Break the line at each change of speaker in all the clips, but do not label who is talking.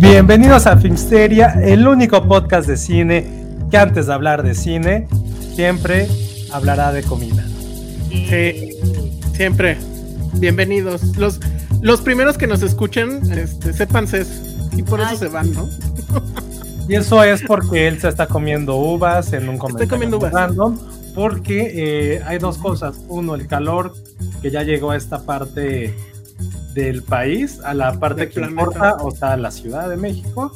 Bienvenidos a Filmsteria, el único podcast de cine que antes de hablar de cine, siempre hablará de comida.
Sí, siempre. Bienvenidos. Los, los primeros que nos escuchen, este, sépanse eso. Y por eso
Ay.
se van, ¿no?
Y eso es porque él se está comiendo uvas en un comentario
comiendo uvas.
random, porque eh, hay dos cosas. Uno, el calor que ya llegó a esta parte del país, a la parte que
planeta.
importa, o sea, la Ciudad de México,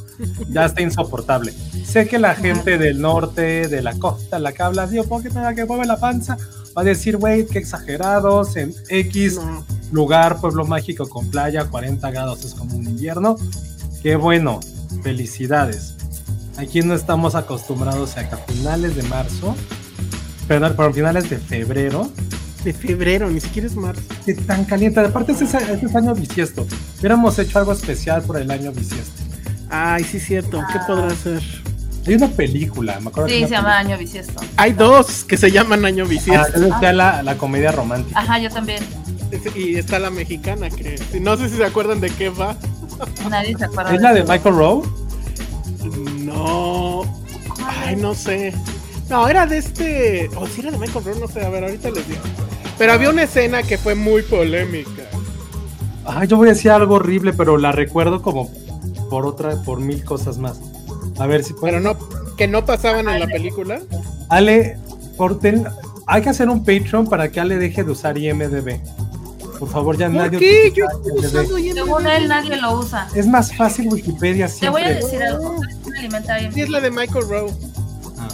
ya está insoportable. Sé que la gente del norte, de la costa, la que habla así, ¿por qué me da que mueve la panza? Va a decir, güey, qué exagerados, en X
No.
lugar, pueblo mágico con playa, 40 grados es como un invierno. Qué bueno, felicidades. Aquí no estamos acostumbrados a que a finales de marzo, perdón, pero a finales de febrero,
De febrero, ni siquiera es marzo.
que tan caliente. Aparte, este es, este es año bisiesto. Hubiéramos hecho algo especial por el año bisiesto.
Ay, sí, cierto. ¿Qué podrá ser?
Hay una película, me acuerdo.
Sí, se llama Año Bisiesto.
Hay dos que se llaman Año
Ah,
Bisiesto.
yo decía la, la comedia romántica.
Ajá, yo también.
Y está la mexicana, que no sé si se acuerdan de qué va.
Nadie se acuerda.
¿Es la de Michael Rowe?
No. Ay, no sé. No, era de este. O si era de Michael Rowe, no sé. A ver, ahorita les digo. Pero había una escena que fue muy polémica.
Ay, yo voy a decir algo horrible, pero la recuerdo como por otra, por mil cosas más. A ver si
Pero
puedo.
no, que no pasaban en la película.
Ale, por ten- hay que hacer un Patreon para que Ale deje de usar IMDB. Por favor, ya
¿Por
nadie
qué? Yo estoy usando IMDb.
Según él, nadie lo usa.
Es más fácil Wikipedia
Te voy a
siempre.
decir algo.
Sí, es la de Michael Rowe.
Ah.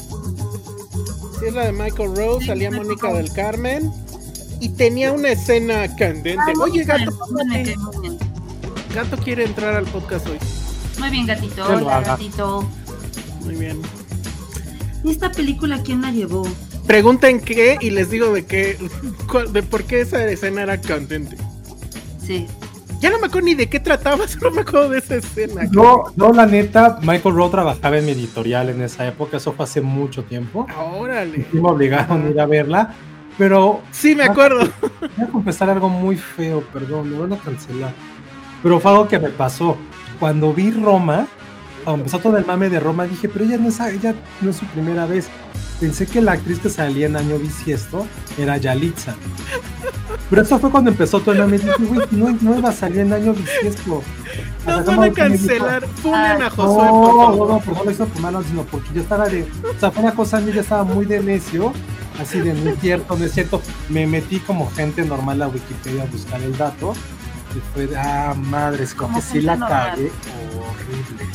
Sí, es la de Michael Rowe. Salía Mónica del Carmen. Y tenía una escena candente.
Ay,
Oye, gato,
bien, bien,
gato quiere entrar al podcast hoy.
Muy bien, gatito. Hola,
haga.
gatito.
Muy bien.
¿Y esta película quién la llevó?
Pregunten qué y les digo de qué, de por qué esa escena era candente.
Sí.
Ya no me acuerdo ni de qué trataba, solo me acuerdo de esa escena.
Yo, yo, la neta, Michael Rowe trabajaba en mi editorial en esa época, eso fue hace mucho tiempo.
Órale.
Y me obligaron a ir a verla, pero
Sí, me acuerdo.
voy a confesar algo muy feo, perdón, me van a cancelar. Pero fue algo que me pasó. Cuando vi Roma, cuando empezó todo el mame de Roma, dije, pero ella no es, ella no es su primera vez. Pensé que la actriz que salía en Año Bisiesto era Yalitza. Pero eso fue cuando empezó todo el mame. Dije, güey, no, no iba a salir en Año Bisiesto.
Nos
¿cómo
van a cancelar. Funen a Josué,
No,
por
no,
favor.
no, por no lo hizo por malo, sino porque yo estaba de. O sea, fue una cosa, yo ya estaba muy de necio, así de no es cierto, no es cierto. Me metí como gente normal a Wikipedia a buscar el dato. Y fue de, ah, madres, como
Como
que sí la cagué horrible.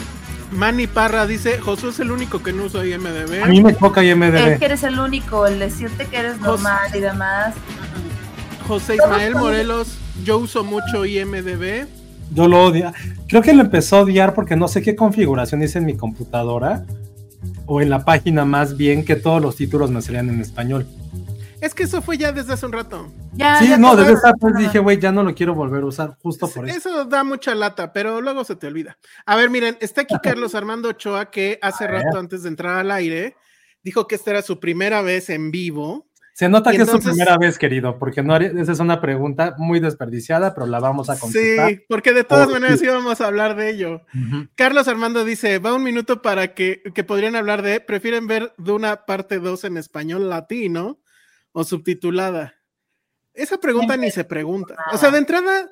Manny Parra dice, Josué es el único que no usa
A
IMDB.
mí me toca
Es
IMDB.
que eres el único, el decirte que eres normal y demás.
José Ismael Morelos, yo uso mucho IMDB.
Yo lo odio. Creo que lo empezó a odiar porque no sé qué configuración hice en mi computadora. O en la página más bien que todos los títulos me salían en español.
Es que eso fue ya desde hace un rato.
Ya,
Sí,
ya
no, desde esa vez dije, güey, ya no lo quiero volver a usar justo por eso.
Eso da mucha lata, pero luego se te olvida. A ver, miren, está aquí Carlos Armando Ochoa, que hace rato antes de entrar al aire, dijo que esta era su primera vez en vivo.
Se nota que es su primera vez, querido, porque no esa es una pregunta muy desperdiciada, pero la vamos a contestar.
Sí, porque de todas maneras íbamos a hablar de ello. Carlos Armando dice, va un minuto para que, que podrían hablar de, prefieren ver de una parte 2 en español latino o subtitulada? Esa pregunta ni se pregunta. O sea, de entrada,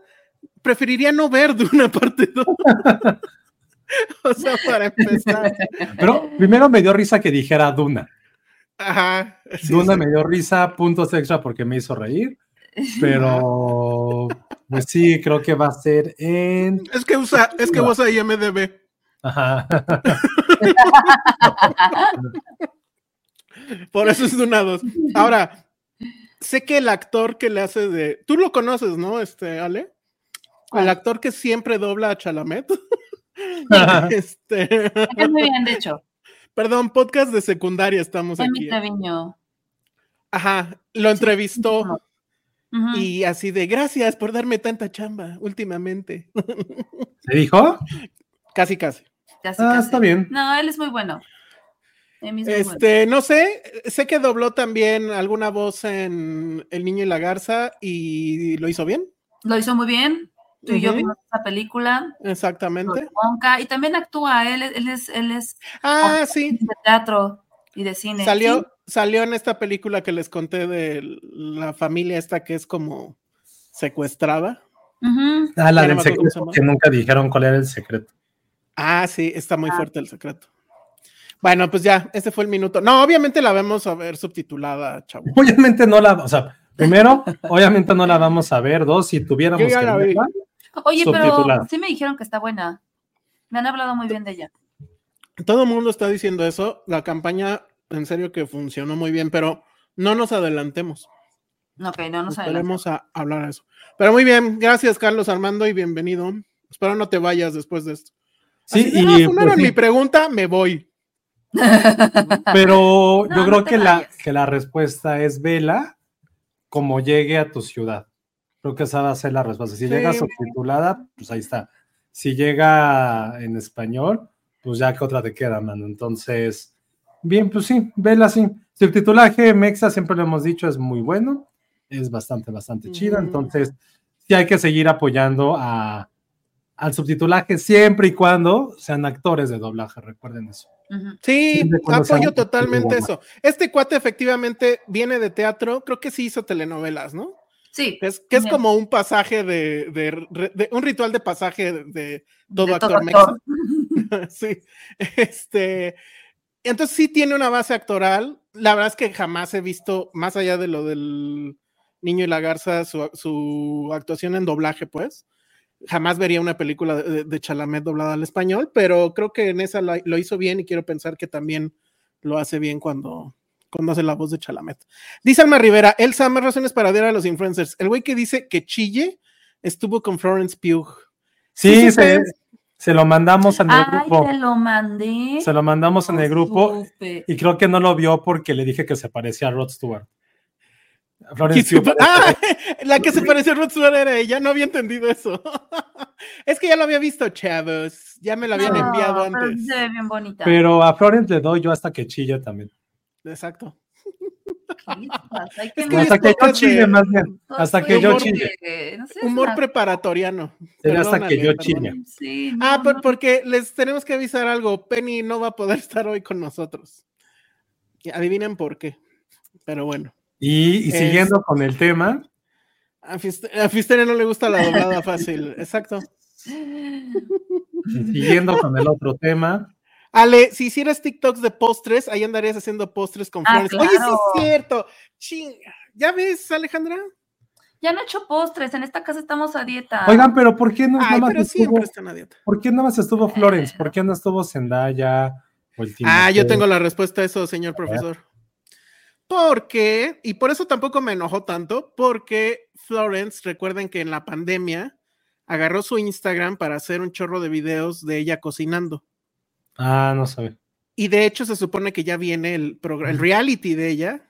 preferiría no ver de una parte dos. o sea, para empezar.
Pero primero me dio risa que dijera Duna.
Ajá. sí,
Duna
sí.
me dio risa, puntos extra porque me hizo reír. Pero pues sí, creo que va a ser en.
Es que usa, es que usa IMDB.
Ajá.
Por eso es de una dos. Ahora, sé que el actor que le hace de. Tú lo conoces, ¿no? Este, Ale. El actor que siempre dobla a Chalamet. este,
Es muy bien, de hecho.
Perdón, podcast de secundaria estamos
Emi
aquí.
Treviño.
Ajá, lo entrevistó y así de gracias por darme tanta chamba últimamente.
¿Se dijo?
casi, casi.
Casi,
Ah,
casi.
está bien.
No, él es muy bueno. Emi es muy bueno.
Este, no sé, sé que dobló también alguna voz en El Niño y la Garza y lo hizo bien.
Lo hizo muy bien. Tú y yo vimos esa película.
Exactamente.
Wonka, y también actúa, él, él es, él es
Ah, sí.
de teatro y de cine.
Salió,
Sí,
salió en esta película que les conté de la familia esta que es como secuestrada.
Ah, la del secreto que nunca dijeron cuál era el secreto.
Ah, sí, está muy
Ah.
fuerte el secreto. Bueno, pues ya, este fue el minuto. No, obviamente la vemos a ver subtitulada, chavo.
Obviamente no la, o sea, primero, obviamente no la vamos a ver. Dos, si tuviéramos
Yo ya
que
la vi.
Oye, pero sí me dijeron que está buena. Me han hablado muy bien de ella.
Todo el mundo está diciendo eso. La campaña, en serio, que funcionó muy bien, pero no nos adelantemos.
Ok, no, no sabemos.
Esperemos a hablar de eso. Pero muy bien, gracias, Carlos Armando, y bienvenido. Espero no te vayas después de esto.
Sí,
Así de,
y
"No,
pues, sí,
mi pregunta, me voy.
pero
No,
yo creo que la, que la respuesta es vela como llegue a tu ciudad. Creo que esa va a ser la respuesta. Si
Sí.
llega subtitulada, pues ahí está. Si llega en español, pues ya que otra te queda, mano. Entonces, bien, pues sí, vela así. Subtitulaje Mexa, siempre lo hemos dicho, es muy bueno. Es bastante, bastante chida.
Ujú.
Entonces, sí hay que seguir apoyando a, al subtitulaje siempre y cuando sean actores de doblaje, recuerden eso.
Sí, apoyo totalmente eso. Este cuate efectivamente viene de teatro, creo que sí hizo telenovelas, ¿no?
Sí.
Que es, que es
Bien.
como un pasaje de, de- de- un ritual de pasaje de, todo
de
actor
todo actor.
sí. Este, entonces sí tiene una base actoral. La verdad es que jamás he visto, más allá de lo del niño y la garza, su, su actuación en doblaje, pues. Jamás vería una película de, Chalamet doblada al español, pero creo que en esa lo hizo bien y quiero pensar que también lo hace bien cuando, cuando hace la voz de Chalamet. Dice Alma Rivera, Elsa, más razones para odiar a los influencers. El güey que dice que Chille estuvo con Florence Pugh.
Sí,
Sí,
se, lo mandamos en el
Ay,
grupo.
te lo mandé.
Se lo mandamos en el grupo
Supe.
y creo que no lo vio porque le dije que se parecía a Rod Stewart. Florence Pugh
¡Ah! La que se pareció a Rod Stewart era ella, no había entendido eso. es que ya lo había visto, chavos. Ya me lo habían
No,
enviado
pero
antes.
Se ve bien bonita.
pero a Florence le doy yo hasta que chille también.
Exacto.
Hasta que yo chille más bien. Hasta que yo
de- no seas
Humor
una-
preparatoriano.
Hasta que yo.
Sí, no,
Ah, por-
no.
porque les tenemos que avisar algo. Penny no va a poder estar hoy con nosotros. Adivinen por qué. Pero bueno.
Y, y
Es-
siguiendo con el tema,
A Fist- a Fistere no le gusta la doblada fácil. Exacto.
y siguiendo con el otro tema,
Ale, si hicieras TikToks de postres, ahí andarías haciendo postres con
Ah,
flores. Oye, sí
claro.
es cierto. Chinga. ¿Ya ves, Alejandra?
Ya no he hecho postres, en esta casa estamos a dieta.
oigan, pero ¿por qué no
Ay,
nada más
pero
estuvo,
siempre están a dieta.
¿por qué nada más estuvo Florence? ¿Por qué no estuvo Zendaya? o el
Ah, yo tengo la respuesta a eso, señor profesor. Porque, y por eso tampoco me enojó tanto, porque Florence, recuerden que en la pandemia agarró su Instagram para hacer un chorro de videos de ella cocinando.
Ah, no sabe.
Y de hecho se supone que ya viene el, el reality de ella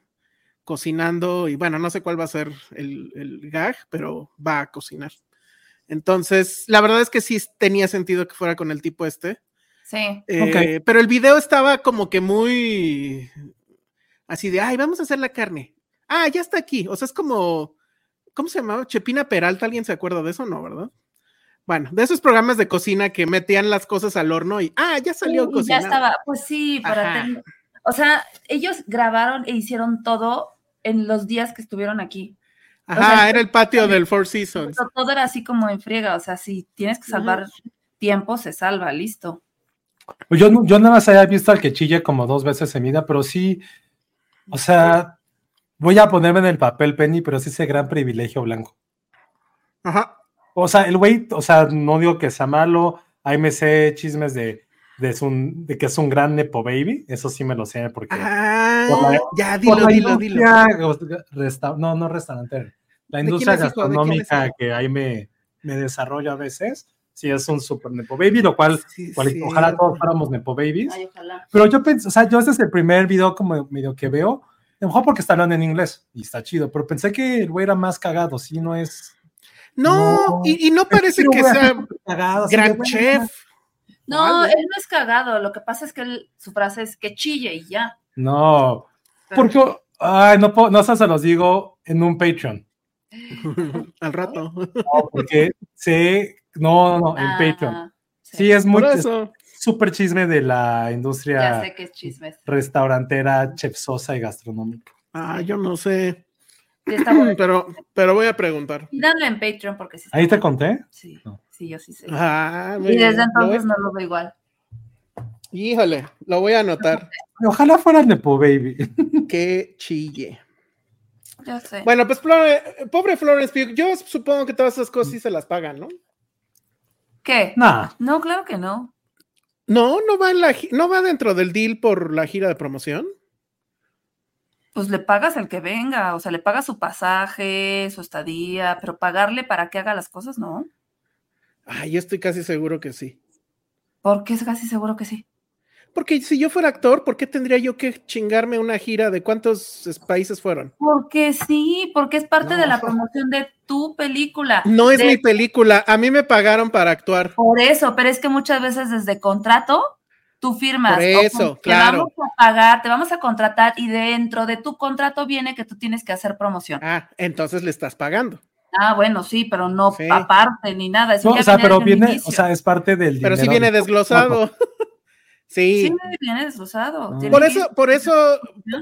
cocinando y bueno, no sé cuál va a ser el, el gag, pero va a cocinar. Entonces, la verdad es que sí tenía sentido que fuera con el tipo este.
Sí.
Eh, Pero el video estaba como que muy así de, ay, vamos a hacer la carne. Ah, ya está aquí. O sea, es como, ¿cómo se llamaba? Chepina Peralta, ¿alguien se acuerda de eso? No, ¿verdad? Bueno, de esos programas de cocina que metían las cosas al horno y, ah, ya salió
Y ya estaba, pues sí, para tener- o sea, ellos grabaron e hicieron todo en los días que estuvieron aquí.
Ajá,
sea,
era el patio del Four Seasons.
Todo, era así como en friega, o sea, si tienes que salvar tiempo, se salva, listo.
Pues Yo, no- yo nada más había visto al que chille como dos veces en vida, pero sí, o sea, voy a ponerme en el papel Penny, pero sí ese gran privilegio blanco.
Ajá.
O sea, el güey, o sea, no digo que sea malo, ahí me sé chismes de, de, es un- de que es un gran Nepo Baby, eso sí me lo sé porque...
Ah,
Por la-
ya,
por
dilo,
la
dilo, dilo.
resta- no, no restaurante, la industria gastronómica que ahí me, me desarrollo a veces, sí es un super Nepo Baby, lo cual,
Sí,
cual-
sí.
ojalá todos fuéramos Nepo Babies.
Ay, ojalá.
Pero yo pensé, o sea, yo este es el primer video como medio que veo, a lo mejor porque está hablando en inglés y está chido, pero pensé que el güey era más cagado, sí, no es.
No,
No.
y, y no parece que sea
cagado, de,
gran chef.
No, él no es cagado, lo que pasa es que él- su frase es que chille y ya.
No, porque, ay, no, puedo- no sé, se los digo en un Patreon,
Al rato.
no, porque sé, no, no, no, en
Ah,
Patreon. Sí, es muy, súper chisme de la
Ya
industria
sé que es
restaurantera, chefsosa y gastronómica.
Ah, yo no sé.
Sí, está bueno.
Pero, pero voy a preguntar.
Dale en Patreon porque sí.
Ahí te conté.
Sí,
No.
sí, yo sí sé.
Ah,
y desde entonces no lo veo igual.
Híjole, lo voy a anotar.
Ojalá fuera el Nepo Baby.
que chille.
Yo sé.
Bueno, pues pobre Florence Pugh, yo supongo que todas esas cosas sí se las pagan, ¿no?
¿Qué?
Nah,
No, claro que no.
No, no va en la no va dentro del deal por la gira de promoción.
Pues le pagas al que venga, o sea, le pagas su pasaje, su estadía, pero pagarle para que haga las cosas, ¿no?
Ay, yo estoy casi seguro que sí.
Porque es casi seguro que sí.
Porque si yo fuera actor, ¿por qué tendría yo que chingarme una gira de cuántos es- países fueron?
Porque sí, porque es parte de la promoción de tu película.
No es
De-
mi película, a mí me pagaron para actuar.
Por eso, pero es que muchas veces desde contrato tú firmas.
Por
o
eso, claro.
Te vamos a pagar, te vamos a contratar y dentro de tu contrato viene que tú tienes que hacer promoción.
Ah, entonces le estás pagando.
Ah, bueno, sí, pero no
Sí.
aparte ni nada. Eso
no,
ya
o sea,
viene
pero viene, o sea, es parte del
Pero sí viene desglosado. sí.
Sí, viene desglosado.
Ah.
Por eso, por eso,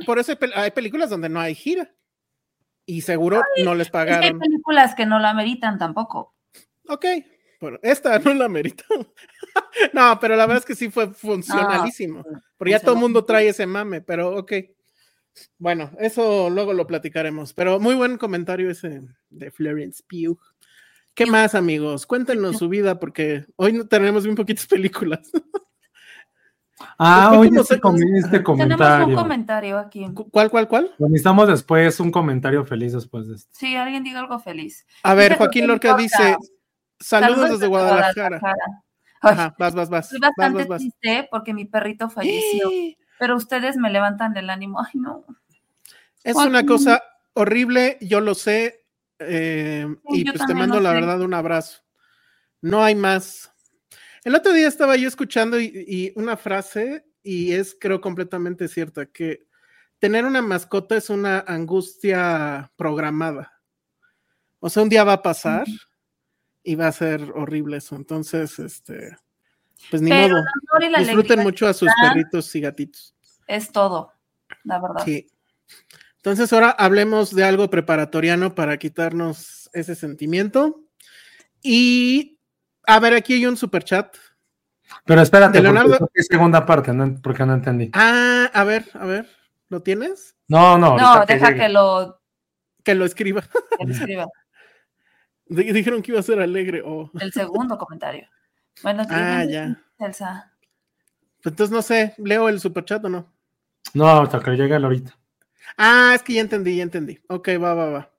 por eso hay pel- hay películas donde no hay gira. Y seguro no les
Es que hay
pagaron.
películas que no la ameritan tampoco.
Ok, bueno, esta no la merita. no, pero la verdad es que sí fue funcionalísimo. Porque ya todo el mundo trae ese mame, pero ok. Bueno, eso luego lo platicaremos. Pero muy buen comentario ese de Florence Pugh. ¿Qué
Pugh.
más, amigos? Cuéntenos su vida, porque hoy no tenemos bien poquitas películas.
Ah,
como
este, este
Tenemos un
comentario.
comentario aquí.
¿Cuál, cuál, cuál?
Necesitamos después un comentario feliz después de esto.
Sí, alguien diga algo feliz.
A ver, Joaquín Lorca dice: Saludos desde Guadalajara. Ajá, vas, vas, vas.
Estoy bastante
vas, vas.
triste porque mi perrito falleció, pero ustedes me levantan el ánimo. Ay, no.
Es
Joaquín.
una cosa horrible, yo lo sé. eh,
Sí,
y pues te mando la
sé.
verdad un abrazo. No hay más. El otro día estaba yo escuchando y, y una frase, y es creo completamente cierta, que tener una mascota es una angustia programada. O sea, un día va a pasar y va a ser horrible eso. Entonces, este, pues ni
Pero
modo.
el
Disfruten mucho a sus perritos y gatitos.
es todo, la verdad.
Sí. Entonces ahora hablemos de algo preparatoriano para quitarnos ese sentimiento. Y a ver, aquí hay un super chat.
Pero espérate,
De Leonardo-
es segunda parte, ¿no? porque no entendí.
Ah, a ver, a ver, ¿lo tienes?
No, no,
No, deja que lo,
Que lo escriba.
que lo escriba.
Di- Dijeron que iba a ser alegre. Oh.
El segundo comentario. Bueno,
Ah, ya.
Elsa.
Entonces no sé, ¿leo el super chat o no?
No, hasta que llegue el ahorita.
Ah, es que ya entendí, ya entendí. Ok, va, va, va.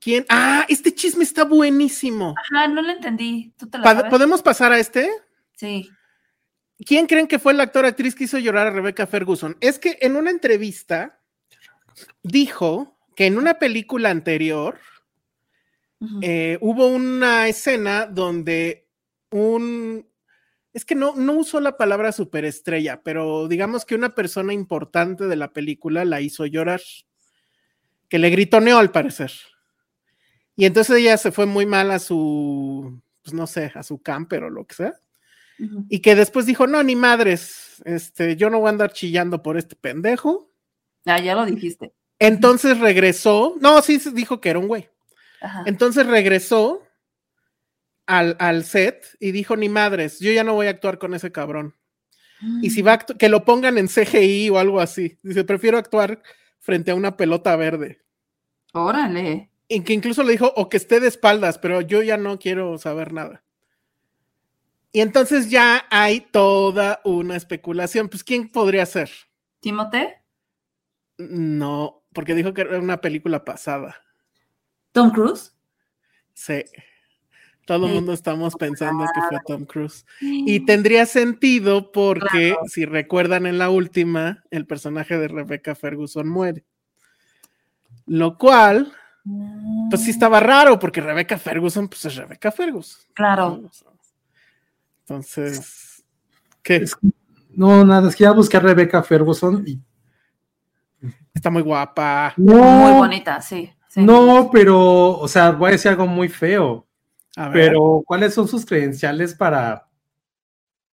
¿Quién? Ah, este chisme está buenísimo.
Ajá, no lo entendí. ¿Tú te la
Pa-
sabes?
¿Podemos pasar a este?
Sí.
¿Quién creen que fue la actor actriz que hizo llorar a Rebecca Ferguson? Es que en una entrevista dijo que en una película anterior Eh, hubo una escena donde un... Es que no, no usó la palabra superestrella, pero digamos que una persona importante de la película la hizo llorar, que le gritoneó al parecer. Y entonces ella se fue muy mal a su, pues no sé, a su camper o lo que sea y que después dijo, no, ni madres, este, yo no voy a andar chillando por este pendejo.
Ah, ya lo dijiste.
Entonces regresó. No, sí se dijo que era un güey.
Ajá.
Entonces regresó al, al set y dijo: Ni madres, yo ya no voy a actuar con ese cabrón. Y si va a que lo pongan en CGI o algo así. Dice: Prefiero actuar frente a una pelota verde.
Órale.
Y que incluso le dijo: O que esté de espaldas, pero yo ya no quiero saber nada. Y entonces ya hay toda una especulación. Pues, ¿quién podría ser?
¿Timote?
No, porque dijo que era una película pasada.
¿Tom Cruise?
Sí. Todo el mundo estamos pensando que fue Tom Cruise. Y tendría sentido porque,
Claro.
si recuerdan en la última, el personaje de Rebecca Ferguson muere. Lo cual, pues sí estaba raro, porque Rebecca Ferguson, pues es Rebecca Ferguson.
Claro.
Entonces, ¿qué?
Es- No, nada, es que ya busqué a Rebecca Ferguson y
Está muy guapa.
Muy bonita, sí. Sí.
no, pero, o sea, voy a decir algo muy feo,
A ver.
pero ¿cuáles son sus credenciales para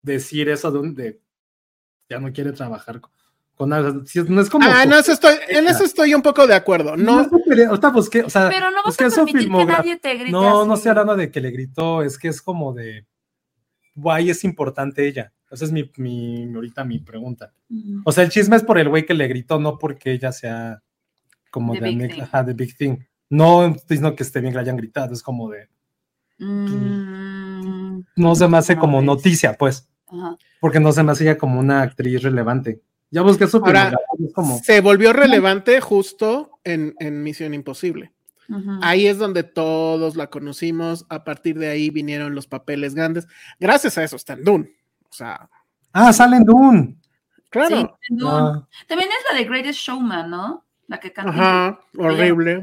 decir eso de un, de ya no quiere trabajar con, con algo? Si es- no es como
Ah, no, eso estoy, en eso estoy un poco de acuerdo.
no
No,
es su pelea, ahorita busqué, o sea,
Pero no vas
busqué
a
su
permitir que nadie te grite
No, no
así.
estoy hablando de que le gritó, es que es como de guay, es importante ella. Esa es mi, mi, ahorita mi pregunta. O sea, el chisme es por el güey que le gritó, no porque ella sea como
The
de,
big
ajá, the big thing. No estoy diciendo que esté bien que le hayan gritado, es como de,
Mm,
no se me hace
No,
como
pues.
noticia, pues,
ajá.
porque no se me hace ella como una actriz relevante. Ya busqué su
Ahora,
filmografía, es como,
se volvió relevante justo en, en Misión Imposible. Ahí es donde todos la conocimos. A partir de ahí vinieron los papeles grandes. Gracias a eso está en Dune. O sea,
ah, salen Dune.
claro.
Sí, no.
Ah,
También es la de Greatest Showman, ¿no? La que canta.
Ajá, horrible.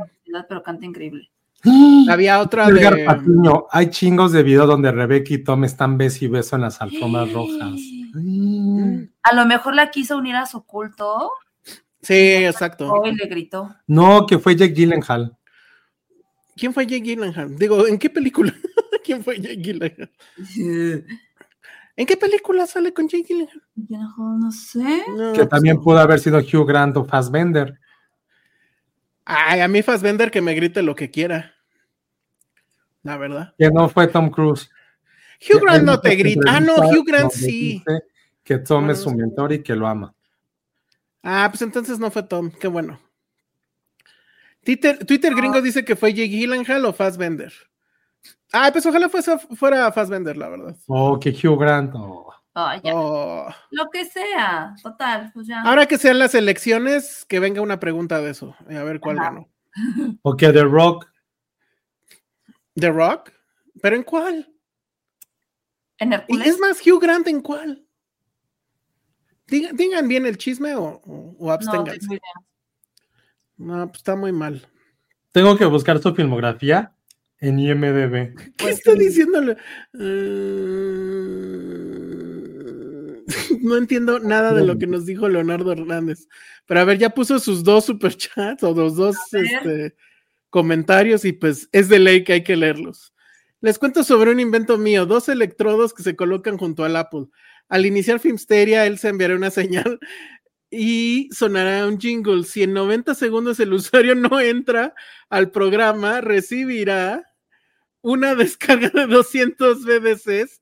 Pero canta increíble.
Había otra
Edgar
de.
Patiño, hay chingos de videos donde Rebeca y Tom están beso y beso en las alfombras rojas.
A lo mejor la quiso unir a su culto
Sí, exacto.
hoy le gritó.
No, que fue Jake Gyllenhaal.
¿Quién fue Jake Gyllenhaal? Digo, ¿en qué película? ¿Quién fue Jake Gyllenhaal? ¿En qué película sale con Jake Gyllenhaal?
No, sé.
No,
Que
pues
también pudo haber sido Hugh Grant o Fassbender.
Ay, a mí Fassbender que me grite lo que quiera. La verdad.
Que no fue Tom Cruise.
Hugh
Que
Grant no te grita. Ah, no, Hugh Grant sí.
Que Tom es su mentor y que lo ama.
Ah, pues entonces no fue Tom. Qué bueno. Twitter, Twitter gringo dice que fue Jake Gyllenhaal o Fassbender. Ah, pues ojalá fuese, fuera Fassbender, la verdad.
O que Hugh Grant. oh.
Ya.
Oh.
Lo que sea. Total, pues ya.
Ahora que sean las elecciones, que venga una pregunta de eso. y A ver cuál
Ajá.
ganó.
O que The Rock.
¿The Rock? ¿Pero en cuál?
en Hércules.
es más, Hugh Grant en cuál? Diga- digan bien el chisme o, o, absténganse. No, pues está muy mal.
Tengo que buscar su filmografía en IMDB.
¿Qué
Pues
está
sí.
diciéndole? Eh, no entiendo nada de lo que nos dijo Leonardo Hernández. Pero a ver, ya puso sus dos superchats o los dos este, comentarios y pues es de ley que hay que leerlos. Les cuento sobre un invento mío, dos electrodos que se colocan junto al Apple. Al iniciar Filmsteria, él se enviará una señal y sonará un jingle. Si en 90 segundos el usuario no entra al programa, recibirá una descarga de 200 BDCs,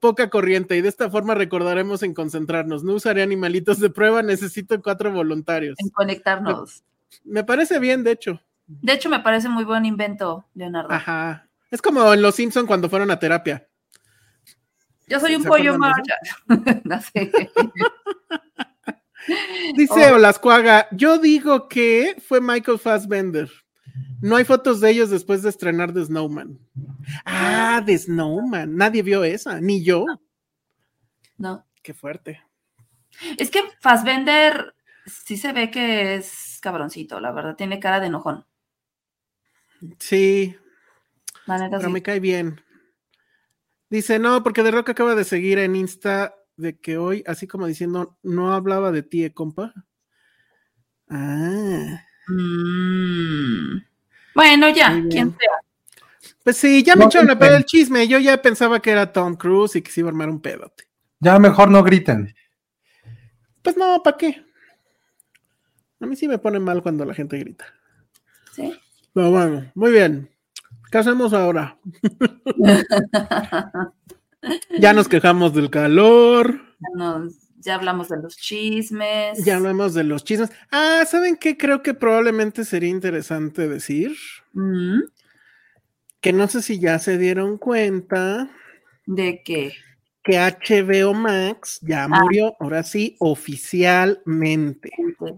poca corriente, y de esta forma recordaremos en concentrarnos. No usaré animalitos de prueba, necesito cuatro voluntarios.
En conectarnos.
Me parece bien, de hecho.
De hecho, me parece muy buen invento, Leonardo.
Ajá. Es como en Los Simpson cuando fueron a terapia.
Yo soy un
¿Se
pollo marcha. no sé.
Dice
Oh.
Olascuaga, yo digo que fue Michael Fassbender. No hay fotos de ellos después de estrenar The Snowman. Ah, The Snowman. Nadie vio esa, ni yo.
No.
Qué fuerte.
Es que Fassbender sí se ve que es cabroncito, la verdad. Tiene cara de enojón.
Sí,
La neta
pero
sí.
me cae bien. Dice, no, porque The Rock acaba de seguir en Insta de que hoy, así como diciendo, no hablaba de ti, eh, compa. Ah,
Mm. Bueno, ya, quien sea.
pues sí, ya me
No,
echaron a
griten.
pedo el chisme. Yo ya pensaba que era Tom Cruise y que se iba a armar un pedote.
Ya mejor no griten.
Pues no, ¿para qué? A mí sí me pone mal cuando la gente grita.
Sí.
Pero bueno, muy bien. ¿Qué hacemos ahora? ya nos quejamos del calor.
Nos- ya hablamos de los chismes.
Ya hablamos de los chismes. Ah, ¿saben qué? Creo que probablemente sería interesante decir
Mm,
que no sé si ya se dieron cuenta
¿De qué?
que HBO Max ya murió, ahora sí, oficialmente.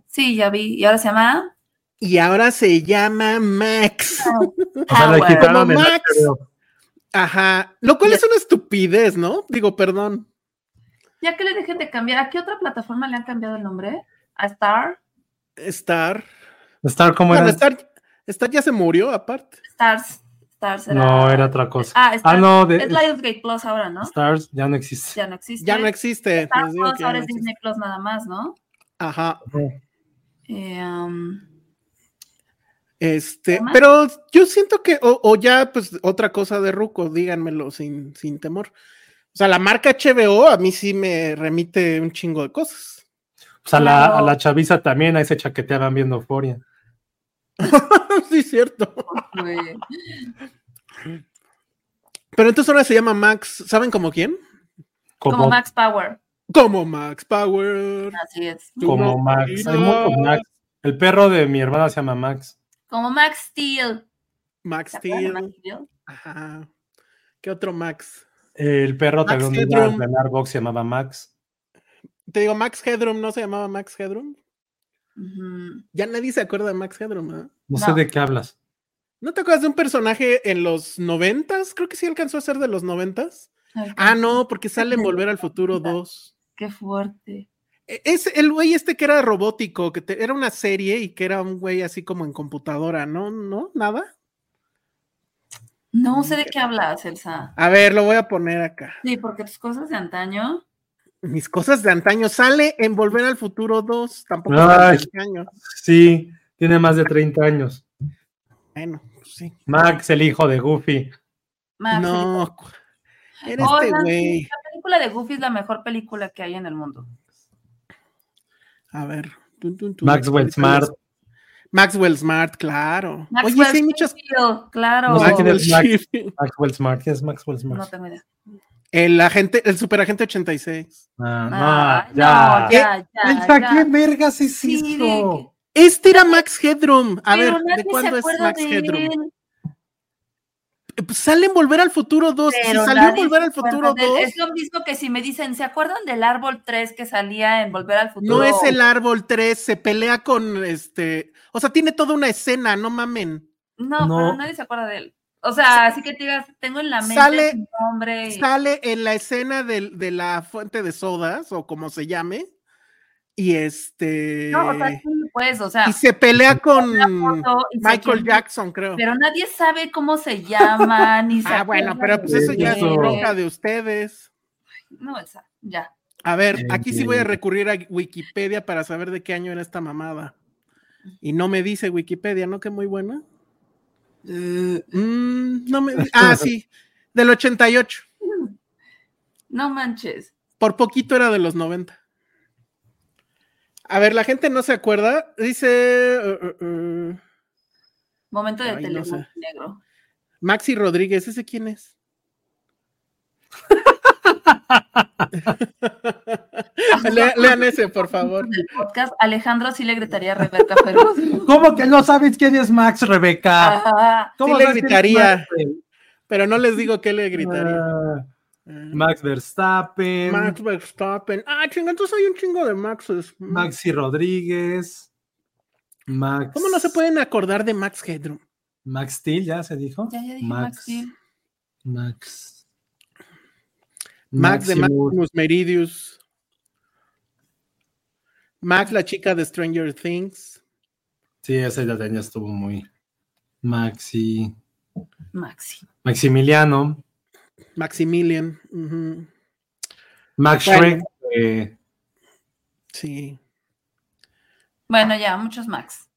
Sí, ya vi. ¿Y ahora se llama?
Y ahora se llama Max.
O sea, le
Power.
quitaron
Como
el
Max. Ajá. Lo cual es una estupidez, ¿no? Digo, perdón.
Ya que le dejen de cambiar, ¿a qué otra plataforma le han cambiado el nombre? ¿A Star?
Star.
Star, ¿cómo era?
Star, Star ya se murió, aparte.
Stars. Stars era...
No, era otra cosa.
Ah, Stars.
Ah, no, de-
Es Lionsgate Plus ahora, ¿no?
Stars ya no existe.
Ya no existe.
Ya no existe.
Star
les digo
Plus ahora
no
es
existe.
Disney Plus nada más, ¿no?
Ajá.
Eh, um,
Este, pero yo siento que, o, o ya, pues, otra cosa de Ruco, díganmelo sin, sin temor. O sea, la marca HBO a mí sí me remite un chingo de cosas.
O sea, la- a la chaviza también ahí se chaqueteaban viendo Euforia.
sí, cierto. Pero entonces ahora se llama Max, ¿saben como quién?
Como,
Como Max Power.
Como Max Power.
Así es.
como Max. Hay Max. El perro de mi hermana se llama Max.
Como Max Steel.
Max
¿Te acuerdas de Max
Steel.
Steel?
Ajá. ¿Qué otro Max?
El perro
Max
también iba a
Headroom.
entrenar box se llamaba Max.
Te digo, Max Headroom, ¿no se llamaba Max Headroom? Ya nadie se acuerda de Max Headroom, ¿eh?
No, sé de qué hablas.
¿No te acuerdas de un personaje en los noventas? Creo que sí alcanzó a ser de los noventas.
Ay,
Ah, no, porque sale en Volver al Futuro 2.
Qué fuerte.
E- Es el güey este que era robótico, que te- era una serie y que era un güey así como en computadora, ¿no? ¿No? ¿Nada?
No sé de qué hablas, Elsa.
A ver, lo voy a poner acá.
Sí, porque tus cosas de antaño.
Mis cosas de antaño. Sale en Volver al Futuro 2. Tampoco
Ay.
años.
Sí, tiene más de 30 años.
Bueno, pues sí.
Max, el hijo de Goofy.
Max,
No.
el-
Era este güey.
La película de Goofy es la mejor película que hay en el mundo.
A ver. Tun, tun, tun.
Maxwell Smart.
Maxwell Smart, claro.
Maxwell
Oye, sí hay muchos.
Sheffield, claro.
No sé quién
Maxwell
es Max. Maxwell Smart. ¿Quién es Maxwell Smart?
No tengo idea.
El agente, el superagente 86.
Ah, no,
Ah,
ya.
no, ya, ya.
¿qué vergas es
Sí,
eso?
Este era Max Headroom. A
Pero
ver, ¿de cuándo es Max
de
Headroom? Pues sale en Volver al Futuro 2. Si salió en
nadie
Volver al Futuro
de él.
2,
Es lo mismo que si me dicen, ¿se acuerdan del árbol 3 que salía en Volver al Futuro?
no es el árbol 3, se pelea con este. O sea, tiene toda una escena, no mamen.
No,
No.
pero nadie se acuerda de él. O sea, así que te digas, tengo en la mente
Sale-
su nombre. y-
Sale en la escena del- de, la fuente de sodas, o como se llame. Y este.
No, o sea, sí, pues, o sea,
y se pelea con
y
Michael Jackson, creo.
pero nadie sabe cómo se llama, ni se
ah, bueno, pero pues
de
eso ya es bronca de ustedes.
No, Elsa, ya.
A ver, aquí sí voy a recurrir a Wikipedia para saber de qué año era esta mamada. Y no me dice Wikipedia, ¿no? Que muy buena. Mm, no me Ah, sí, del 88.
No manches.
Por poquito era de los 90. A ver, la gente no se acuerda. Dice uh, uh, uh,
Momento de
Ay, no
teléfono
sé.
negro.
Maxi Rodríguez, ¿ese quién es? Le- lean ese, por favor.
Podcast, Alejandro sí le gritaría a Rebeca Fergus.
¿Cómo que no sabes quién es Max, Rebeca?
Ajá.
¿Cómo
Sí le gritaría. Pero no les digo qué le gritaría.
Ah, Max Verstappen,
Max Verstappen. Ah, chinga, entonces hay un chingo de Maxes.
Maxi Rodríguez, Max.
¿Cómo no se pueden acordar de Max Headroom?
Max Steel, ya se dijo.
Ya, ya dije Max Steel.
Max.
Max de
Maximus.
Meridius. Max, la chica de Stranger Things.
Sí, ese ya tenía, estuvo muy. Maxi.
Maxi.
Maximiliano.
Maximilian.
Max
Bueno.
Shrek. eh,
Sí.
Bueno, ya, muchos Max.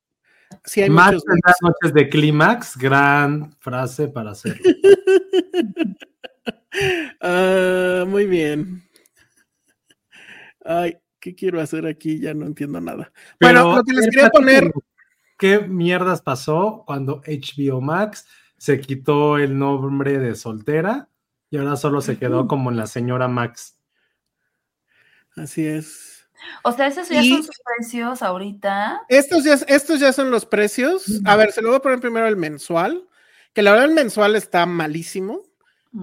Sí, hay
Max
muchos.
en las noches de clímax. Gran frase para hacerlo.
Ah, muy bien. Ay, ¿Qué quiero hacer aquí? Ya no entiendo nada.
Pero,
bueno, lo que les quería poner.
¿Qué mierdas pasó cuando HBO Max se quitó el nombre de soltera y ahora solo se quedó como en la señora Max?
Así es.
O sea, esos ya
Y-
son sus precios ahorita.
Estos ya, estos ya son los precios. A ver, se lo voy a poner primero el mensual. Que la verdad el mensual está malísimo.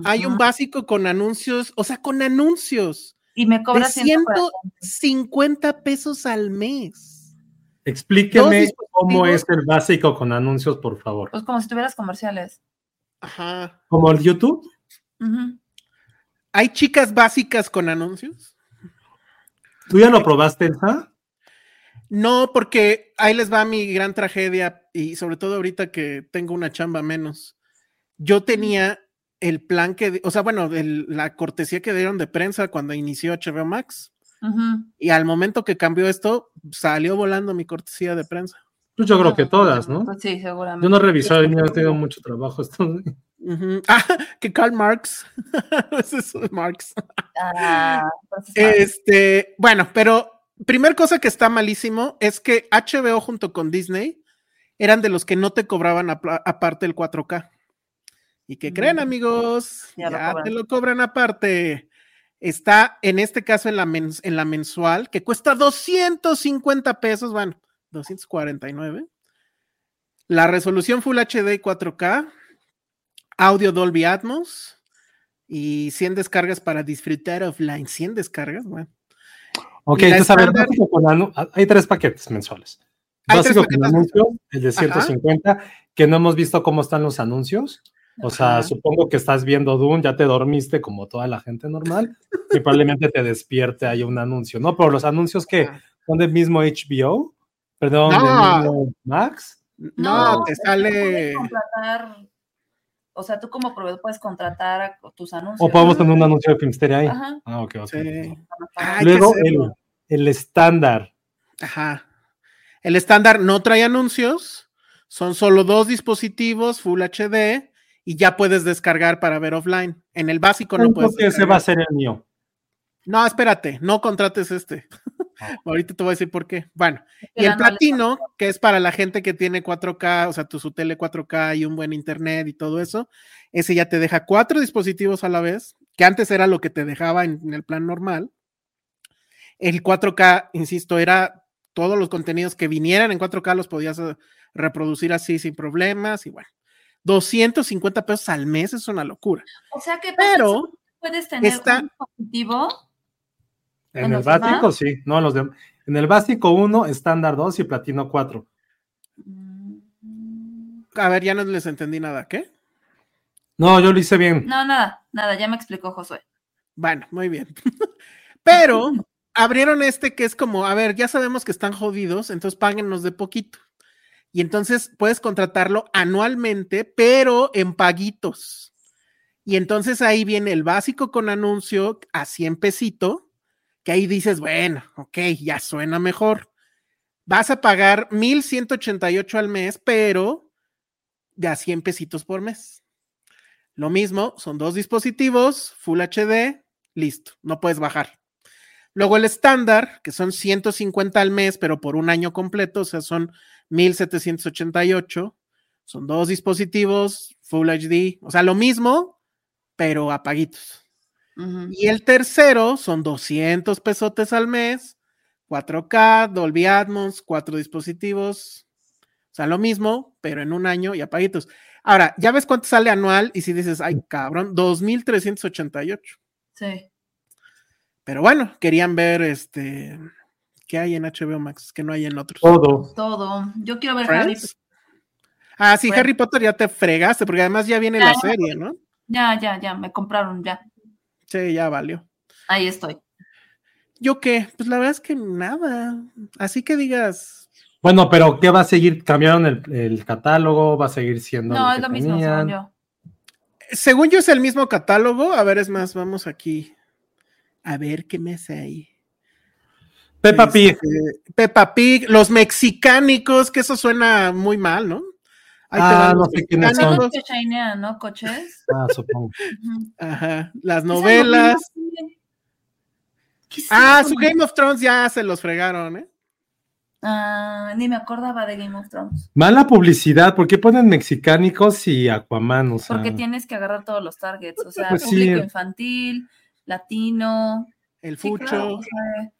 Hay un básico con anuncios, o sea, con anuncios
Y me
de
cobra 140.
150 pesos al mes.
Explíqueme cómo es el básico con anuncios, por favor.
Pues como si tuvieras comerciales.
Ajá.
¿Como el YouTube?
¿Hay chicas básicas con anuncios?
¿Tú ya lo probaste, Elsa?
No, porque ahí les va mi gran tragedia y sobre todo ahorita que tengo una chamba menos. Yo tenía el plan que, o sea, bueno, el- la cortesía que dieron de prensa cuando inició HBO Max y al momento que cambió esto, salió volando mi cortesía de prensa.
Pues yo creo que todas, ¿no?
Pues sí, seguramente.
Yo no he revisado y no he tenido mucho trabajo. Esto.
Ujú. Ah, que Karl Marx. Ese es Marx.
Ah, ah,
Este, bueno, pero primer cosa que está malísimo es que HBO junto con Disney eran de los que no te cobraban aparte el 4K. ¿Y qué creen,
Mm.
amigos?
Ya
Ya,
lo cobran.
te lo cobran aparte. Está en este caso en la, mens- en la mensual, que cuesta 250 pesos, bueno, 249. La resolución Full HD y 4K, audio Dolby Atmos y 100 descargas para disfrutar offline. 100 descargas, bueno.
Ok, entonces a ver, con ah, hay tres paquetes mensuales.
Hay
Básico con anuncios, el de
Ajá.
150, que no hemos visto cómo están los anuncios. O sea,
Ajá.
supongo que estás viendo Dune, ya te dormiste como toda la gente normal y probablemente te despierte ahí un anuncio, ¿no? Pero los anuncios que
Ajá.
son del mismo HBO, perdón, del
No.
Max.
No, te sale.
contratar, o sea, tú como proveedor puedes contratar a- tus anuncios.
O podemos tener un anuncio de Filmsteria ahí.
Ajá.
Ah, ok, ok.
Sí.
Luego el, el estándar.
Ajá. El estándar no trae anuncios, son solo dos dispositivos Full HD y ya puedes descargar para ver offline. En el básico no puedes.
que ese va a ser el mío.
No, espérate, no contrates este.
Ah.
Ahorita te voy a decir por qué. Bueno, y
El
platino, que es para la gente que tiene 4K, o sea, tu su tele 4K y un buen internet y todo eso, ese ya te deja cuatro dispositivos a la vez, que antes era lo que te dejaba en, en el plan normal. El 4K, insisto, era todos los contenidos que vinieran en 4K los podías eh, reproducir así sin problemas y bueno. 250 pesos al mes es una locura.
O sea que
Pero
puedes tener
está-
un dispositivo.
En
¿En
el básico,
demás?
sí. No, los de, en el básico 1, estándar 2 y platino 4.
Mm,
A ver, ya no les entendí nada, ¿qué?
No, yo lo hice bien.
No, nada, nada, ya me explicó Josué.
Bueno, muy bien. Pero abrieron este que es como, a ver, ya sabemos que están jodidos, entonces páguenos de poquito. Y entonces puedes contratarlo anualmente, pero en paguitos. Y entonces ahí viene el básico con anuncio a 100 pesito, que ahí dices, bueno, ok, ya suena mejor. Vas a pagar 1188 al mes, pero de a 100 pesitos por mes. Lo mismo, son dos dispositivos, Full HD, listo, no puedes bajar. Luego el estándar, que son 150 al mes, pero por un año completo, o sea, son 1788. Son dos dispositivos, Full HD, o sea, lo mismo, pero Y el tercero son 200 pesotes al mes, 4K, Dolby Atmos, cuatro dispositivos. O sea, lo mismo, pero en un año y apaguitos. Ahora, ya ves cuánto sale anual y si dices, ay, cabrón, 2388.
Sí.
Pero bueno, querían ver este qué hay en HBO Max, que no hay en otros.
Todo.
Todo. Yo quiero ver Harry.
Friends. Ah, sí,
Friends.
Harry Potter ya te fregaste, porque además ya viene la
Ya,
serie, ¿no?
Ya, ya, ya, me compraron ya.
Sí, ya valió.
Ahí estoy.
¿Yo qué? Pues la verdad es que nada. Así que digas,
Bueno, pero ¿qué va a seguir? ¿Cambiaron el, el catálogo? ¿Va a seguir siendo
No,
lo
es
que
lo mismo, según yo.
según yo es el mismo catálogo. A ver, es más, vamos aquí. A ver qué me hace ahí.
Peppa Pig.
Este, Peppa Pig, los mexicánicos, que eso suena muy mal, ¿no? Ahí
Ah, no sé quiénes
Son los que shinean, ¿no? Coches.
Ah, supongo.
Ajá, las
Esa
novelas.
novela, ¿Qué es
Ah, su Game of Thrones ya se los fregaron, ¿eh?
Ah, ni me acordaba de Game of Thrones.
Mala publicidad, ¿por qué ponen mexicánicos y Aquaman? O sea,
Porque tienes que agarrar todos los targets, o sea,
Pues sí.
público infantil, latino,
El
sí,
fucho.
claro, o sea,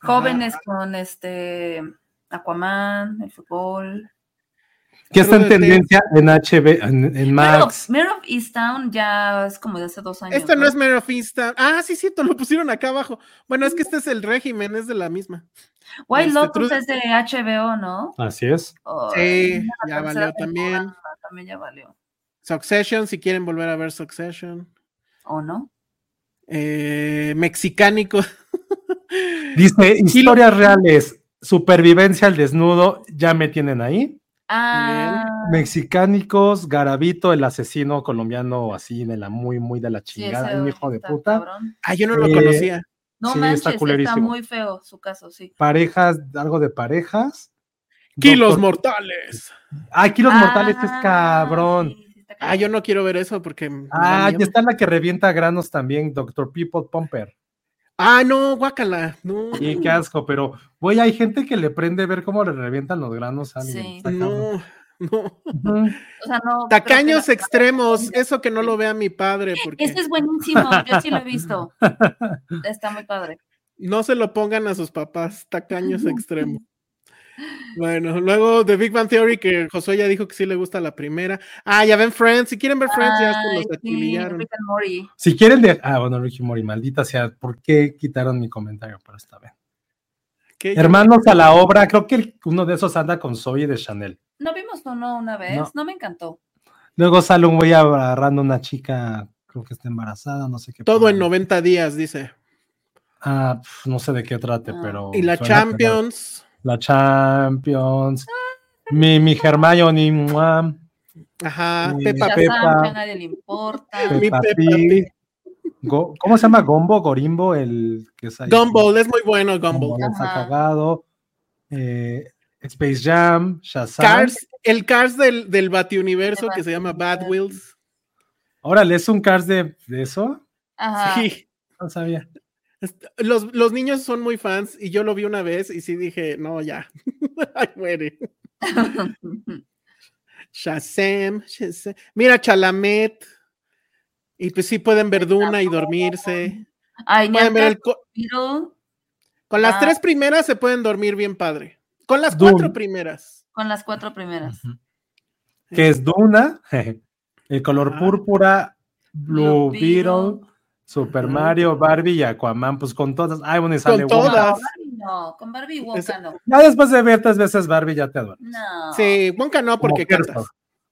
jóvenes con este Aquaman, el fútbol.
Que está en tendencia en HB, en, en Max.
Mare of Easttown ya es como de hace dos años.
Este no es Mare of Easttown. Ah, sí, cierto, lo pusieron acá abajo. Bueno, es que este es el régimen, es de la misma.
White
este,
Lotus es de HBO, ¿no?
Así es.
Oh,
Sí, ya valió también.
También ya valió.
Succession, si quieren volver a ver Succession.
¿O no?
Eh, Mexicánico.
Dice, historias reales, supervivencia al desnudo, ya me tienen ahí.
Ah,
Mexicánicos, Garabito, el asesino colombiano así de la muy, muy de la chingada, un hijo de puta.
cabrón.
Ah, yo no lo
Eh,
conocía.
No
Sí, está
manches, está,
culerísimo.
muy feo su caso, sí.
Parejas, algo de parejas.
Kilos
Doctor-
mortales.
Ah, Kilos Mortales es
Ah,
cabrón.
sí,
Ah, yo no quiero ver eso porque.
Ah, y está la que revienta granos también, Doctor People Pumper.
Ah, no, guácala. No.
Y qué asco, pero, güey, hay gente que le prende ver cómo le revientan los granos a alguien.
Sí.
No, no.
O sea, no.
Tacaños
la-
extremos, eso que no lo vea mi padre, porque
Ese es buenísimo, yo sí lo he visto. Está muy padre.
no se lo pongan a sus papás, tacaños extremos. Bueno, luego de Big Bang Theory, que Josué ya dijo que sí le gusta la primera. Ah, ya ven Friends, si quieren ver Friends, ya se los
sí, and Morty.
Si quieren de. Ah, bueno, Ricky Mori, maldita sea, ¿por qué quitaron mi comentario? Pero está bien.
¿Qué?
Hermanos a la obra, creo que uno de esos anda con Zoe de Chanel.
¿No vimos uno una vez?
No.
No, me encantó.
Luego sale un güey agarrando una chica, creo que está embarazada, no sé qué.
Todo en
programa.
90 días, dice.
Ah, pf, no sé de qué trate,
Ah.
pero.
Y la
cagado. La Champions. Mi, mi Hermione. mua,
Ajá,
Ya
Pepa.
saben que a nadie le importa.
Mi
Pig. Go- ¿Cómo se llama? Gombo, Gorimbo, el que es ahí.
Gumball, es muy bueno
Gumball,
Gumball.
está cagado. Eh, Space Jam, Shazam.
Cars, el Cars del, del Batiuniverso
De
que se llama Bad. Wheels.
Órale, ¿es un Cars de, de eso?
Ajá.
Sí.
No sabía.
Los, los niños son muy fans y yo lo vi una vez y sí dije, no, ya. Ay, muere. Shazam, Shazam. Mira, Chalamet. Y pues sí pueden ver Duna y dormirse.
Ay,
Pueden ver el co- Con las
Ah.
tres primeras se pueden dormir bien padre. Con las
Dune.
cuatro primeras.
con las cuatro primeras.
Que es Duna, el color
Ah.
púrpura, Blue
Blue
Beetle,
Beetle.
Super. Mario, Barbie y Aquaman, pues con todas. Ay, bueno, y sale
Con
Wonka.
todas.
No, con Barbie y Wonka no.
Ya después de ver tres veces Barbie ya te duermes.
No.
Sí, Wonka no
Como
porque
Herzog,
cantas.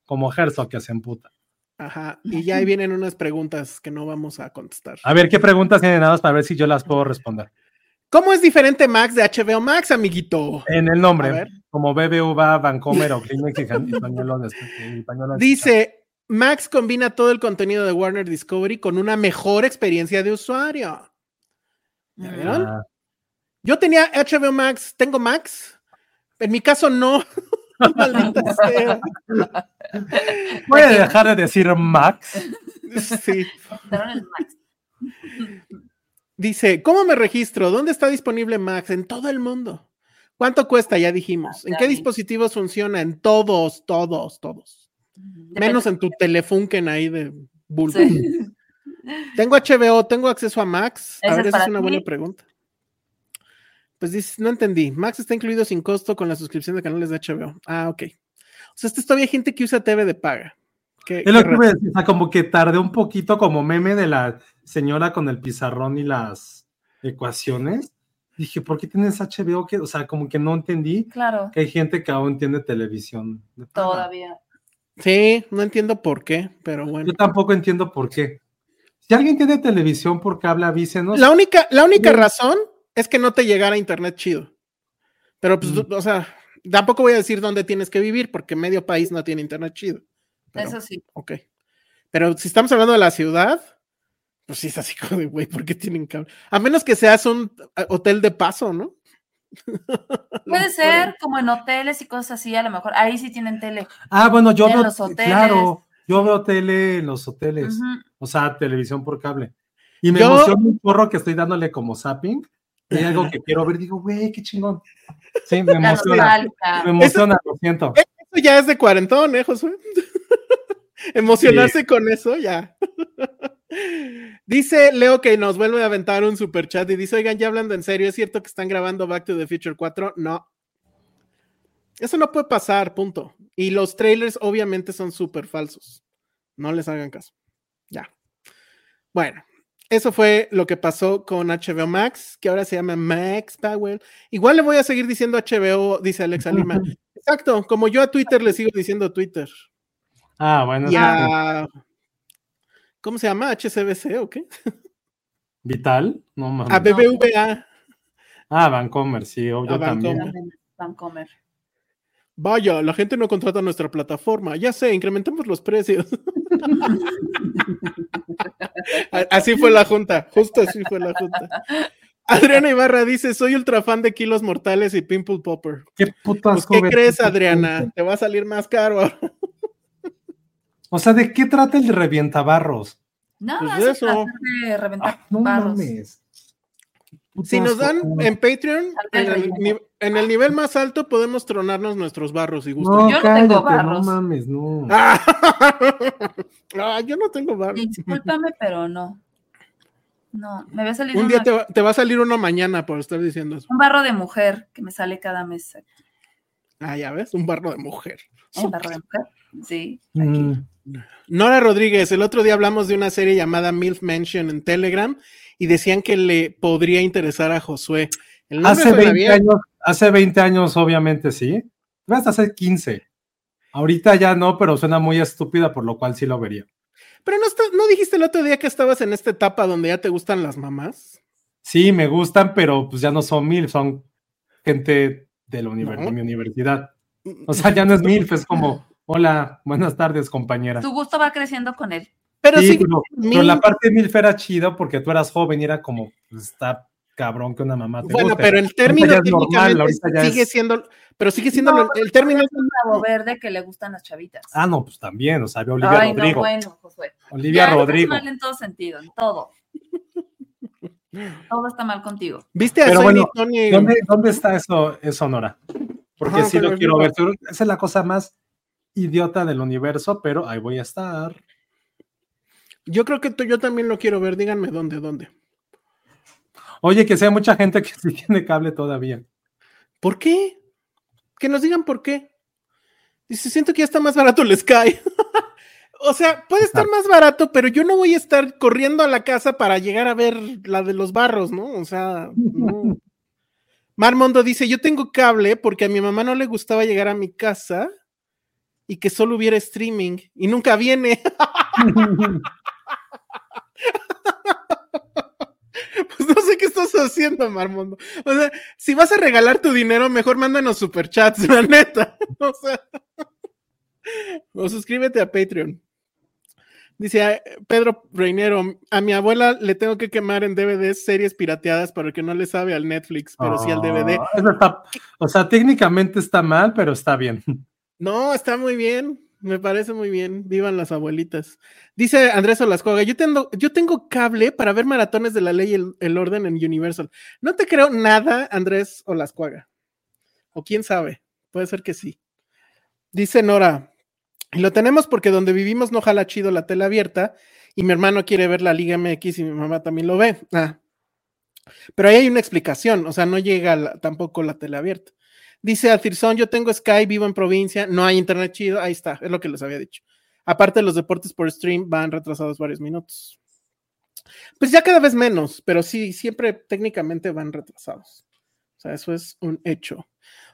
como Herzog que se emputa.
Ajá. Y ya ahí vienen unas preguntas que no vamos a contestar.
A ver, ¿qué preguntas tienen nada más para ver si yo las puedo responder?
¿Cómo es diferente Max de HBO Max, amiguito?
En el nombre, como BBVA, Vancomer o Kleenex y y pañuelos de- y pañuelos de-
Dice, Max combina todo el contenido de Warner Discovery con una mejor experiencia de usuario. ¿Ya vieron?
Ah,
Yo tenía HBO Max, tengo Max. En mi caso no. Maldita sea.
Voy a dejar de decir Max.
Sí. Dice, ¿cómo me registro? ¿Dónde está disponible Max? En todo el mundo. ¿Cuánto cuesta? Ya dijimos. ¿En qué dispositivos funciona? En todos, todos, todos. Menos en tu telefunken ahí de bulbo.
Sí.
Tengo HBO, tengo acceso a Max. A
¿Ese
ver,
es
esa es una
ti?
buena pregunta. Pues dices, no entendí. Max está incluido sin costo con la suscripción de canales de HBO. Ah, ok. O sea, esta es todavía gente que usa TV de paga. Qué-
Es lo que
raro.
iba a decir, o sea, como que tardé un poquito como meme de la señora con el pizarrón y las ecuaciones. Dije, ¿por qué tienes HBO? Que, o sea, como que no entendí
Claro,
que hay gente que aún tiene televisión. de paga.
todavía.
Sí, no entiendo por qué, pero bueno.
Yo tampoco entiendo por qué. Si alguien tiene televisión por cable, avísenos.
La única, la única
Sí.
razón es que no te llegara internet chido. Pero pues,
Mm.
o sea, tampoco voy a decir dónde tienes que vivir, porque medio país no tiene internet chido. Pero,
Eso sí.
Ok. Pero si estamos hablando de la ciudad, pues sí es así como de, güey, ¿por qué tienen cable? A menos que seas un eh, hotel de paso, ¿no?
Puede ser como en hoteles y cosas así, a lo mejor. Ahí sí tienen tele.
Ah, bueno, yo veo,
los hoteles.
claro, yo veo tele en los hoteles, o sea, televisión por cable. Y me
Yo-
emociona un porro que estoy dándole como zapping. Y hay algo que quiero ver, digo, güey, qué chingón. Sí, me emociona. Me emociona, lo siento.
Eso ya es de cuarentón, ¿eh, Josué? Emocionarse con eso, ya. Dice Leo que nos vuelve a aventar un super chat y dice, oigan, ya hablando en serio, ¿es cierto que están grabando Back to the Future 4? No. Eso no puede pasar, punto. Y los trailers obviamente son súper falsos. No les hagan caso. Ya. Bueno, eso fue lo que pasó con HBO Max, que ahora se llama Max Powell. Igual le voy a seguir diciendo HBO, dice Alexa Lima. Exacto, como yo a Twitter le sigo diciendo Twitter.
Ah, bueno.
Y a- ¿Cómo se llama? ¿HCBC o qué?
Vital, no mames.
A BBVA.
Ah, Vancomer, sí, obvio
A
también.
Vancomer.
También Vancomer.
Vaya, la gente no contrata nuestra plataforma. Ya sé, incrementemos los precios. Así fue la junta, justo así fue la junta. Adriana Ibarra dice: Soy ultra fan de Kilos Mortales y Pimple Popper.
Qué puto
Pues,
asco
¿qué crees, Adriana? Te va a salir más caro.
O sea, ¿de qué trata el de revientabarros?
Nada,
Pues
es
de eso.
tratar de reventar
Ah, no
barros.
mames. Puto
Si nos dan en Patreon, en
el
en nivel más alto podemos tronarnos nuestros barros y gustan.
No,
Yo no
cállate,
tengo
no
barros.
mames, no.
Ah, yo no tengo barros.
Discúlpame, pero no. No, me va a salir
Un día
una-
te va, te va a salir uno mañana por estar diciendo eso.
un barro de mujer que me sale cada mes.
Ah, ya ves, un barro de mujer.
Un barro de mujer. Sí.
Mm,
Nora Rodríguez, el otro día hablamos de una serie llamada MILF Mansion en Telegram y decían que le podría interesar a Josué. El
Hace
suena
20
bien.
años, hace 20 años, obviamente sí. Hasta hace 15. Ahorita ya no, pero suena muy estúpida, por lo cual sí lo vería.
Pero no, está- ¿no dijiste el otro día que estabas en esta etapa donde ya te gustan las mamás?
Sí, me gustan, pero pues ya no son mil, son gente de, la
No.
de mi universidad. O sea, ya no es mil, es como, hola, buenas tardes, compañera.
Tu gusto va creciendo con él.
Pero
Sí,
sí,
pero,
mil-
pero la parte de MILF era chido porque tú eras joven y era como, pues, está cabrón que una mamá te
bueno,
guste.
pero el término
ya es normal,
técnicamente
ahorita ya
sigue
es-
siendo, pero sigue siendo
No,
el término
Es un rabo verde que le gustan las chavitas.
Ah, no, pues también, o sea, ve a Olivia
Ay,
Rodrigo.
no, bueno, Josué.
Olivia
Ya
Rodrigo.
mal en todo sentido, en todo. todo está mal contigo.
¿Viste a
Pero bueno,
Tony?
¿Dónde, dónde está eso, eso, Nora? Porque
Ajá,
sí lo quiero ver. Esa es la cosa más idiota del universo, pero ahí voy a estar.
Yo creo que tú- yo también lo quiero ver. Díganme dónde, dónde.
Oye, que sea mucha gente que sí tiene cable todavía.
¿Por qué? Que nos digan por qué. Dice, siento que ya está más barato el Sky. o sea, puede estar
Exacto.
más barato, pero yo no voy a estar corriendo a la casa para llegar a ver la de los barros, ¿no? O sea, no. Marmondo dice, yo tengo cable porque a mi mamá no le gustaba llegar a mi casa y que solo hubiera streaming y nunca viene. Pues no sé qué estás haciendo, Marmondo. O sea, si vas a regalar tu dinero, mejor mándanos superchats, la neta. O sea, suscríbete a Patreon. Dice Pedro Reinero, a mi abuela le tengo que quemar en DVDs series pirateadas para que no le sabe al Netflix, pero sí al DVD.
Ah, o sea, técnicamente está mal, pero está bien.
No, está muy bien. Me parece muy bien. Vivan las abuelitas. Dice Andrés Olascoga, yo tengo, yo tengo cable para ver maratones de la ley y el, orden en Universal. No te creo nada, Andrés Olascuaga. O quién sabe. Puede ser que sí. Dice Nora, y lo tenemos porque donde vivimos no jala chido la tela abierta y mi hermano quiere ver la Liga MX y mi mamá también lo ve. Ah. Pero ahí hay una explicación, o sea, no llega tampoco la tele abierta. Dice Atirson, yo tengo Sky, vivo en provincia, no hay internet chido, ahí está, es lo que les había dicho. Aparte, los deportes por stream van retrasados varios minutos. Pues ya cada vez menos, pero sí, siempre técnicamente van retrasados. O sea, eso es un hecho.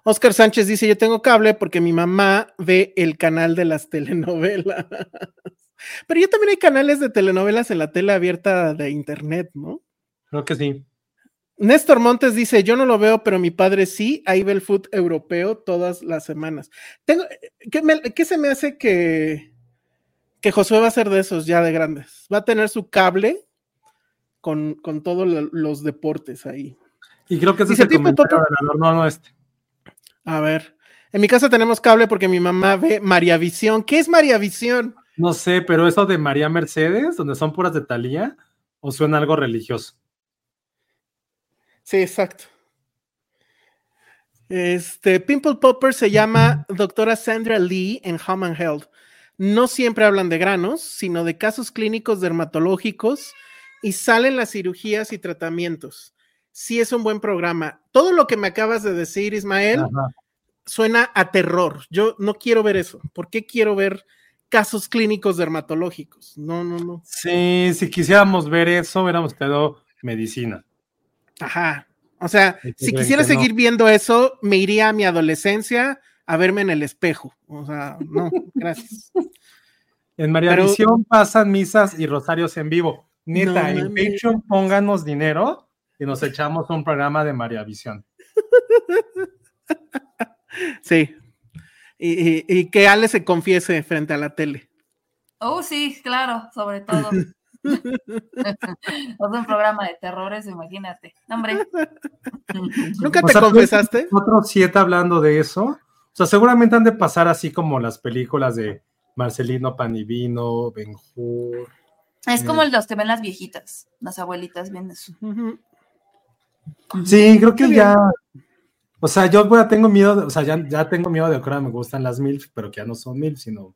Oscar Sánchez dice, yo tengo cable porque mi mamá ve el canal de las telenovelas. Pero ya también hay canales de telenovelas en la tele abierta de internet, ¿no?
Creo que sí.
Néstor Montes dice, yo no lo veo, pero mi padre sí, ahí ve el foot europeo todas las semanas. Tengo, ¿qué, me- qué se me hace que, que Josué va a ser de esos ya de grandes? Va a tener su cable con, con todos lo- los deportes ahí.
Y creo que ese
Dice
es el
tipo
comentario
Toto-
ganador, no, no este.
A ver, en mi casa tenemos cable porque mi mamá ve María Visión. ¿Qué es María Visión?
No sé, pero eso de María Mercedes, donde son puras de Talía, o suena algo religioso.
Sí, exacto. Este, Pimple Popper se llama doctora Sandra Lee en Home and Health. No siempre hablan de granos, sino de casos clínicos dermatológicos y salen las cirugías y tratamientos. Sí es un buen programa. Todo lo que me acabas de decir, Ismael,
Ajá.
suena a terror. Yo no quiero ver eso. ¿Por qué quiero ver casos clínicos dermatológicos? No, no, no.
Sí, si quisiéramos ver eso, hubiéramos quedado medicina.
Ajá. O sea,
¿Y qué
si quisiera
no?
seguir viendo eso, me iría a mi adolescencia a verme en el espejo. O sea, no, gracias.
En María
Pero-
Visión pasan misas y rosarios en vivo. Neta,
No
en
mames.
Patreon pónganos dinero y nos echamos un programa de María Visión.
Sí. Y, y- y que Ale se confiese frente a la tele.
Oh, sí, claro, sobre todo. es un programa de terrores, imagínate. Hombre.
¿Nunca
O
te
sea,
confesaste?
Otros siete hablando de eso. O sea, seguramente han de pasar así como las películas de Marcelino Panivino, Ben Hur.
Es como los que ven las viejitas, las abuelitas viendo eso.
Sí, creo que ya. O sea, yo bueno, tengo miedo, de- o sea, ya, ya tengo miedo de que ahora me gustan las MILF, pero que ya no son MILF, sino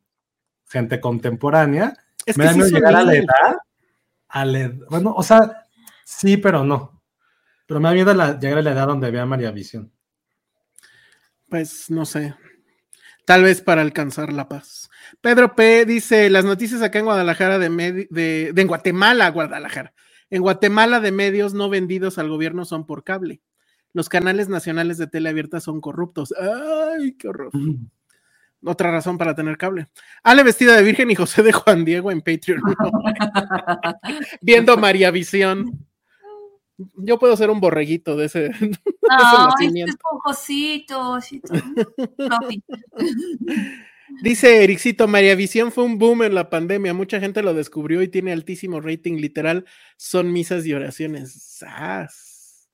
gente contemporánea.
Es
me
que
da
sí
miedo
son
llegar a la edad. A la ed- bueno, o sea, sí, pero no. Pero me da miedo la- llegar a la edad donde vea María Visión.
Pues no sé. Tal vez para alcanzar la paz. Pedro P. dice: Las noticias acá en Guadalajara de, de, de en Guatemala, Guadalajara. En Guatemala de medios no vendidos al gobierno son por cable. Los canales nacionales de tele abierta son corruptos. ¡Ay, qué horror! Otra razón para tener cable. Ale vestida de virgen y José de Juan Diego en Patreon. Viendo María Visión. Yo puedo ser un borreguito de ese. de ese
Ay, este.
Dice Ericito, María Visión fue un boom en la pandemia. Mucha gente lo descubrió y tiene altísimo rating. Literal, son misas y oraciones. ¡Sas!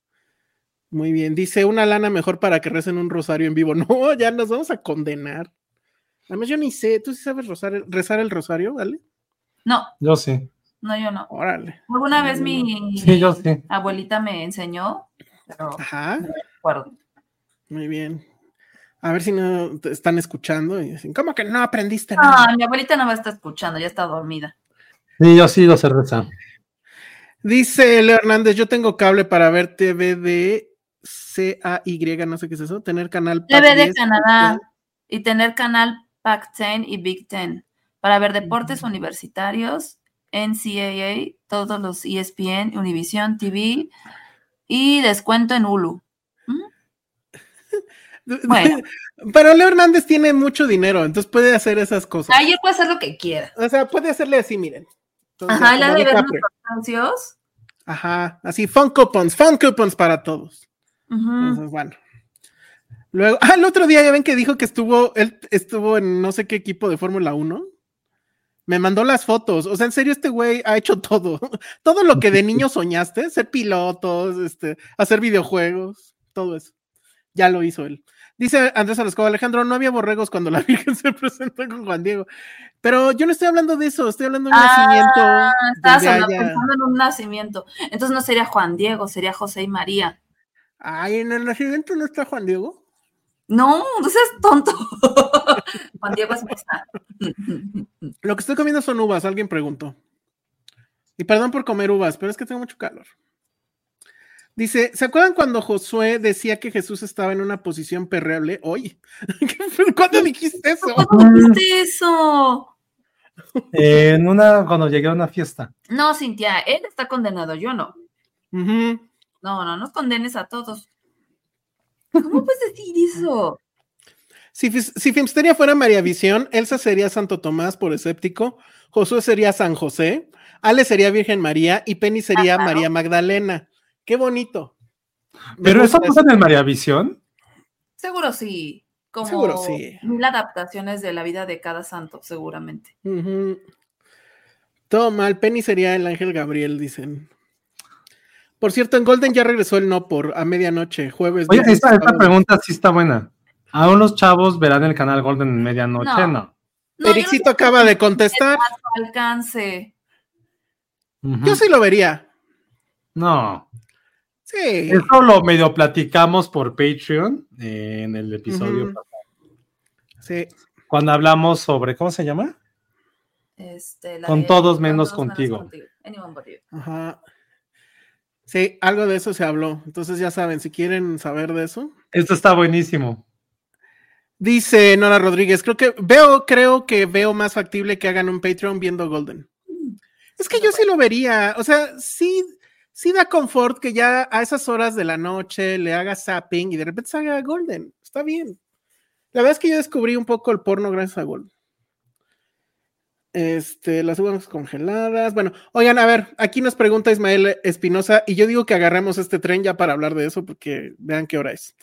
Muy bien. Dice una lana mejor para que recen un rosario en vivo. No, ya nos vamos a condenar. Además, yo ni sé. ¿Tú sí sabes rezar el, rezar el rosario? ¿Vale?
No,
Yo sí.
no, yo no.
Órale.
Alguna vez mi
Sí, yo sí.
abuelita me enseñó, pero
Ajá.
no recuerdo.
Muy bien. A ver si no te están escuchando y dicen, ¿cómo que no aprendiste nada?
Ah, mi abuelita no va a estar escuchando, ya está dormida.
Sí, yo sí lo sé rezar.
Dice Leo Hernández, yo tengo cable para ver TV de CAY, no sé qué es eso, tener canal
TV de
10,
Canadá y tener canal Pac-10 y Big Ten para ver deportes universitarios, NCAA, todos los ESPN, Univision TV y descuento en Hulu. Bueno.
Pero Leo Hernández tiene mucho dinero, entonces puede hacer esas cosas.
Ayer puede hacer lo que quiera.
O sea, puede hacerle así, miren. Entonces,
Ajá, la de ver.
Ajá, así, fun coupons, fun coupons para todos.
Ujú.
Entonces, bueno. Luego, ah, el otro día ya ven que dijo que estuvo, él estuvo en no sé qué equipo de Fórmula 1. Me mandó las fotos. O sea, en serio, este güey ha hecho todo. Todo lo que de niño soñaste, ser pilotos, este, hacer videojuegos, todo eso. Ya lo hizo él. Dice Andrés Alascova, Alejandro, no había borregos cuando la Virgen se presentó con Juan Diego. Pero yo no estoy hablando de eso, estoy hablando de un
Ah,
nacimiento. Haya-
pensando en un nacimiento. Entonces no sería Juan Diego, sería José y María.
Ay, en el nacimiento no está Juan Diego.
No, no seas tonto. Juan Diego es mi está.
Lo que estoy comiendo son uvas, alguien preguntó. Y perdón por comer uvas, pero es que tengo mucho calor. Dice, ¿se acuerdan cuando Josué decía que Jesús estaba en una posición perreable? Oye, ¿qué fue? ¿cuándo dijiste eso?
¿Cómo dijiste eso?
Eh, en una, cuando llegué a una fiesta.
No, Cintia, él está condenado, yo no. No, no, no condenes a todos. ¿Cómo puedes decir eso?
Si, si Filmsteria fuera María Visión, Elsa sería Santo Tomás por escéptico, Josué sería San José, Ale sería Virgen María y Penny sería
claro.
María Magdalena. Qué bonito.
Pero eso pasa en el María Visión.
Seguro sí. Como
Seguro sí.
mil adaptaciones de la vida de cada santo, seguramente.
Ujú. Todo mal. Penny sería el ángel Gabriel, dicen. Por cierto, en Golden ya regresó el no por a medianoche, jueves.
Oye, esta, pregunta sí está buena. ¿Aún los chavos verán el canal Golden en medianoche?
No.
No.
No, yo no
Ericito acaba de contestar.
alcance.
Ujú.
Yo sí lo vería.
No.
Sí.
Eso lo medio platicamos por Patreon eh, en el episodio pasado.
Sí.
Cuando hablamos sobre, ¿cómo se llama?
Este, la
Con
de-
todos
con
menos
todos
contigo.
Anyone but you.
Ajá. Sí, algo de eso se habló. Entonces ya saben, si quieren saber de eso.
Esto está buenísimo.
Dice Nora Rodríguez, creo que veo, creo que veo más factible que hagan un Patreon viendo Golden. Es que yo sí lo vería. O sea, sí, sí da confort que ya a esas horas de la noche le haga zapping y de repente salga Golden. Está bien. La verdad es que yo descubrí un poco el porno gracias a Golden. Este, las uvas congeladas. Bueno, oigan, a ver, aquí nos pregunta Ismael Espinosa y yo digo que agarremos este tren ya para hablar de eso porque vean qué hora es.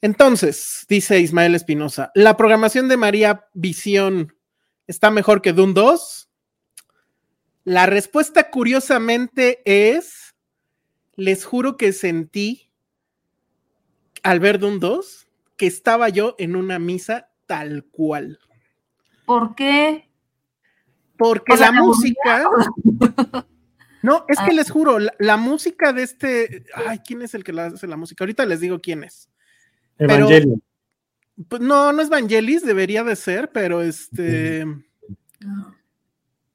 Entonces, dice Ismael Espinosa, ¿la programación de María Visión está mejor que Dune 2? La respuesta curiosamente es, les juro que sentí al ver Dune 2 que estaba yo en una misa tal cual.
¿Por qué?
Porque
O sea,
la
¿te
música... No, es que
Ah.
les juro, la, la música de este... Ay, ¿quién es el que la hace la música? Ahorita les digo quién es.
Evangelio.
Pues no, no es Vangelis, debería de ser, pero este...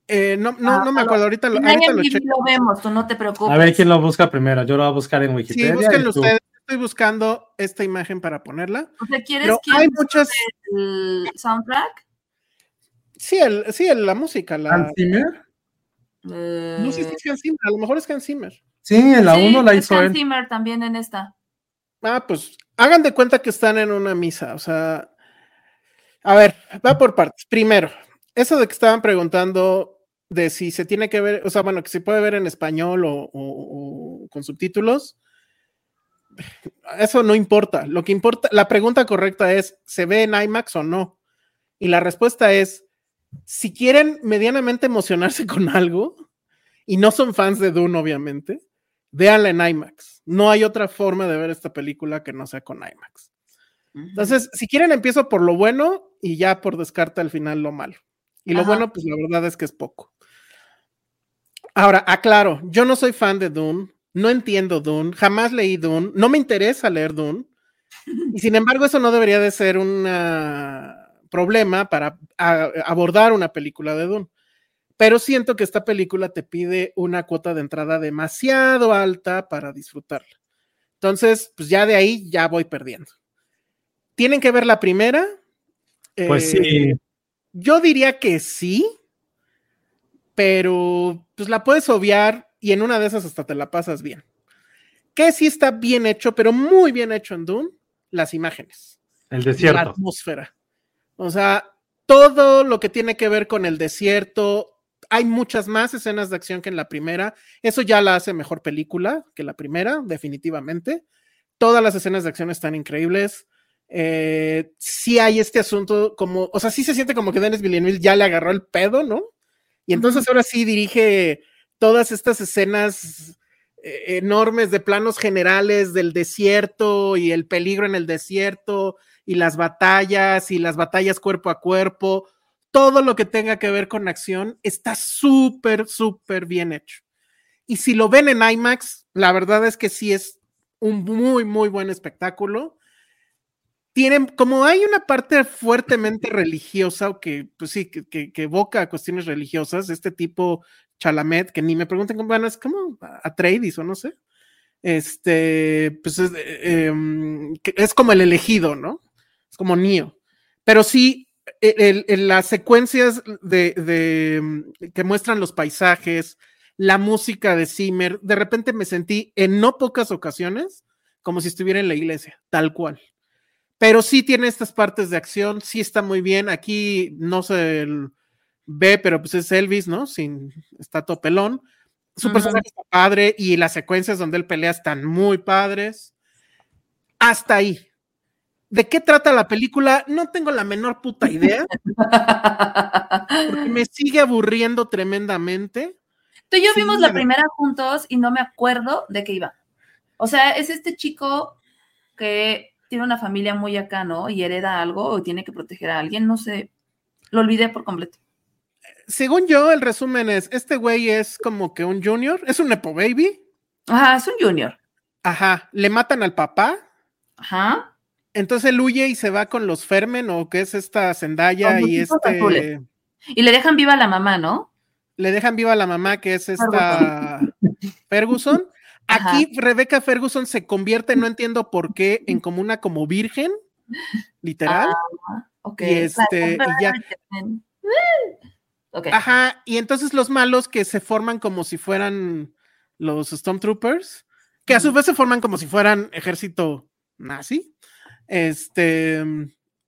eh, no, no,
Ah,
no me acuerdo, ahorita lo,
En
ahorita lo checo.
lo vemos, tú no te preocupes.
A ver quién lo busca primero. Yo lo voy a buscar en
Sí,
Wikipedia.
búsquenlo
y tú-
ustedes. Estoy buscando esta imagen para ponerla.
O sea, ¿quieres
Pero
que
hay muchas...
el soundtrack?
Sí, el, sí el- la música. La,
Hans Zimmer.
no sé si es Hans Zimmer, a lo mejor es Hans Zimmer.
Sí, en la
Sí,
1 la
es
hizo
Hans
él.
También en esta.
Ah, pues hagan de cuenta que están en una misa. O sea, a ver, va por partes. Primero, eso de que estaban preguntando de si se tiene que ver, o sea, bueno, que se puede ver en español o, o- o con subtítulos. Eso no importa. Lo que importa, la pregunta correcta es: ¿se ve en IMAX o no? Y la respuesta es: si quieren medianamente emocionarse con algo y no son fans de Dune, obviamente, véanla en IMAX. No hay otra forma de ver esta película que no sea con IMAX. Entonces, si quieren, empiezo por lo bueno y ya por descarte al final lo malo. Y lo
Ajá.
bueno, pues la verdad es que es poco. Ahora, aclaro, yo no soy fan de Dune, no entiendo Dune, jamás leí Dune, no me interesa leer Dune. Y sin embargo, eso no debería de ser un problema para a- abordar una película de Dune. Pero siento que esta película te pide una cuota de entrada demasiado alta para disfrutarla. Entonces, pues ya de ahí ya voy perdiendo. ¿Tienen que ver la primera?
Pues
Eh,
sí.
Yo diría que sí, pero pues la puedes obviar y en una de esas hasta te la pasas bien. Que sí está bien hecho, pero muy bien hecho en Dune, las imágenes
El
la
desierto.
atmósfera. O sea, todo lo que tiene que ver con el desierto, hay muchas más escenas de acción que en la primera. Eso ya la hace mejor película que la primera, definitivamente. Todas las escenas de acción están increíbles. Eh, sí hay este asunto como, o sea, sí se siente como que Denis Villeneuve ya le agarró el pedo, ¿no? Y entonces ahora sí dirige todas estas escenas eh, enormes de planos generales del desierto y el peligro en el desierto y las batallas y las batallas cuerpo a cuerpo, todo lo que tenga que ver con acción está súper, súper bien hecho. Y si lo ven en IMAX, la verdad es que sí es un muy, muy buen espectáculo. Tienen, como hay una parte fuertemente religiosa, o que, pues sí, que, que, evoca cuestiones religiosas, este tipo Chalamet, que ni me pregunten cómo, bueno, es como Atreides o no sé. Este, pues es, eh, que es como el elegido, ¿no? Es como Neo. Pero sí, el- el- las secuencias de, de- que muestran los paisajes, la música de Zimmer, de repente me sentí en no pocas ocasiones como si estuviera en la iglesia, tal cual. Pero sí tiene estas partes de acción, sí está muy bien. Aquí no se ve, pero pues es Elvis, ¿no? Sin, está todo pelón. Su personaje está padre y las secuencias donde él pelea están muy padres. Hasta ahí. ¿De qué trata la película? No tengo la menor puta idea, porque me sigue aburriendo tremendamente.
Tú y yo
Sí,
vimos la primera juntos y no me acuerdo de qué iba. O sea, es este chico que tiene una familia muy acá, ¿no? Y hereda algo o tiene que proteger a alguien, no sé. Lo olvidé por completo.
según yo, el resumen es, este güey es como que un junior, es un Nepo Baby.
Ajá, es un junior.
Ajá, le matan al papá.
Ajá.
Entonces él huye y se va con los Fermen, o que es esta Zendaya y este.
azules. Y le dejan viva a la mamá, ¿no?
Le dejan viva a la mamá, que es esta Ferguson.
Ajá.
Aquí Rebecca Ferguson se convierte, no entiendo por qué, en como una como virgen, literal.
Ah.
Y este, y ya.
Ok.
Ajá, y entonces los malos que se forman como si fueran los Stormtroopers, que a su vez se forman como si fueran ejército nazi, este,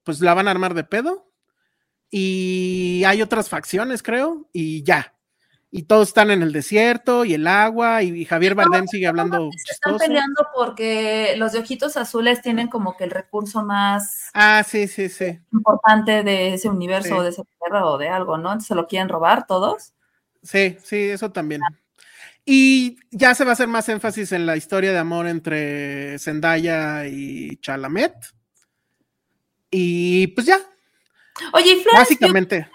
pues la van a armar de pedo. Y hay otras facciones, creo, y ya. Y todos están en el desierto y el agua, y Javier Bardem sigue hablando
Se están
chistoso.
peleando porque los de ojitos azules tienen como que el recurso más
Ah, sí, sí, sí.
importante de ese universo
Sí.
o de esa tierra o de algo, ¿no? Entonces se lo quieren robar todos.
Sí, sí, eso también. Y ya se va a hacer más énfasis en la historia de amor entre Zendaya y Chalamet. Y pues ya,
Oye, ¿y Florence Pugh?
básicamente.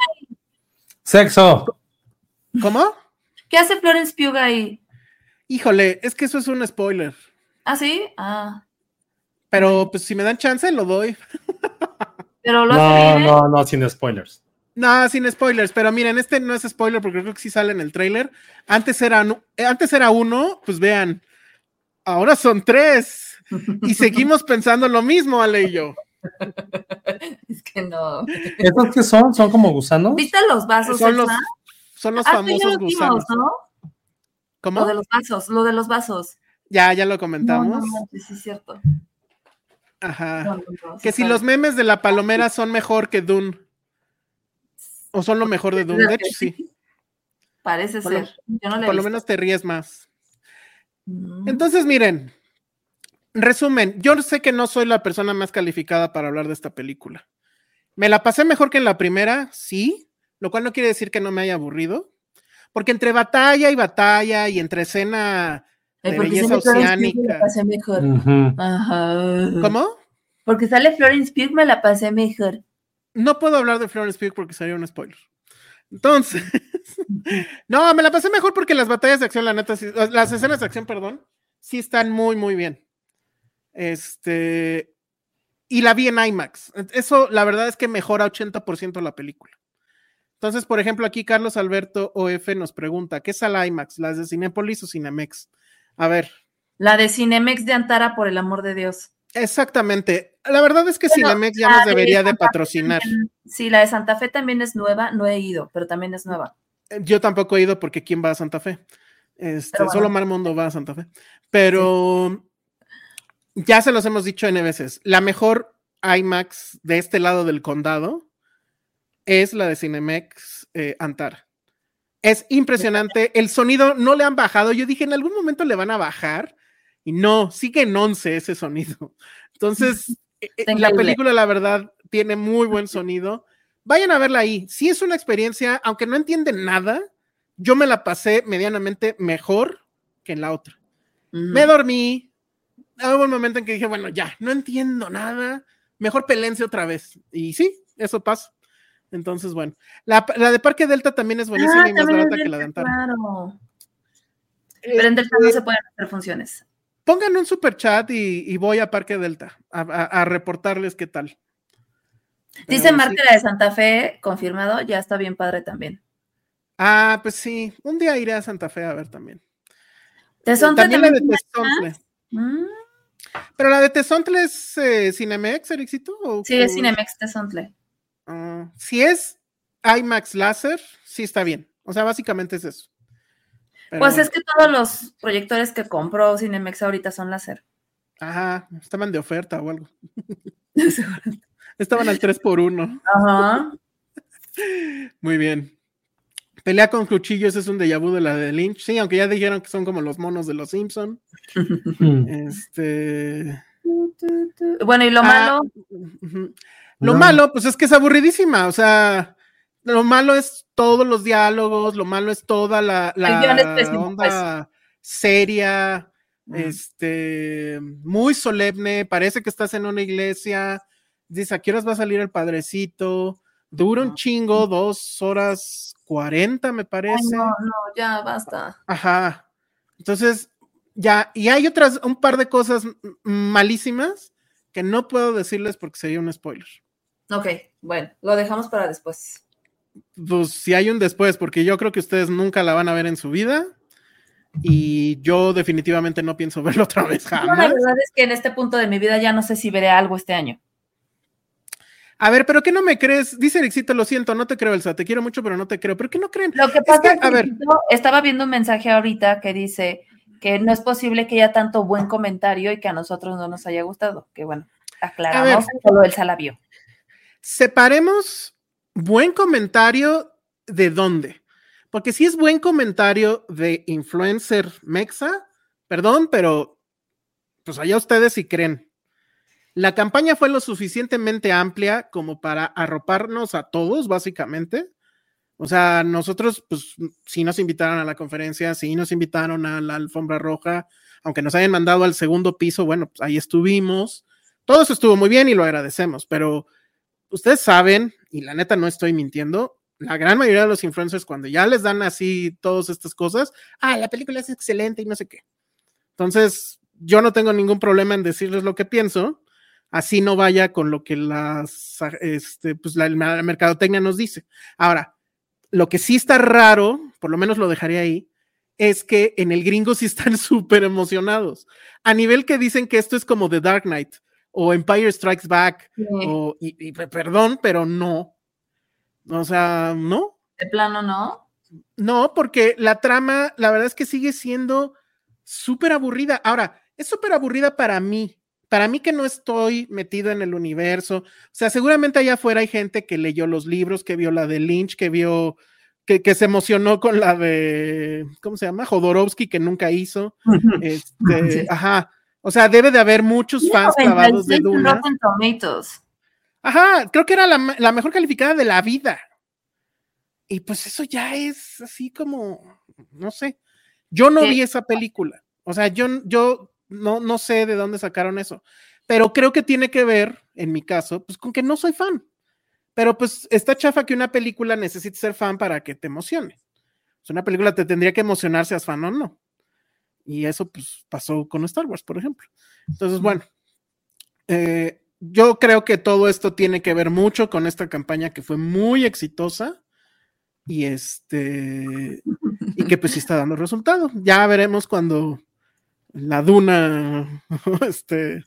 Sexo.
¿Cómo?
¿Qué hace Florence Pugh ahí?
Híjole, es que eso es un spoiler.
¿Ah, sí? Ah.
Pero pues si me dan chance, lo doy.
Pero lo
No,
hace bien.
no, no, sin spoilers.
No, sin spoilers, pero miren, este no es spoiler porque creo que sí sale en el trailer. Antes era, eh, antes era uno, pues vean, ahora son tres. Y seguimos pensando lo mismo, Ale y yo.
Es que no.
¿Estos qué son? ¿Son como gusanos?
¿Viste los vasos?
Son los, son los
Ah,
famosos gusanos.
¿no?
¿Cómo?
Lo de los vasos, lo de los vasos.
Ya, ya lo
No, no,
comentamos.
no, sí, es cierto.
Ajá.
No, no, no,
Que si los memes de la palomera son mejor que Dune. O son lo mejor de Dune. De hecho, sí.
Parece
Por lo-
ser. Yo no
Por lo menos te ríes más.
Mm.
Entonces, miren. Resumen, yo sé que no soy la persona más calificada para hablar de esta película. Me la pasé mejor que en la primera, sí, lo cual no quiere decir que no me haya aburrido, porque entre batalla y batalla y entre escena
Ay,
de belleza
Pugh, me la
oceánica.
pasé mejor. Ajá.
¿Cómo?
Porque sale Florence Pugh, me la pasé mejor.
No puedo hablar de Florence Pugh porque sería un spoiler. Entonces, no, me la pasé mejor porque las batallas de acción, la neta, sí- las escenas de acción, perdón, sí están muy, muy bien. Este, y la vi en IMAX. Eso, la verdad es que mejora 80% la película. Entonces, por ejemplo, aquí Carlos Alberto OF nos pregunta, ¿qué es la IMAX? ¿Las de Cinépolis o Cinemex? A ver,
La de Cinemex de Antara, por el amor de Dios.
exactamente. La verdad es que
Bueno,
Cinemex ya nos
de
debería de patrocinar.
también- Sí, la de Santa Fe también es nueva, no he ido, pero también es nueva.
Yo tampoco he ido porque ¿quién va a Santa Fe? Este,
bueno.
Solo Marmundo va a Santa Fe. Pero ya se los hemos dicho N veces. La mejor IMAX de este lado del condado es la de Cinemex eh, Antara. Es impresionante. El sonido no le han bajado. Yo dije, en algún momento le van a bajar. Y no, sigue en 11 ese sonido. Entonces, eh, eh, la
increíble.
película, la verdad, tiene muy buen sonido. Vayan a verla ahí. Sí es una experiencia, aunque no entienden nada, yo me la pasé medianamente mejor que en la otra. Me dormí. Hubo un momento en que dije, bueno, ya, no entiendo nada. Mejor pelense otra vez. Y sí, eso pasa. Entonces, bueno. La, la de Parque Delta también es buenísima
Ah,
y más
también es
barata que la de Antara.
Claro. Pero en Delta no se pueden hacer funciones.
Pongan un super chat y, y voy a Parque Delta a, a- a reportarles qué tal.
Dice
Pero
Marta
sí.
la de Santa Fe, confirmado, ya está bien padre también.
Ah, pues sí. Un día iré a Santa Fe a ver también.
Tezontle
también la de Tezontle.
Mm,
Pero la de Tezontle es eh, Cinemex, Ericito. ¿o
Sí, es
o-
Cinemex Tezontle.
Ah, si es IMAX láser, sí está bien. O sea, básicamente es eso. Pero
Pues
bueno.
es que todos los proyectores que compró Cinemex ahorita son láser.
Ajá, estaban de oferta o algo. Estaban al 3 por 1
Ajá.
Muy bien. Pelea con cuchillos es un déjà vu de la de Lynch. Sí, aunque ya dijeron que son como los monos de los Simpson. Este.
Bueno, y lo
Ah,
malo.
Lo
No.
malo, pues es que es aburridísima. O sea, lo malo es todos los diálogos, lo malo es toda la,
es
onda seria,
Mm.
este, muy solemne. Parece que estás en una iglesia. Dice, ¿a qué horas va a salir el padrecito? Dura un chingo, dos horas cuarenta, me
Ay,
parece.
no, no, ya basta.
Ajá. Entonces, ya, y hay otras, un par de cosas malísimas que no puedo decirles porque sería un spoiler.
Ok, bueno, lo dejamos para después.
Pues si hay un después, porque yo creo que ustedes nunca la van a ver en su vida. Y yo definitivamente no pienso verla otra vez
No, la
jamás.
verdad es que en este punto de mi vida ya no sé si veré algo este año.
A ver, pero ¿qué no me crees? Dice Ericito, lo siento, no te creo, Elsa, te quiero mucho, pero no te creo. ¿Pero qué no creen?
Lo que pasa es que,
a ver.
estaba viendo un mensaje ahorita que dice que no es posible que haya tanto buen comentario y que a nosotros no nos haya gustado. Que bueno, aclaramos, solo Elsa la vio.
Separemos buen comentario de dónde. Porque si es buen comentario de influencer mexa, perdón, pero pues allá ustedes si creen. La campaña fue lo suficientemente amplia como para arroparnos a todos, básicamente. O sea, nosotros, pues, sí nos invitaron a la conferencia, sí nos invitaron a la alfombra roja, aunque nos hayan mandado al segundo piso, bueno, pues ahí estuvimos. Todo eso estuvo muy bien y lo agradecemos, pero ustedes saben, y la neta no estoy mintiendo, la gran mayoría de los influencers cuando ya les dan así todas estas cosas, ah, la película es excelente y no sé qué. Entonces, yo no tengo ningún problema en decirles lo que pienso, así no vaya con lo que las, este, pues la, la mercadotecnia nos dice. Ahora, lo que sí está raro, por lo menos lo dejaré ahí, es que en el gringo sí están súper emocionados. A nivel que dicen que esto es como The Dark Knight o Empire Strikes Back,
Sí,
o, y, y perdón, pero no. O sea, no.
de plano, ¿no?
No, porque la trama, la verdad es que sigue siendo súper aburrida. Ahora, es súper aburrida para mí. Para mí que no estoy metido en el universo. O sea, seguramente allá afuera hay gente que leyó los libros, que vio la de Lynch, que vio, que, que se emocionó con la de, ¿cómo se llama? Jodorowsky, que nunca hizo. Este,
Sí.
Ajá. O sea, debe de haber muchos fans clavados de
96 en
Duna. Ajá, creo que era la, mejor calificada de la vida. Y pues eso ya es así como, no sé. Yo no
¿Qué?
vi esa película. O sea, yo, yo no, no sé de dónde sacaron eso. Pero creo que tiene que ver, en mi caso, pues con que no soy fan. Pero pues está chafa que una película necesite ser fan para que te emocione. O sea, una película te tendría que emocionar seas fan o no. Y eso pues pasó con Star Wars, por ejemplo. Entonces, bueno, eh, yo creo que todo esto tiene que ver mucho con esta campaña que fue muy exitosa y este y que pues sí está dando resultado. Ya veremos cuando la duna este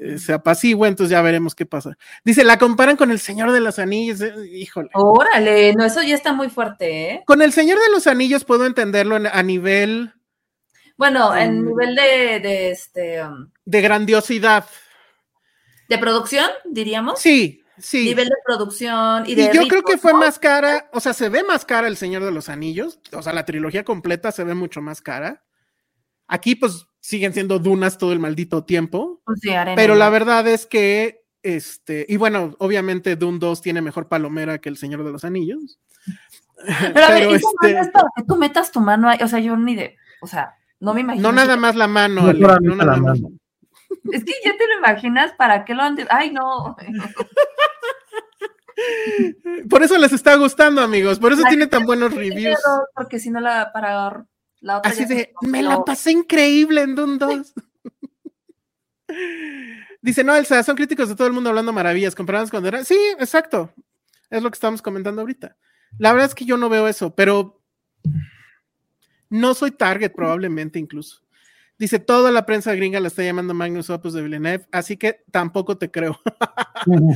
eh, se apacigua, entonces ya veremos qué pasa. Dice, la comparan con el Señor de los Anillos, eh, híjole.
Órale, no, eso ya está muy fuerte, ¿eh?
Con el Señor de los Anillos puedo entenderlo en- a nivel
Bueno, en
Mm.
nivel de, de, este, um,
de grandiosidad.
de producción, diríamos.
Sí, sí.
Nivel de producción y
Y
de
yo creo que fue
¿no?
más cara, o sea, se ve más cara el Señor de los Anillos, o sea, la trilogía completa se ve mucho más cara. Aquí pues siguen siendo dunas todo el maldito tiempo,
sí, arena,
pero la verdad es que, este, y bueno, obviamente Dune 2 tiene mejor palomera que el Señor de los Anillos.
Pero a ver,
pero,
no
este,
es para que tú metas tu mano ahí, o sea, yo ni de, o sea, no me imagino.
no nada más la mano,
No
Ale,
solamente
no nada
la
más.
mano.
Es que ya te lo imaginas, ¿para qué lo han de- Ay, no.
Por eso les está gustando, amigos, por eso
La
tiene tan buenos reviews.
Porque si no la, para la otra
Así de,
me
la pasé increíble en Dune 2. Dice, no, Elsa, son críticos de todo el mundo hablando maravillas, comparados con... Sí, exacto. Es lo que estamos comentando ahorita. La verdad es que yo no veo eso, pero no soy target probablemente incluso. Dice, toda la prensa gringa la está llamando Magnus Opus de Villeneuve, así que tampoco te creo. Bueno,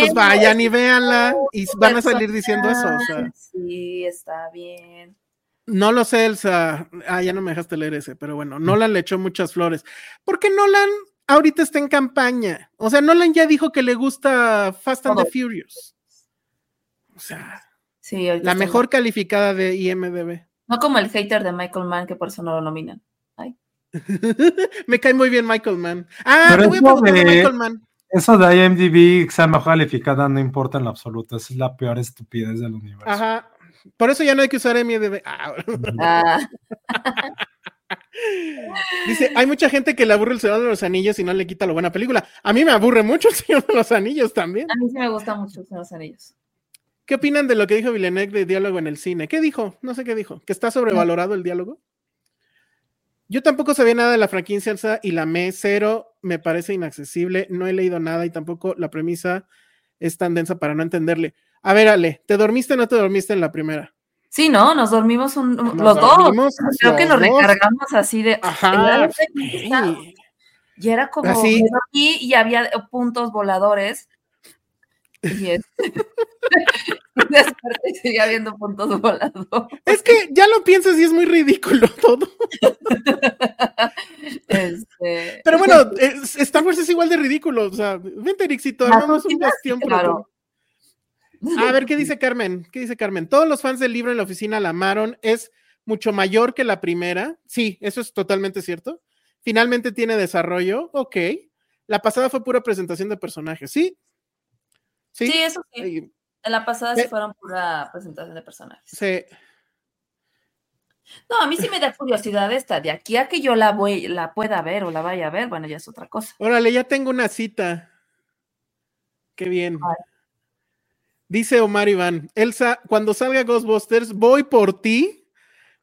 pues vayan y véanla y van a salir diciendo eso. O sea,
personal. Sí, está bien.
No lo sé, Elsa. Ah, ya no me dejaste leer ese, pero bueno, Nolan le echó muchas flores. Porque Nolan ahorita está en campaña. O sea, Nolan ya dijo que le gusta Fast and the. Furious. O sea,
Sí,
la mejor calificada de IMDB.
No como el hater de Michael Mann, que por eso no lo nominan.
me cae muy bien Michael Mann. Ah,
Pero
te voy a preguntar de
de-
Michael Mann.
Eso de IMDb, que sea mejor calificada, no importa en lo absoluto. Esa es la peor estupidez del universo.
Ajá. Por eso ya no hay que usar IMDB. Ah,
Ah,
dice, hay mucha gente que le aburre el Señor de los Anillos y no le quita la buena película. A mí me aburre mucho el Señor de los Anillos también.
a mí sí me gusta mucho los Anillos.
¿Qué opinan de lo que dijo Villeneuve de diálogo en el cine? ¿Qué dijo? No sé qué dijo. ¿Que está sobrevalorado el diálogo? Yo tampoco sabía nada de la franquicia y la me cero me parece inaccesible. No he leído nada y tampoco la premisa es tan densa para no entenderle. A ver, Ale, ¿te dormiste o no te dormiste en la primera?
Sí, no, nos dormimos un,
Nos
los
dormimos
dos. Creo que nos
dos.
recargamos así de.
Ajá.
Y era como.
Así.
y había puntos voladores. Y es- y habiendo puntos voladores.
Es que ya lo piensas y es muy ridículo todo.
Este,
Pero bueno, Star Wars es igual de ridículo. O sea, vente, Ericito,
Las
armamos un bastión
claro.
A ver, ¿qué dice Carmen? ¿Qué dice Carmen? Todos los fans del libro en la oficina la amaron. Es mucho mayor que la primera. Sí, eso es totalmente cierto. Finalmente tiene desarrollo. Ok. La pasada fue pura presentación de personajes. Sí. Sí.
Sí, eso sí. En la pasada sí fueron pura presentación de personajes.
sí.
No, a mí sí me da curiosidad esta. De aquí a que yo la voy, la pueda ver o la vaya a ver, bueno, ya es otra cosa.
Órale, ya tengo una cita. Qué bien. Dice Omar Iván, Elsa, cuando salga Ghostbusters, voy por ti.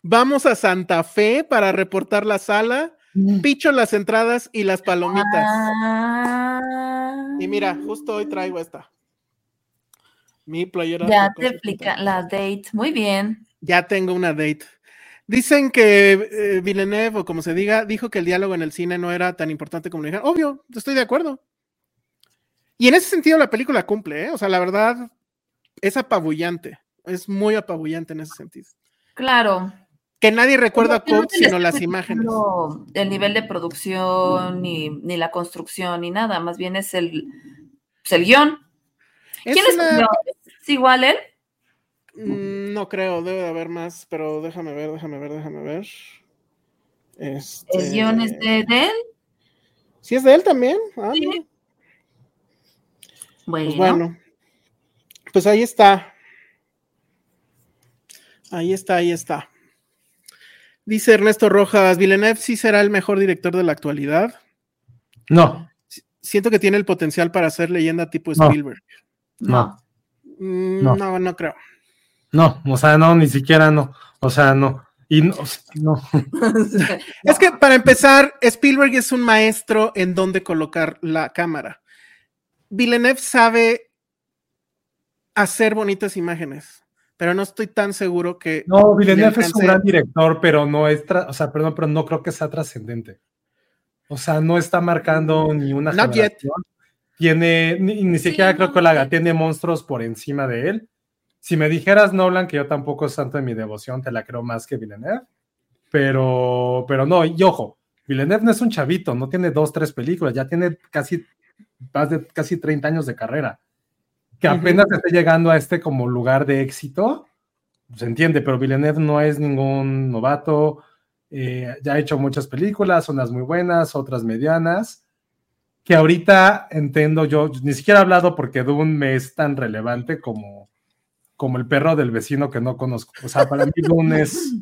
Vamos a Santa Fe para reportar la sala. Picho las entradas y las palomitas.
Ah.
Y mira, justo hoy traigo esta. Mi playera.
Ya te explica la date. Muy bien.
Ya tengo una date. Dicen que eh, Villeneuve, o como se diga, dijo que el diálogo en el cine no era tan importante como le dijeron. Obvio, estoy de acuerdo. Y en ese sentido la película cumple, ¿eh? O sea, la verdad es apabullante. Es muy apabullante en ese sentido.
Claro.
Que nadie recuerda
no le
sino las imágenes.
El nivel de producción, ni, ni la construcción, ni nada. Más bien es el, pues, el guion.
Es
¿Quién
una-?
¿Es igual él?
Mm, No creo, debe de haber más, pero déjame ver, déjame ver, déjame ver. Este...
¿El guion es de, de él?
¿Sí es de él también? Ah,
Sí.
mira.
Bueno.
Pues bueno, pues ahí está. Ahí está, ahí está. Dice Ernesto Rojas, Villeneuve sí será el mejor director de la actualidad.
No,
Siento que tiene el potencial para ser leyenda tipo. Spielberg.
no,
Mm,
No.
no, no creo.
no, o sea, no, ni siquiera no, o sea, no. Y no.
Es que para empezar, Spielberg es un maestro en dónde colocar la cámara. Villeneuve sabe hacer bonitas imágenes, pero no estoy tan seguro que
No, Villeneuve es un gran director, pero no es, o sea, perdón, pero no creo que sea trascendente. O sea, no está marcando ni una
Not yet.
Tiene, ni, ni siquiera creo
no
que la haga, tiene monstruos por encima de él. Si me dijeras Nolan, que yo tampoco es tanto de mi devoción, te la creo más que Villeneuve. Pero, pero no, y ojo, Villeneuve no es un chavito, no tiene dos, tres películas, ya tiene casi, más de casi 30 años de carrera. Que apenas esté llegando a este como lugar de éxito, se entiende, pero Villeneuve no es ningún novato, eh, ya ha hecho muchas películas, unas muy buenas, otras medianas, que ahorita entiendo yo, ni siquiera he hablado porque Dune me es tan relevante como, como el perro del vecino que no conozco. O sea, para mí Dune es,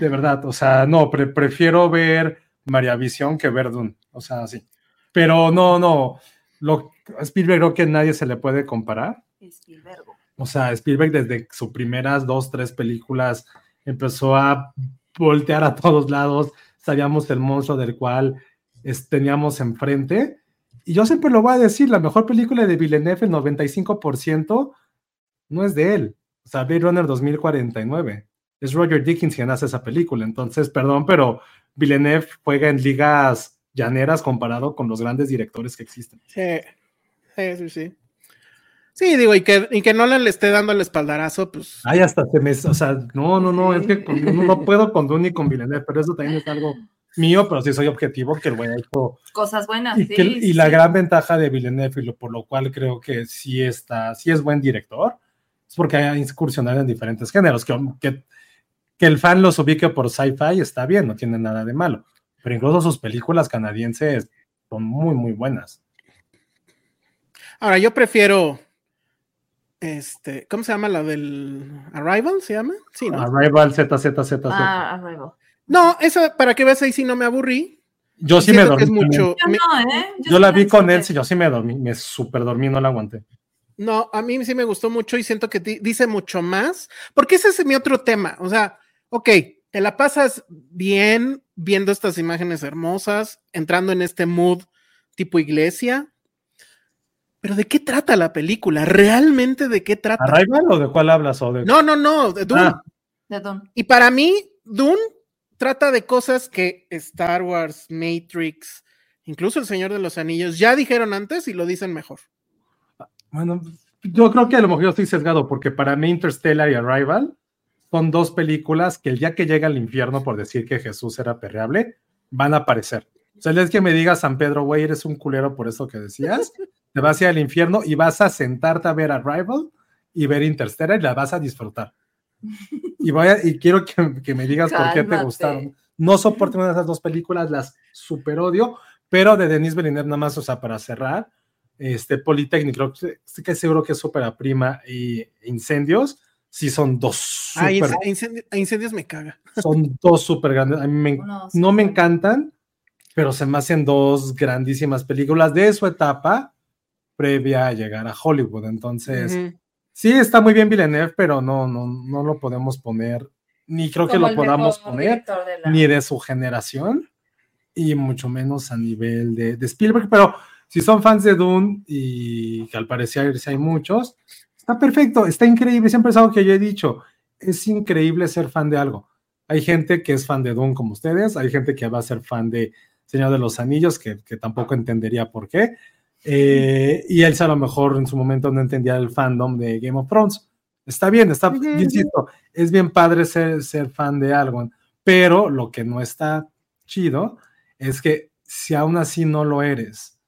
de verdad, o sea, no, pre- prefiero ver María Visión que ver Dune, o sea, sí. Pero no, no, lo, Spielberg creo que nadie se le puede comparar.
Spielberg.
O sea, Spielberg desde sus primeras dos, tres películas empezó a voltear a todos lados. Sabíamos el monstruo del cual es- teníamos enfrente. Y yo siempre lo voy a decir, la mejor película de Villeneuve, el 95%, no es de él. O sea, Blade Runner 2049. Es Roger Dickens quien hace esa película. Entonces, perdón, pero Villeneuve juega en ligas llaneras comparado con los grandes directores que existen.
Sí, sí, sí, sí. Sí, digo, y que, y que Nolan le esté dando el espaldarazo, pues.
Ay, hasta se me. O sea, no, no, no, es que con- no, no puedo con Dune ni con Villeneuve, pero eso también es algo mío, pero sí soy objetivo que el güey ha hecho.
Cosas buenas.
Y,
sí,
que- y
sí,
la gran ventaja de Villeneuve, y lo, por lo cual creo que sí está, sí es buen director, es porque ha incursionado en diferentes géneros. Que, que, que el fan los ubique por sci-fi está bien, no tiene nada de malo. Pero incluso sus películas canadienses son muy, muy buenas.
Ahora, yo prefiero. Este, ¿cómo se llama la del Arrival? ¿Se llama? Sí, ¿no?
Arrival, ZZZZ.
Ah, Arrival.
No, esa, para que veas ahí sí no me aburrí.
yo sí me dormí.
es mucho.
Yo
me-
no, ¿eh?
Yo la
sí
vi con él, sí, yo sí me dormí, me súper dormí, no la aguanté.
No, a mí sí me gustó mucho y siento que dice mucho más, porque ese es mi otro tema. O sea, ok, te la pasas bien viendo estas imágenes hermosas, entrando en este mood tipo iglesia. Pero ¿de qué trata la película? ¿Realmente de qué trata?
¿Arrival o de cuál hablas? O de...
No, no, no, de Dune.
Ah. De Dune.
Y para mí, Dune trata de cosas que Star Wars, Matrix, incluso El Señor de los Anillos ya dijeron antes y lo dicen mejor.
Bueno, yo creo que a lo mejor yo estoy sesgado porque para mí Interstellar y Arrival son dos películas que el día que llega al infierno por decir que Jesús era perreable, van a aparecer. O sea, es que me diga San Pedro, güey, eres un culero por eso que decías, te vas a ir al infierno y vas a sentarte a ver Arrival y ver Interstellar y la vas a disfrutar. Y, voy y quiero que, me digas por qué te gustaron. No soporto una de esas dos películas, las super odio, pero de Denis Villeneuve nada más, o sea, para cerrar, este Politécnico, estoy que seguro que es Supera Prima y Incendios, sí son dos.
Ah, incendios, me caga.
Son dos súper grandes. A mí no, me encantan, pero se me hacen dos grandísimas películas de su etapa previa a llegar a Hollywood. Entonces, sí está muy bien Villeneuve, pero no, no, no lo podemos poner, ni creo que lo podamos poner, ni de su generación, y mucho menos a nivel de, de Spielberg, pero si son fans de Dune y que al parecer hay muchos, está perfecto, está increíble, siempre es algo que yo he dicho, es increíble ser fan de algo. Hay gente que es fan de Dune como ustedes, hay gente que va a ser fan de Señor de los Anillos, que, tampoco entendería por qué, eh, y él a lo mejor en su momento no entendía el fandom de Game of Thrones. Está bien, está, insisto, es bien padre ser, ser fan de algo, pero lo que no está chido es que si aún así no lo eres,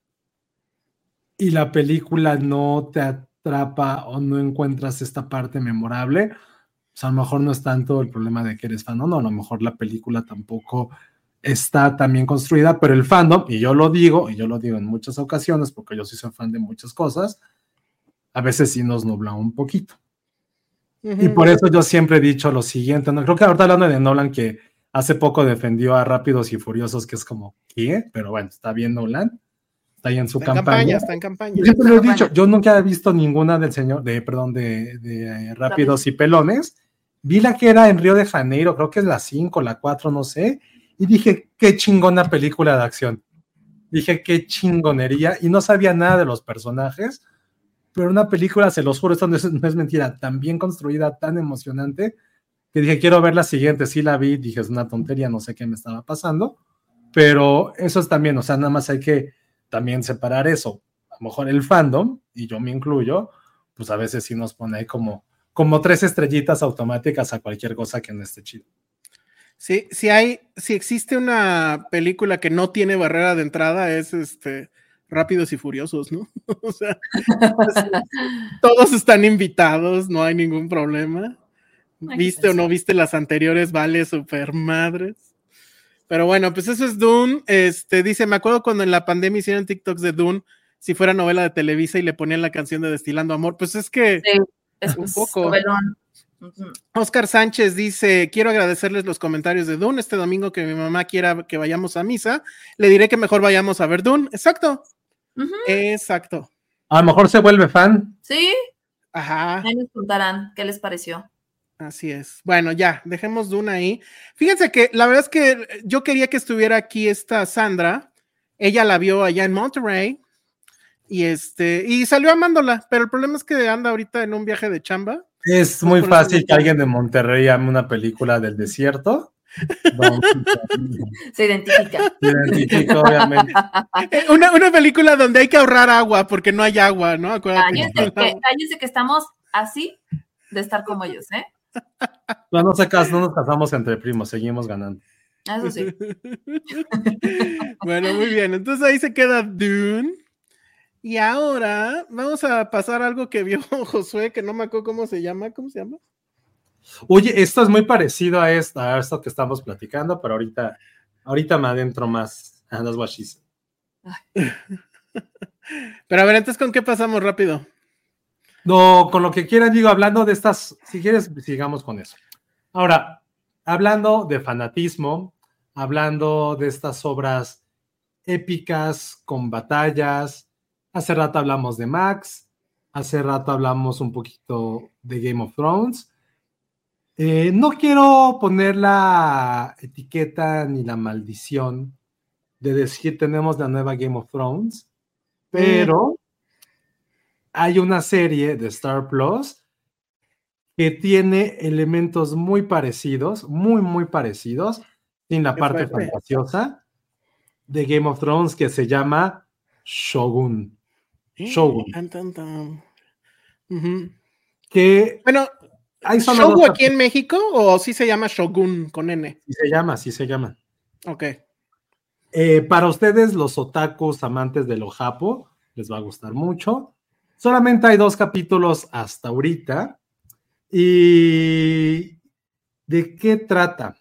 y la película no te atrapa o no encuentras esta parte memorable, pues a lo mejor no es tanto el problema de que eres fan o no, a lo mejor la película tampoco está tan bien construida, pero el fandom, y yo lo digo, y yo lo digo en muchas ocasiones, porque yo sí soy fan de muchas cosas, a veces sí nos nubla un poquito. Y por eso yo siempre he dicho lo siguiente, ¿no? creo que ahorita hablando de Nolan, que hace poco defendió a Rápidos y Furiosos, que es como, ¿qué? Pero bueno, está bien Nolan está ahí en su campaña.
Está en campaña.
Yo siempre lo he dicho, yo nunca he visto ninguna del señor, de, perdón, de, de Rápidos y Pelones. Vi la que era en Río de Janeiro, creo que es la 5, la 4, no sé, y dije, qué chingona película de acción. Dije, qué chingonería, y no sabía nada de los personajes, pero una película, se los juro, esto no es, no es mentira, tan bien construida, tan emocionante, que dije, quiero ver la siguiente, sí la vi, dije, es una tontería, no sé qué me estaba pasando, pero eso es también, o sea, nada más hay que también separar eso. A lo mejor el fandom, y yo me incluyo, pues a veces sí nos pone ahí como, como tres estrellitas automáticas a cualquier cosa que no esté chido.
Sí, si hay, si existe una película que no tiene barrera de entrada, es este Rápidos y Furiosos, ¿no? o sea, todos están invitados, no hay ningún problema. ¿Viste o no viste las anteriores? Vale, super madres. Pero bueno, pues eso es Dune. Este dice, me acuerdo cuando en la pandemia hicieron TikToks de Dune, si fuera novela de Televisa y le ponían la canción de Destilando Amor. Pues es que
sí, es un poco.
Oscar Sánchez dice: Quiero agradecerles los comentarios de Dune. Este domingo que mi mamá quiera que vayamos a misa, le diré que mejor vayamos a ver Dune. Exacto. Exacto.
A lo mejor se vuelve fan.
Sí.
Ajá.
Ahí nos contarán qué les pareció.
Así es. Bueno, ya, dejemos Duna ahí. Fíjense que la verdad es que yo quería que estuviera aquí esta Sandra. Ella la vio allá en Monterrey y este y salió amándola, pero el problema es que anda ahorita en un viaje de chamba.
Es muy fácil que alguien de Monterrey ame una película del desierto.
Se identifica.
Se identifica, obviamente.
Eh, una, una, película donde hay que ahorrar agua porque no hay agua, ¿no?
Que, cállense que estamos así de estar como ellos, ¿eh?
No, no, no nos casamos entre primos, seguimos ganando.
Eso sí.
bueno, muy bien. Entonces ahí se queda Dune. Y ahora vamos a pasar algo que vio Josué, que no me acuerdo cómo se llama. ¿Cómo se llama?
Oye, esto es muy parecido a esto, a esto que estamos platicando, pero ahorita, ahorita me adentro más a las guachis.
Pero a ver, entonces, ¿con qué pasamos rápido?
No, con lo que quieran, digo, hablando de estas, si quieres, sigamos con eso. Ahora, hablando de fanatismo, hablando de estas obras épicas con batallas, hace rato hablamos de Max, Hace rato hablamos un poquito de Game of Thrones. Eh, no quiero poner la etiqueta ni la maldición de decir tenemos la nueva Game of Thrones, pero hay una serie de Star Plus que tiene elementos muy parecidos, muy, muy parecidos, sin la parte fantasiosa de Game of Thrones que se llama Shogun. Shogun.
Tan, tan, tan. Ujú.
Que
Bueno,
hay solo
¿Shogu
dos
aquí en México o sí se llama Shogun con N?
Sí se llama, sí se llama.
Ok.
Eh, para ustedes, los otakus amantes de lo japo, les va a gustar mucho. Solamente hay dos capítulos hasta ahorita. ¿Y de qué trata?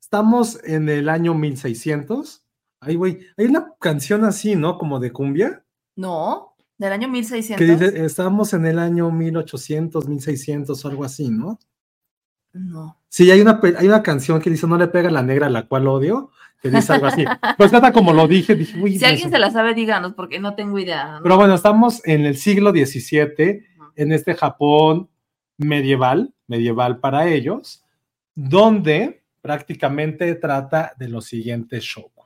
Estamos en el año 1600. Ay, güey, hay una canción así, ¿no? Como de cumbia.
No, del año
Que
1600.
dice, estamos en el año 1800, 1600 o algo así, ¿no?
No.
Sí, hay una, hay una canción que dice, no le pega la negra, la cual odio, que dice algo así. Pues trata como lo dije, dije, uy,
Si alguien se la sabe, díganos, porque no tengo idea. ¿no?
Pero bueno, estamos en el siglo XVII, en este Japón medieval, medieval para ellos, donde prácticamente trata de los siguientes shogun.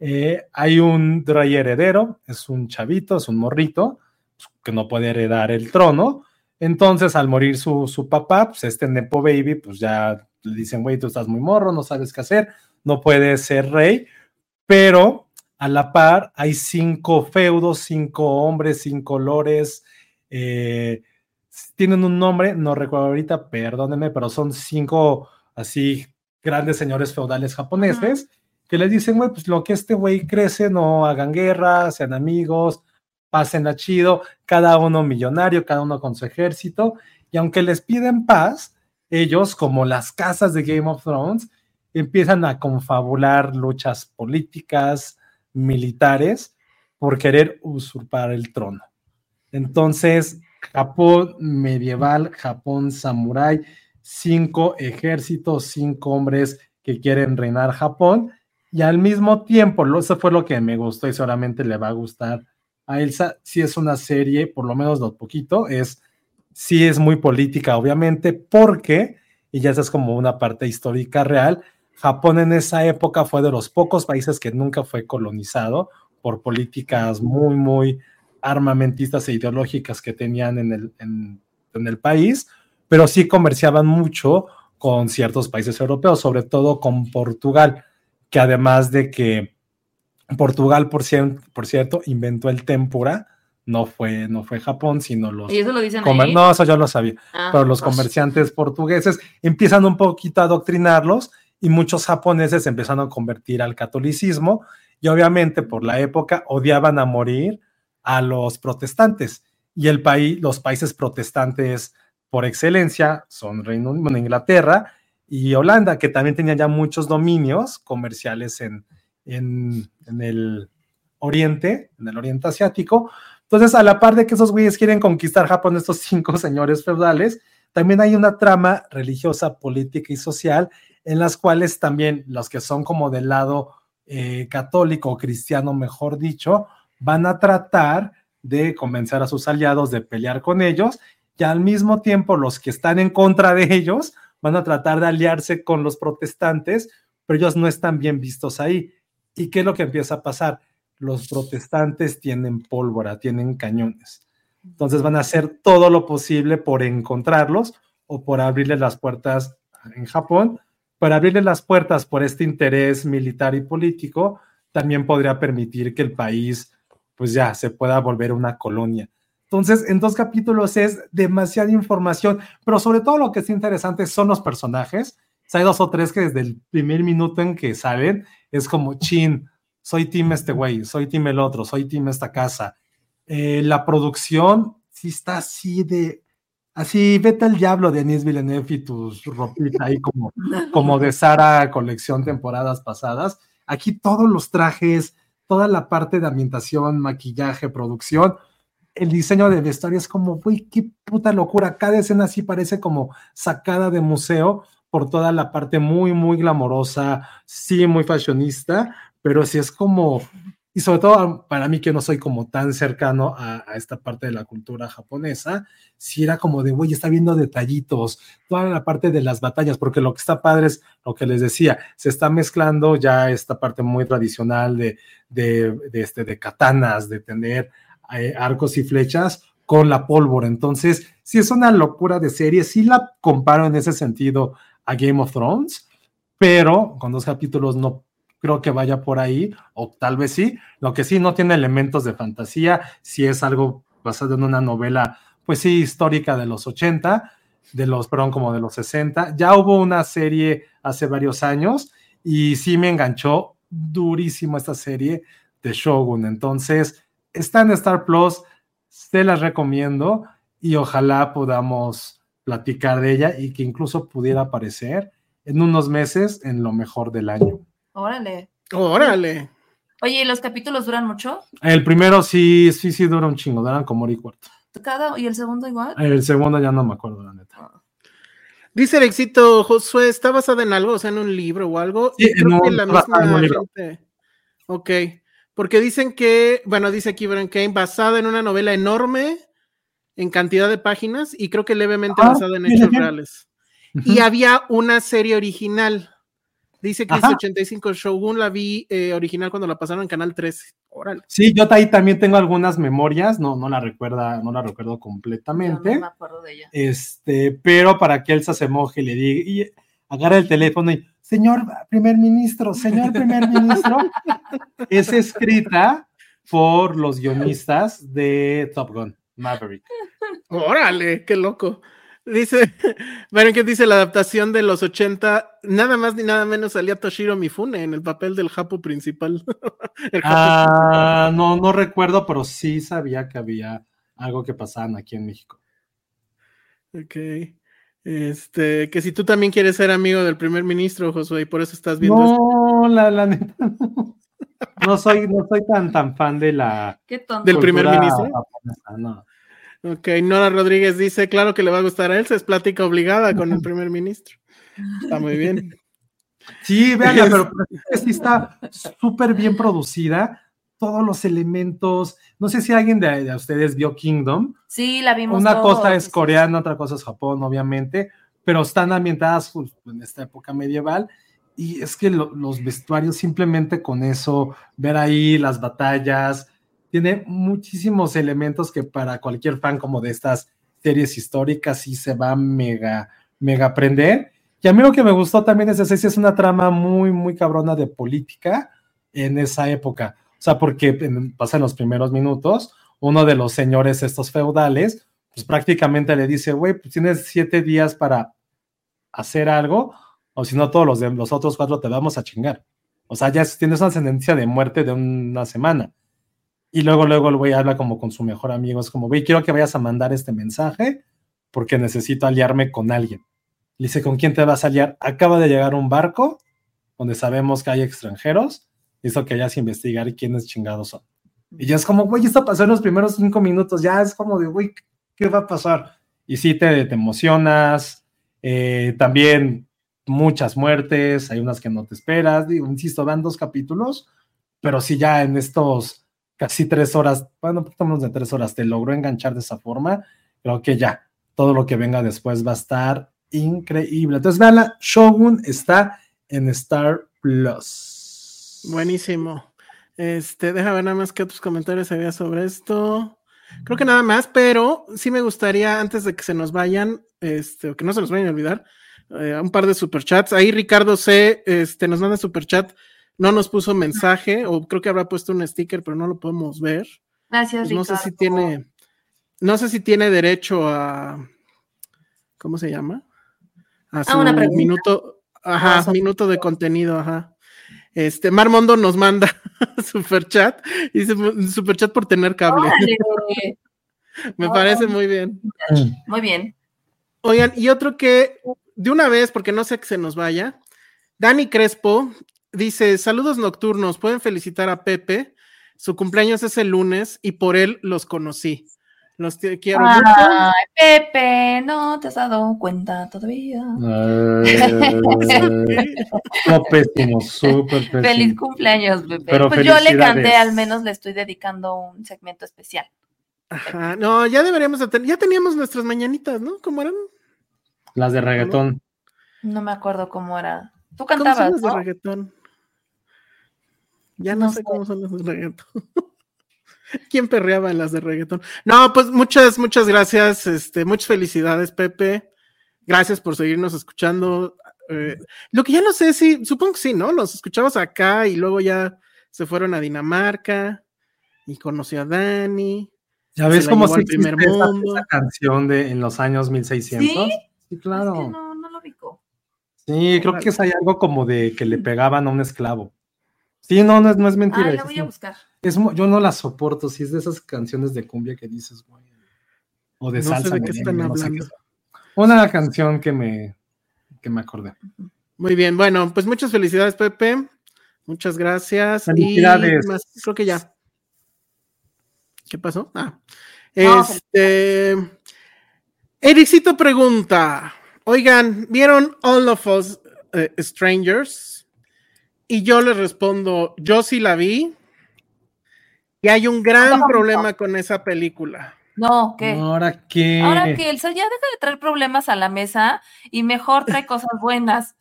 Eh, hay un rey heredero, es un chavito, es un morrito, pues, que no puede heredar el trono. Entonces, al morir su, su papá, pues este Nepo Baby, pues ya le dicen, güey, tú estás muy morro, no sabes qué hacer, no puedes ser rey, pero a la par hay cinco feudos, cinco hombres, cinco lores, eh, tienen un nombre, no recuerdo ahorita, perdónenme, pero son cinco así grandes señores feudales japoneses que les dicen, güey, pues lo que este güey crece, no hagan guerra, sean amigos, pásenla chido, cada uno millonario, cada uno con su ejército, y aunque les piden paz, ellos, como las casas de Game of Thrones, empiezan a confabular luchas políticas, militares, por querer usurpar el trono. Entonces, Japón medieval, Japón samurái, cinco ejércitos, cinco hombres que quieren reinar Japón, y al mismo tiempo, eso fue lo que me gustó y seguramente le va a gustar a Elsa, si es una serie, por lo menos lo poquito, es, sí es muy política, obviamente, porque, y ya es como una parte histórica real, Japón en esa época fue de los pocos países que nunca fue colonizado por políticas muy, muy armamentistas e ideológicas que tenían en el, en el país, pero sí comerciaban mucho con ciertos países europeos, sobre todo con Portugal, que además de que Portugal, por, cien- por cierto, inventó el tempura, no fue, no fue Japón, sino los...
Y eso lo dicen
comer-
ahí.
no, eso yo lo sabía
Ah,
pero los
pues.
comerciantes portugueses empiezan un poquito a adoctrinarlos y muchos japoneses se empezaron a convertir al catolicismo y obviamente por la época odiaban a morir a los protestantes y el país, los países protestantes por excelencia son Reino bueno, Inglaterra y Holanda, que también tenían ya muchos dominios comerciales en, en, en el oriente, en el oriente asiático. Entonces, a la par de que esos güeyes quieren conquistar Japón, estos cinco señores feudales, también hay una trama religiosa, política y social en las cuales también los que son como del lado eh, católico o cristiano, mejor dicho, van a tratar de convencer a sus aliados de pelear con ellos y al mismo tiempo los que están en contra de ellos van a tratar de aliarse con los protestantes, pero ellos no están bien vistos ahí. ¿Y qué es lo que empieza a pasar? Los protestantes tienen pólvora, tienen cañones. Entonces van a hacer todo lo posible por encontrarlos o por abrirles las puertas en Japón. Para abrirles las puertas por este interés militar y político, también podría permitir que el país, pues ya, se pueda volver una colonia. Entonces, en dos capítulos es demasiada información, pero sobre todo lo que es interesante son los personajes. O sea, hay dos o tres que desde el primer minuto en que salen es como, chin, soy team este güey, soy team el otro, soy team esta casa. Eh, la producción sí está así de, así, vete al diablo de Anis Villeneuve y tus ropita ahí como, como de Sara colección temporadas pasadas. Aquí todos los trajes, toda la parte de ambientación, maquillaje, producción, el diseño de vestuario es como, güey, qué puta locura. Cada escena sí parece como sacada de museo por toda la parte muy, muy glamorosa, sí, muy fashionista, pero sí es como y sobre todo para mí que no soy como tan cercano a, esta parte de la cultura japonesa, si era como de, güey, está viendo detallitos, toda la parte de las batallas, porque lo que está padre es lo que les decía, se está mezclando ya esta parte muy tradicional de, de, este, de katanas, de tener eh, arcos y flechas con la pólvora. Entonces, si es una locura de serie, sí la comparo en ese sentido a Game of Thrones, pero con dos capítulos no creo que vaya por ahí, o tal vez sí. Lo que sí no tiene elementos de fantasía, si es algo basado en una novela, pues sí, histórica de los 80, de los, perdón, como de los 60. Ya hubo una serie hace varios años y sí me enganchó durísimo esta serie de Shogun. Entonces, está en Star Plus, te las recomiendo y ojalá podamos platicar de ella y que incluso pudiera aparecer en unos meses en lo mejor del año.
Órale.
Órale.
Oye, ¿y los capítulos duran mucho?
El primero sí, sí, sí dura un chingo, duran como hora y cuarto.
Cada, ¿Y el segundo igual?
El segundo ya no me acuerdo, la neta. Ah.
Dice el éxito, Josué, ¿está basada en algo? O sea, en un libro o algo. Sí, creo que la misma gente. Ok. Porque dicen que, bueno, dice aquí Brian Kane, basada en una novela enorme en cantidad de páginas y creo que levemente ah, basada en hechos reales. Y había una serie original Dice que 85 Shogun la vi eh, original cuando la pasaron en Canal 13. Órale.
Sí, yo ahí también tengo algunas memorias, no, no la recuerda, no la recuerdo completamente.
no me acuerdo de ella.
Este, pero para que Elsa se moje, le diga, y agarra el teléfono y, señor primer ministro, señor primer ministro, es escrita por los guionistas de Top Gun, Maverick.
Órale, qué loco. Dice, miren que dice la adaptación de los 80, nada más ni nada menos salía Toshiro Mifune en el papel del Japo principal.
ah, no, no recuerdo, pero sí sabía que había algo que pasaban aquí en México.
Ok. Este, que si tú también quieres ser amigo del primer ministro, Josué, y por eso estás viendo.
No, la, la neta, no. soy, no soy tan, tan fan de la.
Del primer ministro. no. Ok, Nora Rodríguez dice, claro que le va a gustar a él, es plática obligada con el primer ministro. Está muy bien.
Sí, veanla, pero sí está súper bien producida, todos los elementos. No sé si alguien de, ustedes vio Kingdom.
Sí, la vimos.
Una cosa es coreana, otra cosa es Japón, obviamente, pero están ambientadas en esta época medieval. Y es que los vestuarios, simplemente con eso, ver ahí las batallas, tiene muchísimos elementos que para cualquier fan como de estas series históricas sí se va mega, mega aprender. Y a mí lo que me gustó también es esa es una trama muy, muy cabrona de política en esa época. O sea, porque pasa en los primeros minutos, uno de los señores estos feudales, pues prácticamente le dice, güey, pues tienes siete días para hacer algo, o si no, todos los, los otros cuatro te vamos a chingar. O sea, ya tienes una sentencia de muerte de una semana. Y luego, luego el güey habla como con su mejor amigo. Es como, güey, quiero que vayas a mandar este mensaje porque necesito aliarme con alguien. Le dice, ¿con quién te vas a aliar? Acaba de llegar un barco donde sabemos que hay extranjeros. Hizo que hayas investigar quiénes chingados son. Y ya es como, güey, esto pasó en los primeros cinco minutos. Ya es como de, güey, ¿qué va a pasar? Y sí te, te emocionas. Eh, también muchas muertes. Hay unas que no te esperas. Digo, insisto, van dos capítulos. Pero sí ya en estos casi tres horas, bueno, poquito menos de tres horas, te logró enganchar de esa forma, creo que ya, todo lo que venga después va a estar increíble. Entonces, vean, Shogun está en Star Plus.
Buenísimo. Este, déjame ver nada más que otros comentarios había sobre esto. Creo que nada más, pero sí me gustaría, antes de que se nos vayan, este, o que no se nos vayan a olvidar, eh, un par de superchats. Ahí Ricardo C. Este, nos manda superchat no nos puso mensaje, o creo que habrá puesto un sticker, pero no lo podemos ver.
Gracias,
pues No sé si tiene, no sé si tiene derecho a, ¿cómo se llama?
A su una
minuto, ajá, minuto de contenido, ajá. Este, Marmondo nos manda super chat, dice super chat por tener cable. Me parece muy bien.
Muy bien.
Oigan, y otro que de una vez, porque no sé que se nos vaya, Dani Crespo Dice, saludos nocturnos, pueden felicitar a Pepe. Su cumpleaños es el lunes y por él los conocí. Los te- quiero mucho.
Ay, Pepe, no te has dado cuenta todavía.
Eh, no, pésimo, súper pésimo.
Feliz cumpleaños, Pepe.
Pero
pues yo le canté, al menos le estoy dedicando un segmento especial.
Ajá, no, ya deberíamos de tener, ya teníamos nuestras mañanitas, ¿no? ¿Cómo eran?
Las de reggaetón.
No me acuerdo cómo era. Tú
¿Cómo son
cantabas,
las de reggaetón? Ya no,
No
sé,
sé.
cómo son las de reggaetón. ¿Quién perreaba en las de reggaetón? No, pues muchas, muchas gracias. Este, muchas felicidades, Pepe. Gracias por seguirnos escuchando. Eh, lo que ya no sé si, supongo que sí, ¿no? Los escuchabas acá y luego ya se fueron a Dinamarca y conoció a Dani.
Ya
Se
ves cómo
al primer
esa, canción de en los años 1600.
¿Sí?
Sí, claro.
Es que no, no lo ubico.
Sí, creo que es hay algo como de que le pegaban a un esclavo. Sí, no, no es, no es mentira.
Ah, la
es-
voy a buscar.
es yo no la soporto, si es de esas canciones de cumbia que dices, güey. O de
No sé de qué están
no sé qué
hablando.
Una canción que me, que me acordé.
Muy bien, bueno, pues muchas felicidades, Pepe. Muchas gracias.
Felicidades.
Y más, creo que ya. ¿Qué pasó? Ah. Este. Ericito pregunta: Oigan, ¿vieron All of Us eh, Strangers? Y yo le respondo: Yo sí la vi. Y hay un gran problema con esa película.
No, ¿qué?
Ahora que.
Ahora que Elsa ya deja de traer problemas a la mesa y mejor trae cosas buenas.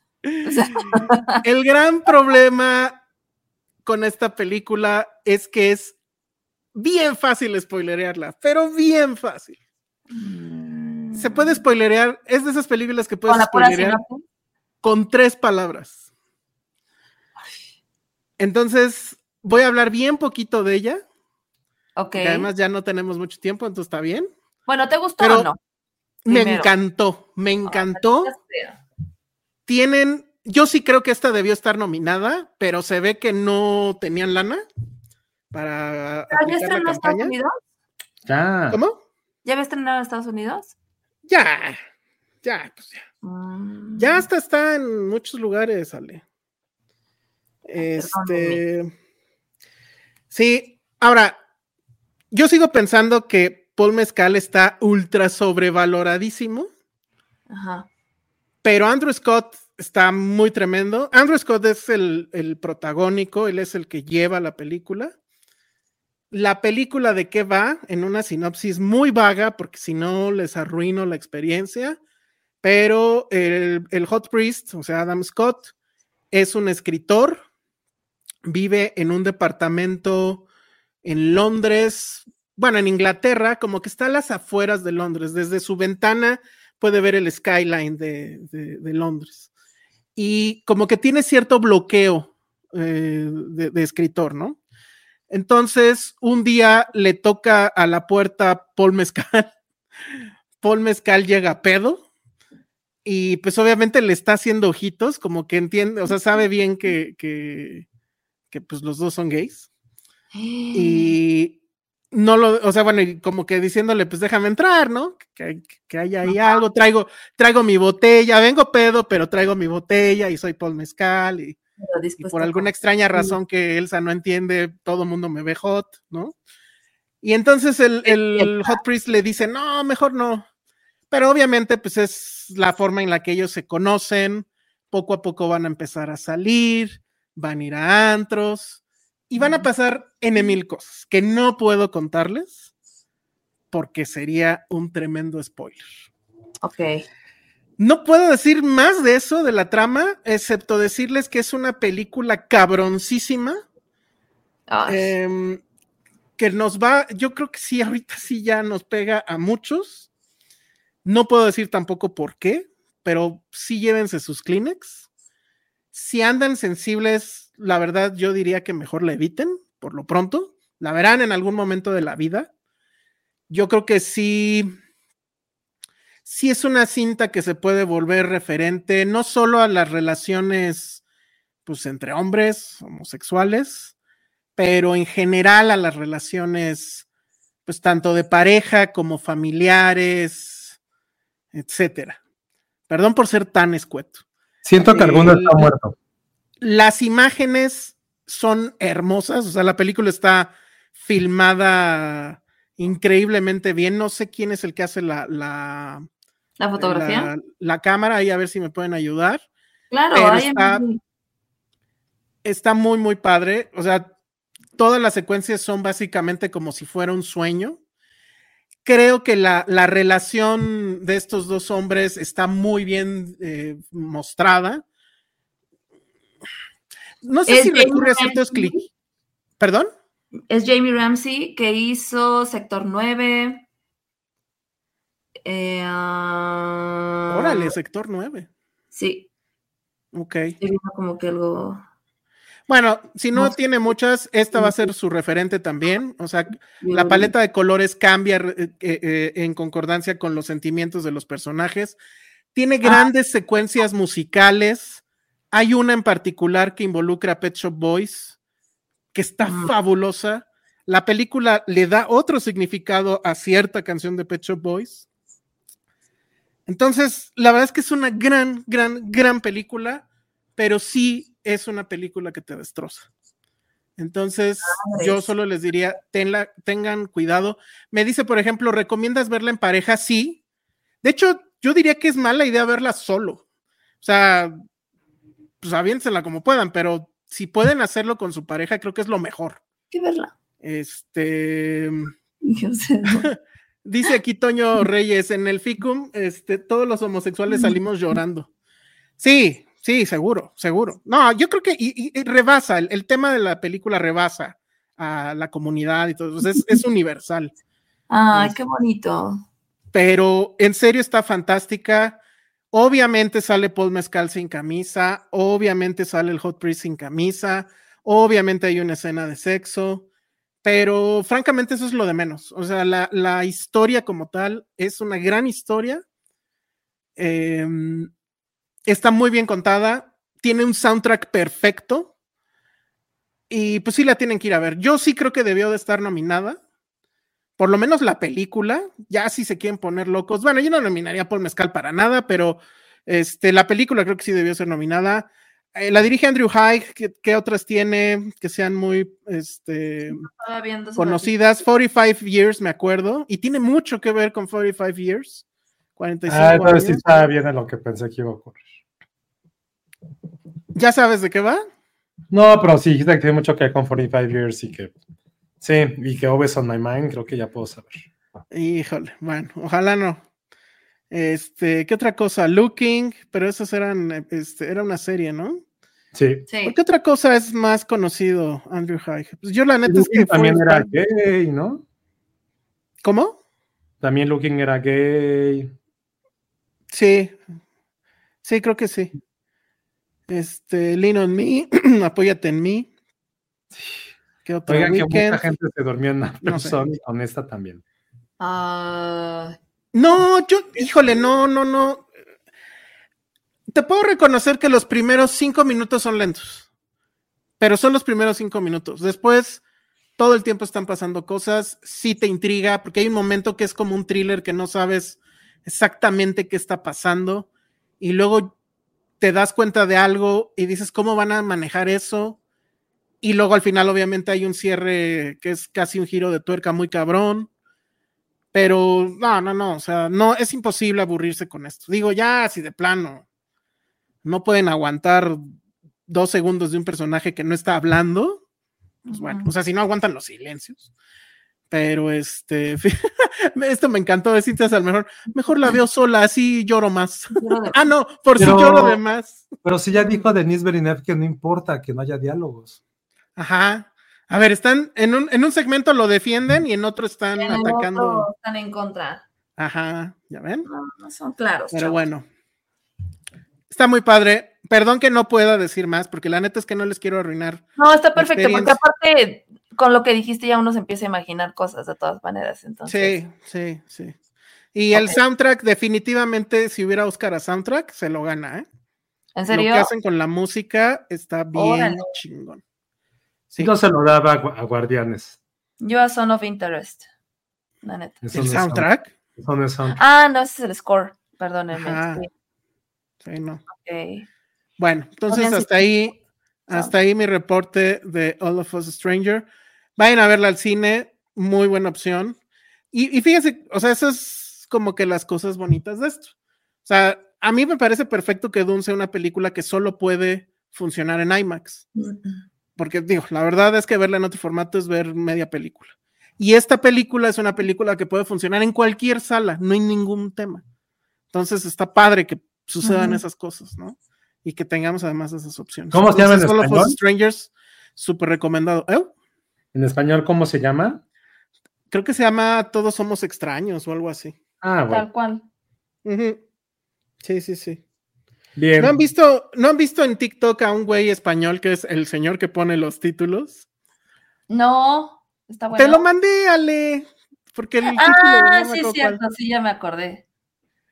O sea,
El gran problema con esta película es que es bien fácil spoilerearla, pero bien fácil. Se puede spoilerear, es de esas películas que puedes spoilerear con tres palabras. Entonces, voy a hablar bien poquito de ella,
Ok.
además ya no tenemos mucho tiempo, entonces está bien.
Bueno, ¿te gustó
Pero-
o no?
Me
Primero.
encantó, me encantó.
Ya.
Tienen, yo sí creo que esta debió estar nominada, pero se ve que no tenían lana para
¿Ya
aplicar la
estrenado en Estados. Unidos?
Ya.
¿Cómo?
¿Ya había estrenado en Estados Unidos?
Ya, ya, pues ya.
Mm.
Ya hasta está en muchos lugares, Ale. Este. Sí, ahora, yo sigo pensando que Paul Mezcal está ultra sobrevaloradísimo,
Ajá.
pero Andrew Scott está muy tremendo. Andrew Scott es el, el protagónico, él es el que lleva la película. La película de qué va, en una sinopsis muy vaga, porque si no les arruino la experiencia, pero el, el Hot Priest, o sea, Adam Scott, es un escritor, vive en un departamento en Londres, bueno, en Inglaterra, como que está a las afueras de Londres, desde su ventana puede ver el skyline de, de- Londres. Y como que tiene cierto bloqueo eh, de, de escritor, ¿no? Entonces, un día le toca a la puerta Paul Mezcal. Paul Mezcal llega a pedo y pues obviamente le está haciendo ojitos, como que entiende, o sea, sabe bien que, que, pues los dos son gays. Y no lo, o sea, bueno, y como que diciéndole, pues déjame entrar, ¿no? Que, que hay ahí algo, traigo, traigo mi botella, vengo pedo, pero traigo mi botella y soy Paul Mezcal y, y por alguna extraña razón que Elsa no entiende, todo el mundo me ve hot, ¿no? Y entonces el, el Hot Priest le dice, no, mejor no. Pero obviamente, pues es la forma en la que ellos se conocen, poco a poco van a empezar a salir, van a ir a antros y van a pasar N mil cosas que no puedo contarles porque sería un tremendo spoiler.
Ok.
No puedo decir más de eso, de la trama, excepto decirles que es una película cabroncísima. Em, que nos va, yo creo que sí, ahorita sí ya nos pega a muchos. No puedo decir tampoco por qué, pero sí llévense sus Kleenex. Si andan sensibles, la verdad yo diría que mejor la eviten, por lo pronto. La verán en algún momento de la vida. Yo creo que sí, sí es una cinta que se puede volver referente no solo a las relaciones pues entre hombres homosexuales, pero en general a las relaciones pues tanto de pareja como familiares, etcétera. Perdón por ser tan escueto.
Siento que alguno está muerto.
Las imágenes son hermosas, o sea, la película está filmada increíblemente bien. No sé quién es el que hace la, la,
La fotografía.
la, la cámara, ahí a ver si me pueden ayudar.
claro, en-
está- Está muy, muy padre. O sea, todas las secuencias son básicamente como si fuera un sueño. Creo que la, la relación de estos dos hombres está muy bien eh, mostrada. No sé
Es
si recurre a ciertos clics. ¿Perdón?
es Jamie Ramsey que hizo Sector 9. Eh, ah,
Órale, sector 9.
Sí,
Ok.
como que algo.
Bueno, si no tiene muchas, esta va a ser su referente también. O sea, La paleta de colores cambia eh, eh, en concordancia con los sentimientos de los personajes. Tiene grandes secuencias musicales. Hay una en particular que involucra a Pet Shop Boys, que está
Mm.
fabulosa. La película le da otro significado a cierta canción de Pet Shop Boys. Entonces, la verdad es que es una gran, gran, gran película, pero sí es una película que te destroza. Entonces, yo
Madres.
solo les diría, tenla- tengan cuidado. Me dice, por ejemplo, ¿recomiendas verla en pareja? Sí. De hecho, yo diría que es mala idea verla solo. O sea, pues aviénsela como puedan, pero si pueden hacerlo con su pareja, creo que es lo mejor.
Que verla.
Este.
Yo.
Dice aquí Toño Reyes, en el FICUM, este, todos los homosexuales salimos llorando. Sí, sí, seguro, seguro. No, yo creo que y, y- y rebasa, el, el tema de la película rebasa a la comunidad y todo, o sea, es, es universal,
Ay, qué bonito.
pero en serio está fantástica. Obviamente sale Paul Mezcal sin camisa, obviamente sale el Hot Priest sin camisa, obviamente hay una escena de sexo, pero francamente eso es lo de menos. O sea, la, la historia como tal es una gran historia. Em, está muy bien contada, tiene un soundtrack perfecto y pues sí la tienen que ir a ver. Yo sí creo que debió de estar nominada. Por lo menos la película, ya si se quieren poner locos. Bueno, yo no nominaría a Paul Mezcal para nada, pero este, la película creo que sí debió ser nominada. Eh, la dirige Andrew Haig, ¿qué, qué otras tiene que sean muy este, conocidas? 45 Years, me acuerdo, y tiene mucho que ver con 45 Years. 45
Ah, entonces sí estaba bien en lo que pensé que iba a ocurrir.
¿Ya sabes de qué va?
No, pero sí, dijiste que tiene mucho que ver con 45 Years y que. Sí, y que Always on My Mind, creo que ya puedo saber.
Híjole, bueno, ojalá no. Este, ¿qué otra cosa? Looking, pero esas eran, este, era una serie, ¿no?
Sí.
Sí.
¿Por qué otra cosa es más conocido Andrew Haig? Pues yo la neta es que
también era gay, ¿no?
¿Cómo?
También Looking era gay.
Sí, sí, creo que sí. Este, Lean on Me, Apóyate en mí. ¿Qué otra?
Oigan, que mucha gente se durmió en la
No sé.
persona y con esta también.
Ah,
No, yo, híjole, no, no, no. Te puedo reconocer que los primeros cinco minutos son lentos, pero son los primeros cinco minutos. Después, todo el tiempo están pasando cosas, sí te intriga, porque hay un momento que es como un thriller que no sabes exactamente qué está pasando, y luego te das cuenta de algo y dices, ¿cómo van a manejar eso? Y luego al final, obviamente, hay un cierre que es casi un giro de tuerca muy cabrón. Pero no, no, no, o sea, no, es imposible aburrirse con esto. Digo, ya, si de plano no pueden aguantar dos segundos de un personaje que no está hablando, pues bueno, o sea, si no aguantan los silencios. Pero este, esto me encantó de Cintia al mejor, mejor la veo sola, así lloro más. Ah, no, por
Pero-
si lloro de más.
Pero sí ya dijo Denise Berinev que no importa que no haya diálogos.
Ajá. A ver, están en un, en un segmento lo defienden y en otro están
en
atacando.
otro están en contra.
Ajá, ¿ya ven?
No, no son claros.
Pero
chavos.
bueno. Está muy padre. Perdón que no pueda decir más, porque la neta es que no les quiero arruinar.
No, está perfecto, porque aparte, con lo que dijiste, ya uno se empieza a imaginar cosas de todas maneras. Entonces,
Sí, sí, sí. Y el soundtrack, definitivamente, si hubiera Oscar a soundtrack, se lo gana, ¿eh?
¿en
Lo
serio?
que hacen con la música está bien
Órale.
chingón. Sí.
No se lo daba a, Gu- a Guardianes.
Yo a Son of Interest. La neta.
¿El soundtrack?
Ah, no, ese es el score. Perdónenme.
Ajá.
Sí,
Sí, no.
ok.
Bueno, entonces
Oigan, sí.
hasta ahí, hasta ahí mi reporte de All of Us Stranger. Vayan a verla al cine, muy buena opción. Y, y fíjense, o sea, eso es como que las cosas bonitas de esto. O sea, a mí me parece perfecto que Dune sea una película que solo puede funcionar en IMAX. Porque digo, la verdad es que verla en otro formato es ver media película. Y esta película es una película que puede funcionar en cualquier sala, no hay ningún tema. Entonces está padre que sucedan esas cosas, ¿no? Y que tengamos además esas opciones.
¿Cómo se llama en español?
Strangers, súper recomendado. ¿Eh?
En español, ¿cómo se llama?
Creo que se llama Todos somos extraños o algo así.
Ah, bueno.
Tal cual.
Sí, sí, sí.
Bien.
¿No han visto, no han visto en TikTok a un güey español que es el señor que pone los títulos?
No, está bueno.
Te lo mandé, Ale. Porque el título
Ah,
no
sí, es cierto,
cuál.
sí, ya me acordé.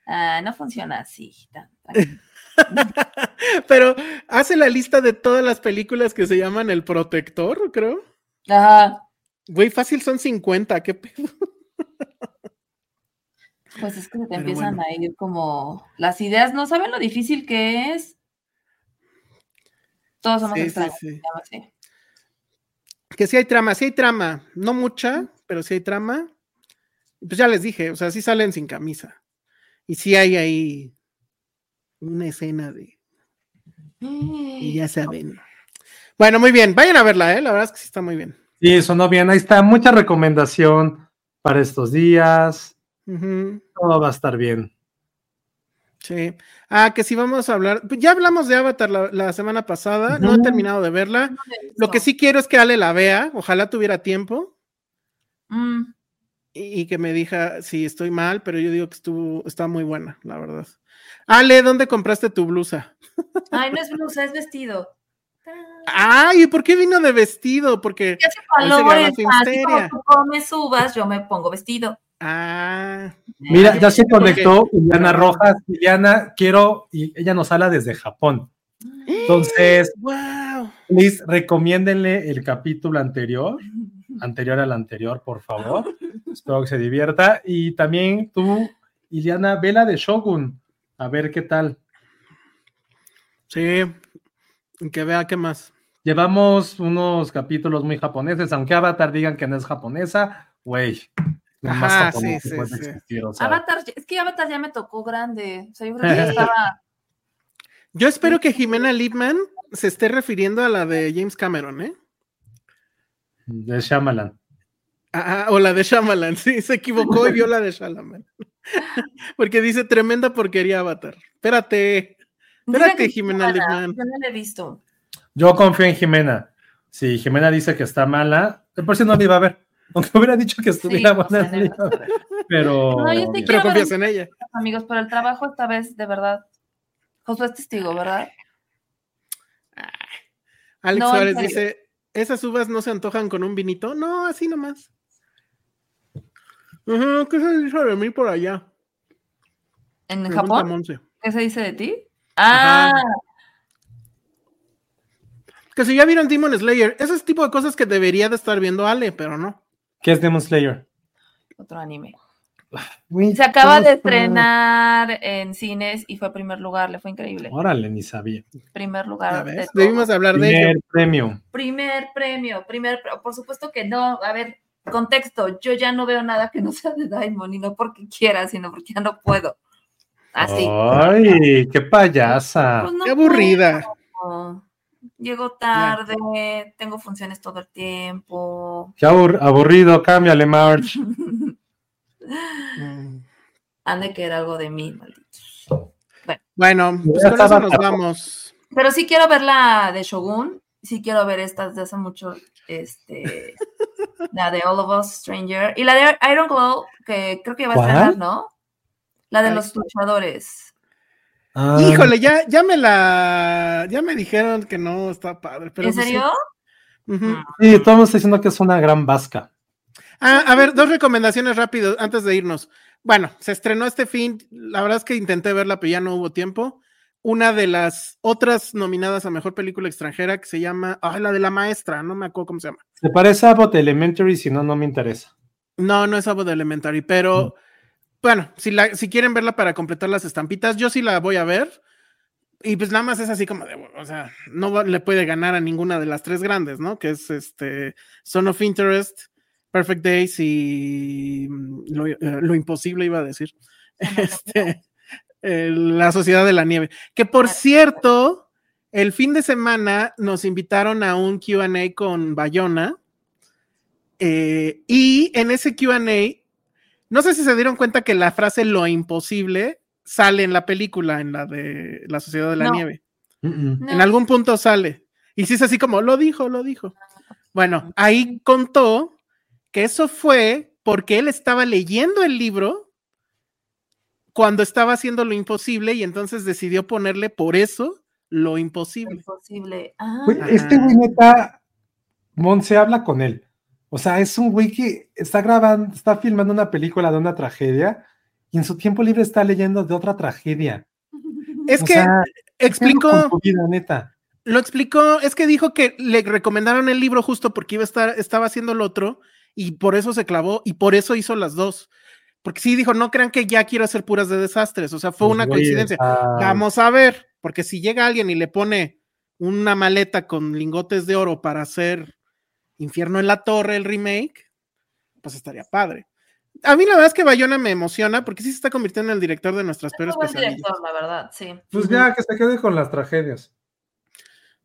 Ah, no funciona así. tan- tan-
Pero hace la lista de todas las películas que se llaman El Protector, creo.
Ajá.
Güey, fácil son 50, qué pedo.
Pues es que se te
Pero
empiezan
bueno.
a ir como las ideas, ¿no saben lo difícil que es? Todos somos
Sí, sí,
extraños.
sí.
así.
Que sí hay trama, sí hay trama. No mucha, pero sí hay trama. Pues ya les dije, o sea, sí salen sin camisa. Y sí hay ahí una escena de. Y ya saben. Bueno, muy bien. Vayan a verla, ¿eh? La verdad es que sí está muy bien.
Sí, sonó bien. Ahí está. Mucha recomendación para estos días. Todo va a estar bien.
Sí. Ah, que sí vamos a hablar. pues Ya hablamos de Avatar la, la semana pasada. No he terminado de verla.
No lo
que sí quiero es que Ale la vea. Ojalá tuviera tiempo.
Mm,
y, y que me diga si estoy mal, pero yo digo que estuvo, está muy buena, la verdad. Ale, ¿dónde compraste tu blusa?
Ay, no es blusa, es vestido.
Ay, ¿y por qué vino de vestido? Porque.
¿Qué hace
Ahí se
como tú comes uvas, yo me pongo vestido.
Ah,
Mira, ya se conectó Liliana Rojas. Liliana, quiero, y ella nos habla desde Japón. Entonces,
wow.
please, recomiéndenle el capítulo anterior, anterior al anterior, por favor. Espero que se divierta. Y también tú, Liliana, vela de Shogun. A ver qué tal.
Sí, que vea qué más.
Llevamos unos capítulos muy japoneses, aunque Avatar digan que no es japonesa, güey. lo más
Ajá,
japonés
sí, sí,
puede
sí.
existir, o sea.
Avatar, es que Avatar ya me tocó grande. O sea, yo creo que ya estaba.
Yo espero que Jimena Lipman se esté refiriendo a la de James Cameron, ¿eh?
de Shyamalan.
Ah, ah, o la de Shyamalan, sí, se equivocó y vio la de Shyamalan. Porque dice tremenda porquería Avatar. Espérate. Espérate,
que
Jimena Lipman.
Yo no la he visto.
Yo confío en Jimena. Si Jimena dice que está mala, de por si no la iba a ver. Aunque hubiera dicho que estuviera
Sí, o
buena,
sea,
no pero.
No, yo sí
Pero confías en ella.
amigos, pero el trabajo esta vez, de verdad. Josué es testigo, ¿verdad?
Alex
No,
Suárez dice, ¿esas uvas no se antojan con un vinito? No, así nomás. ¿Qué se dice de mí por allá?
¿En
Pregunta
Japón?
Monse.
¿Qué se dice de ti? Ah,
Que si ya vieron Demon Slayer, ese es tipo de cosas que debería de estar viendo Ale, pero no.
¿Qué es Demon Slayer?
otro anime. Se acaba de estrenar en cines y fue primer lugar, le fue increíble.
Órale, ni sabía.
Primer lugar. de.
Debimos de hablar de
Primer
ello.
premio.
Primer premio, primer, por supuesto que no. A ver, contexto, yo ya no veo nada que no sea de Diamond y no porque quiera, sino porque ya no puedo. Así.
Ay, qué payasa.
Pues no
Qué aburrida.
puedo. Llego tarde, tengo funciones todo el tiempo.
Qué abur- aburrido, cámbiale, March.
Mm.
Han de querer algo de mí, malditos.
Bueno, pues con eso
estaba
nos vamos.
Pero sí quiero ver la de Shogun, sí quiero ver estas de hace mucho, este, la de All of Us Stranger y la de Iron Glow, que creo que va a estrenar, ¿no? La de
Ay.
los luchadores.
Ah,
Híjole, ya, ya me la, ya me dijeron que no está padre. Pero
¿En
pues sí.
serio?
Sí, todo el mundo está diciendo que es una gran vasca.
Ah, a ver, dos recomendaciones rápidas antes de irnos. Bueno, se estrenó este fin. La verdad es que intenté verla, pero ya no hubo tiempo. Una de las otras nominadas a mejor película extranjera que se llama, ah, la de la maestra, no me acuerdo cómo se llama.
Se parece a Bot Elementary, si no, no me interesa.
No, no es Abbott Elementary, pero bueno, si, la, si quieren verla para completar las estampitas, yo sí la voy a ver. Y pues nada más es así como de, o sea, no le puede ganar a ninguna de las tres grandes, ¿no? Que es este Son of Interest, Perfect Days y mm, lo, eh, lo imposible iba a decir. Este, la Sociedad de la Nieve. Que por cierto, el fin de semana nos invitaron a un QA con Bayona. eh, y en ese QA, no sé si se dieron cuenta que la frase lo imposible sale en la película, en la de la Sociedad de la
No.
Nieve.
No.
En algún punto sale. Y sí es así como, lo dijo, lo dijo. Bueno, ahí contó que eso fue porque él estaba leyendo el libro cuando estaba haciendo lo imposible y entonces decidió ponerle por eso lo imposible.
Imposible. Ah,
este güey neta, Monse habla con él. O sea, es un güey que está grabando, está filmando una película de una tragedia y en su tiempo libre está leyendo de otra tragedia.
Es
O
que
sea, ¿qué pedo con
explicó,
tu vida, neta.
lo explicó, es que dijo que le recomendaron el libro justo porque iba a estar, estaba haciendo el otro y por eso se clavó y por eso hizo las dos. Porque sí dijo, no crean que ya quiero hacer puras de desastres, o sea, fue
Pues,
una
güey,
coincidencia. Vamos a ver, porque si llega alguien y le pone una maleta con lingotes de oro para hacer Infierno en la Torre, el remake, pues estaría padre. A mí la verdad es que Bayona me emociona porque sí se está convirtiendo en el director de nuestras
es
peores
un buen
pesadillas.
director, la verdad, sí.
Pues ya, que se quede con las tragedias.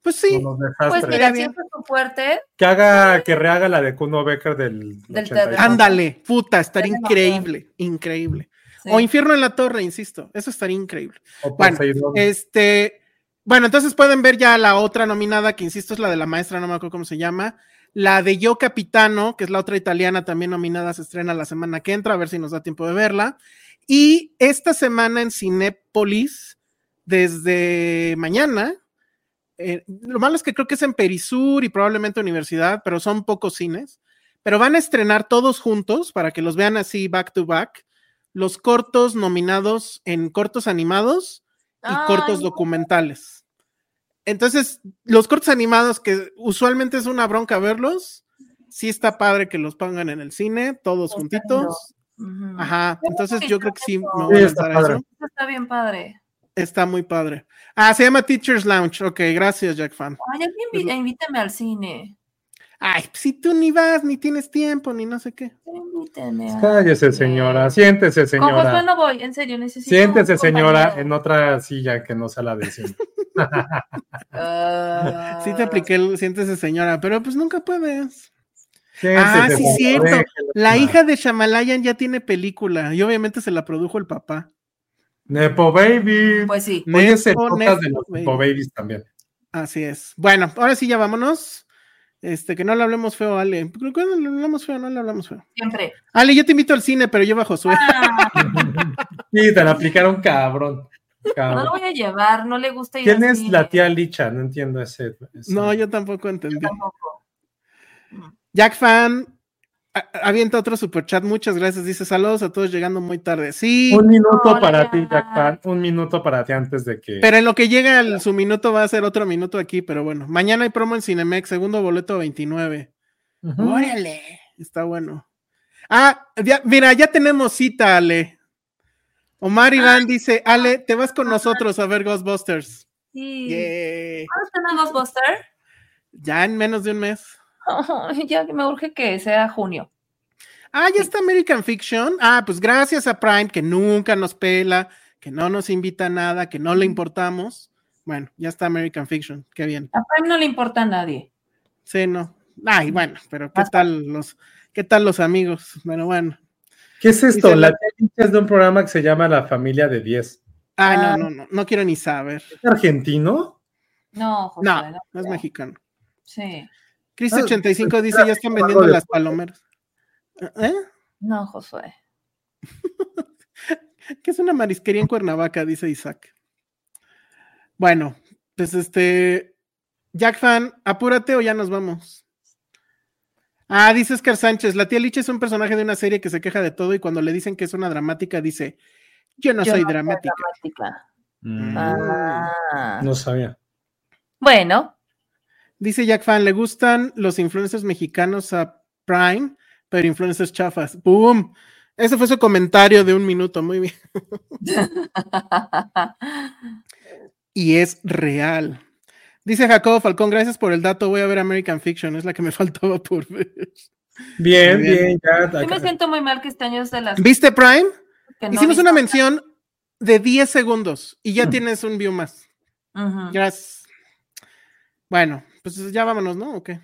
Pues sí,
Pues mira, siempre fue fuerte.
que haga, que rehaga la de Kuno Becker del,
Del
82.
terror.
ándale, puta, estaría increíble, increíble.
sí.
O Infierno en la Torre, insisto, eso estaría increíble.
O
Bueno. Este, bueno, entonces pueden ver ya la otra nominada, que insisto es la de la maestra, no me acuerdo cómo se llama. La de Yo Capitano, que es la otra italiana también nominada, se estrena la semana que entra, a ver si nos da tiempo de verla. Y esta semana en Cinépolis, desde mañana, eh, lo malo es que creo que es en Perisur y probablemente Universidad, pero son pocos cines. Pero van a estrenar todos juntos para que los vean así back to back. Los cortos nominados en cortos animados y
Ay,
cortos documentales. Entonces, los cortos animados que usualmente es una bronca verlos, sí está padre que los pongan en el cine, todos
Está
juntitos. Ajá, entonces yo creo que sí me voy
Sí,
a
está padre.
eso.
Eso está bien padre.
Está muy padre. Ah, se llama Teacher's Lounge. Ok, gracias, Jack Fan.
Ay,
Pues
invítame al cine.
Ay, si tú ni vas, ni tienes tiempo, ni no sé qué.
Invítame al
Cállese,
cine.
señora. Siéntese,
Con Josué
señora.
no voy, en serio, necesito.
Siéntese, señora,
compañero.
en otra silla que no sea la del cine.
Ah,
Sí te apliqué el siéntese señora, pero pues nunca puedes.
Siéntese,
Ah, sí, cierto. La hija de Shamalayan ya tiene película y obviamente se la produjo el papá.
Nepo Baby.
Pues sí.
Nepo,
podcast de
Nepo
los. Nepo Babies también.
Así es. Bueno, ahora sí ya vámonos. Este, que no le hablemos feo, Ale. Creo que no le hablamos feo, no le hablamos feo.
Siempre.
Ale, yo te invito al cine, pero lleva a Josué.
Ah,
Sí, te la aplicaron cabrón.
No lo voy a llevar, no le gusta ir
¿Quién es la tía Licha? No entiendo ese. ese-
No, yo tampoco entendí.
Tampoco.
Jack Fan avienta otro superchat. Muchas gracias. Dice saludos a todos llegando muy tarde. Sí,
Un minuto
Hola.
para ti, Jack Pan. Un minuto para ti antes de que.
pero en lo que llega el- su minuto va a ser otro minuto aquí. Pero bueno, mañana hay promo en Cinemex, segundo boleto 29.
Ujú.
Órale, está bueno. Ah, ya- mira, ya tenemos cita, Ale. Omar Iván dice, Ale, te vas con nosotros a ver Ghostbusters.
Sí. ¿Cuándo están Ghostbuster?
Ya en menos de un mes.
Ya que me urge que sea junio.
Ah, ya está American Fiction. Ah, pues gracias a Prime, que nunca nos pela, que no nos invita a nada, que no le importamos. Bueno, ya está American Fiction. Qué bien.
A Prime no le importa a nadie.
Sí, no. Ay, bueno, pero ¿qué tal los, qué tal los amigos? Bueno, bueno.
¿Qué es esto?
Dice
La Licha es de un programa que se llama La Familia de 10.
Ay,
Ah.
no, no, no, no quiero ni saber.
¿Es argentino?
No, José,
No,
no
no es mexicano.
Sí.
Chris
Ah,
85
pues,
dice, ya están
algo
vendiendo las palomeras. ¿Eh?
No, Josué.
Que es una marisquería en Cuernavaca, dice Isaac. Bueno, pues este, Jack Fan, apúrate o ya nos vamos. Ah, dice Oscar Sánchez, la tía Licha es un personaje de una serie que se queja de todo y cuando le dicen que es una dramática dice, yo no
Yo
soy
no soy
dramática.
dramática.
Mm,
Ah.
No sabía.
Bueno,
Dice Jack Fan, le gustan los influencers mexicanos a Prime, pero influencers chafas. ¡Boom! Ese fue su comentario de un minuto, muy bien. Y es real. Dice Jacobo Falcón, gracias por el dato, voy a ver American Fiction, es la que me faltaba por ver.
Bien,
bien.
bien, ya.
Yo me siento muy mal que este año es de las
¿Viste Prime?
no
Hicimos una mención de 10 segundos y ya
Mm.
tienes un view más. Gracias. Bueno, pues ya vámonos, ¿no? ¿O qué?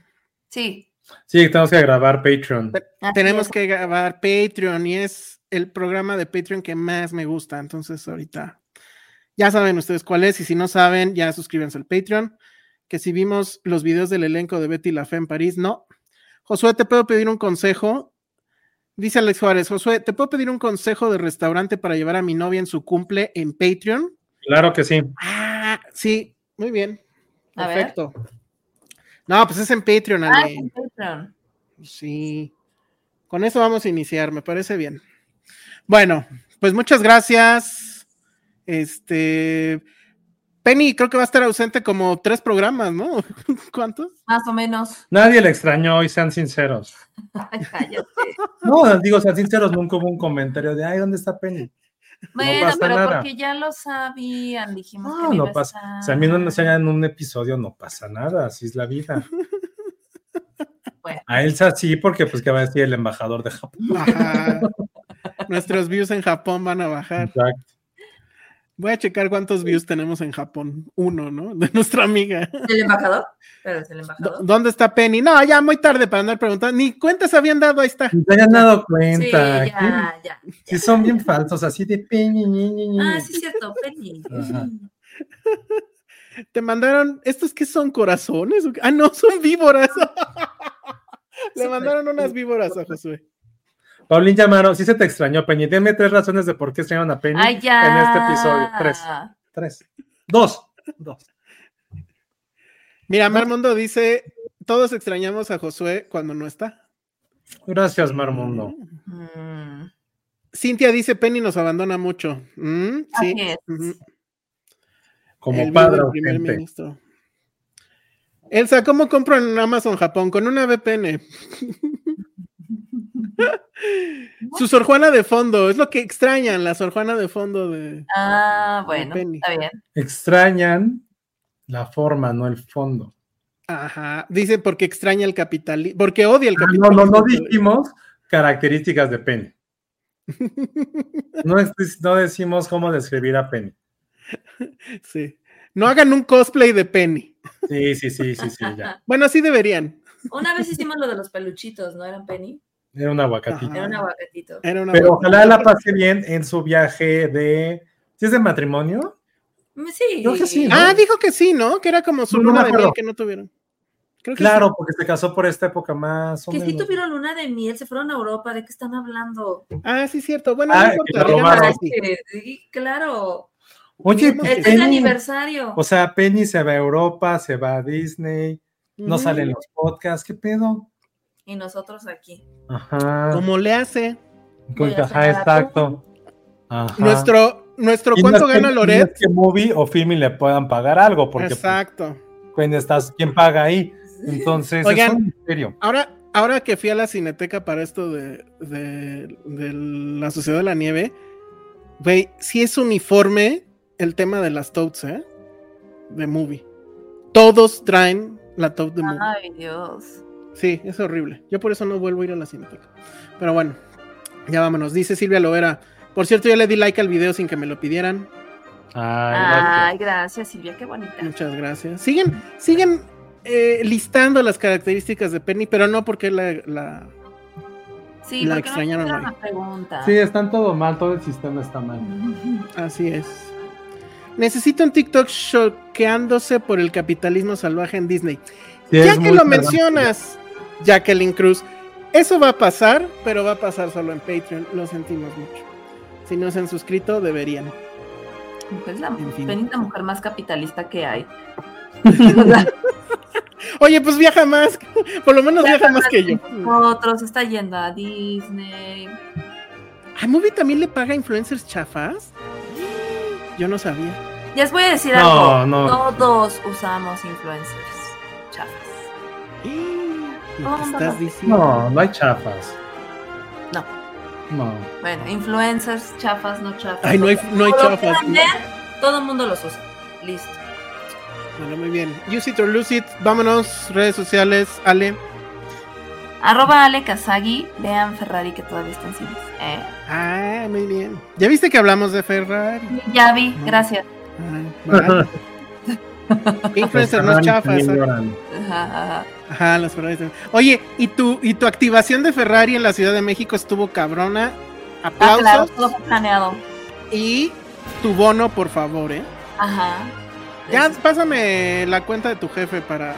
Sí.
Sí, tenemos que grabar Patreon.
Tenemos
es.
que grabar Patreon y es el programa de Patreon que más me gusta. Entonces, ahorita ya saben ustedes cuál es. Y si no saben, ya suscríbanse al Patreon. Que si vimos los videos del elenco de Betty la Fe en París, no. Josué, ¿te puedo pedir un consejo? Dice Alex Juárez, Josué, ¿te puedo pedir un consejo de restaurante para llevar a mi novia en su cumple en Patreon?
Claro que sí.
Ah, sí, muy bien.
A ver.
Perfecto. No, pues es en Patreon,
Ah,
Ale.
en Patreon.
Sí. Con eso vamos a iniciar, me parece bien. Bueno, pues muchas gracias. Este. Penny, creo que va a estar ausente como tres programas, ¿no? ¿Cuántos?
Más o menos.
Nadie le extrañó y sean sinceros.
Ay, cállate.
No, digo, sean sinceros, nunca hubo un comentario de, ay, ¿dónde está Penny?
Bueno,
pasa
pero
nada.
porque ya lo sabían, dijimos que
No,
no iba
no
a
pasa.
estar.
Si a mí no me enseñan en un episodio, no pasa nada, así es la vida.
Bueno.
A Elsa sí, porque pues qué va a decir el embajador de Japón.
Ajá. Nuestros views en Japón van a bajar.
Exacto.
Voy a checar cuántos views tenemos en Japón. Uno, ¿no? De nuestra amiga.
¿El embajador? Pero es el
¿Dó-
embajador.
¿Dónde está Penny? No, ya muy tarde para andar preguntando. Ni cuentas habían dado, ahí está.
Ni se hayan dado
Sí,
cuenta.
ya, ya.
Sí, son bien falsos, así de ñi, ñi, ñi.
Ah, sí, es cierto, Penny.
Ajá.
Te mandaron, ¿estos qué son corazones? Ah, no, son víboras. Le mandaron unas víboras a Josué.
Paulín llamaron, sí se te extrañó, Penny. Dime tres razones de por qué extrañaron a
Ay, ya.
en este episodio. Tres. Tres. Dos. Dos.
Mira, Marmundo dice, todos extrañamos a Josué cuando no está.
Gracias, Marmundo.
Mm,
Cintia dice, Penny nos abandona mucho. Mm, sí.
Así es.
Ujú.
Como
El
padre
primer ministro. Elsa, ¿cómo compro en Amazon Japón? Con una VPN. Su Sor Juana de fondo, es lo que extrañan, la Sor Juana de fondo de...
Ah, bueno, está bien.
Extrañan la forma, no el fondo.
Ajá, dice porque extraña el capitalismo, porque odia el
Ah, No,
capitalismo.
no, no dijimos características de Penny. No, no decimos cómo describir a Penny.
Sí. No hagan un cosplay de Penny.
Sí, sí, sí, sí, sí, ya.
Bueno, sí deberían.
Una vez hicimos lo de los peluchitos, ¿no eran Penny?
Era un aguacatito.
Era un aguacatito.
Era una
Pero ojalá la pase bien en su viaje de. ¿Sí es de matrimonio?
Mm, Sí.
Creo que sí, ¿no?
Ah, dijo que sí, ¿no? Que era como su
No, no me
luna de miel que no tuvieron. Creo que
Claro,
sí.
porque se casó por esta época más o
Que sí
menos.
tuvieron luna de miel, se fueron a Europa, ¿de qué están hablando?
Ah, sí, cierto. Bueno,
Ah,
no importa. sí.
Sí, claro.
Oye,
Este es el
Penny,
aniversario.
o sea, Penny se va a Europa, se va a Disney, no salen los podcasts, ¿qué pedo?
Y nosotros aquí.
Ajá.
Como le hace.
Ajá, exacto. Ajá.
Nuestro, nuestro
Y no
¿cuánto
es que-
gana
no
Loret?
es que Movie o Filmin le puedan pagar algo, porque pues,
Exacto.
¿quién, estás, ¿quién paga ahí? Entonces,
Oigan.
es un misterio.
Ahora, ahora que fui a la cineteca para esto de, de- de la Sociedad de la Nieve, güey, sí es uniforme el tema de las totes, ¿eh? De movie. Todos traen la tote de movie.
Ay, Dios.
Sí, es horrible. Yo por eso no vuelvo a ir a la cineteca. Pero bueno, ya vámonos. Dice Silvia Lovera. Por cierto, ya le di like al video sin que me lo pidieran.
Ay, gracias.
Ay, gracias, Silvia, qué bonita.
Muchas gracias. Siguen, siguen eh, listando las características de Penny, pero no porque la, la-
Sí,
La extrañaron
no.
Sí, están todo mal, todo el sistema está mal.
Así es. Necesito un TikTok choqueándose por el capitalismo salvaje en Disney.
Sí,
ya
es
que lo mencionas, Jacqueline Cruz, eso va a pasar, pero va a pasar solo en Patreon. Lo sentimos mucho. Si no se han suscrito, deberían.
Pues la
En fin.
Mujer más capitalista que hay.
Oye, pues viaja más. Por lo menos viaja más que yo.
Otros está yendo a Disney.
¿A Movie también le paga influencers chafas? Yo no sabía.
Ya les voy a decir
No,
algo.
no.
Todos usamos influencers. Chafas. ¿Cómo
estás
no?
diciendo.
No, no hay chafas.
No.
No.
Bueno, influencers, chafas, no chafas.
Ay, no hay, no hay chafas.
ver, todo el mundo los usa. Listo.
Bueno, muy bien. Use it or lose it. Vámonos. Redes sociales. Ale.
Arroba Ale Kazagi. Vean Ferrari que todavía está en cines. Eh,
Ah, muy bien. ¿Ya viste que hablamos de Ferrari?
ya vi,
No.
gracias.
Influencer no es chafa.
También
exacto.
lloran.
Ajá, ajá.
Ajá, los Ferrari. Oye, ¿y tu, ¿y tu activación de Ferrari en la Ciudad de México estuvo cabrona?
Ah,
Aplausos.
claro, todo fue planeado.
Y tu bono, por favor, ¿eh?
Ajá.
Ya, pásame la cuenta de tu jefe para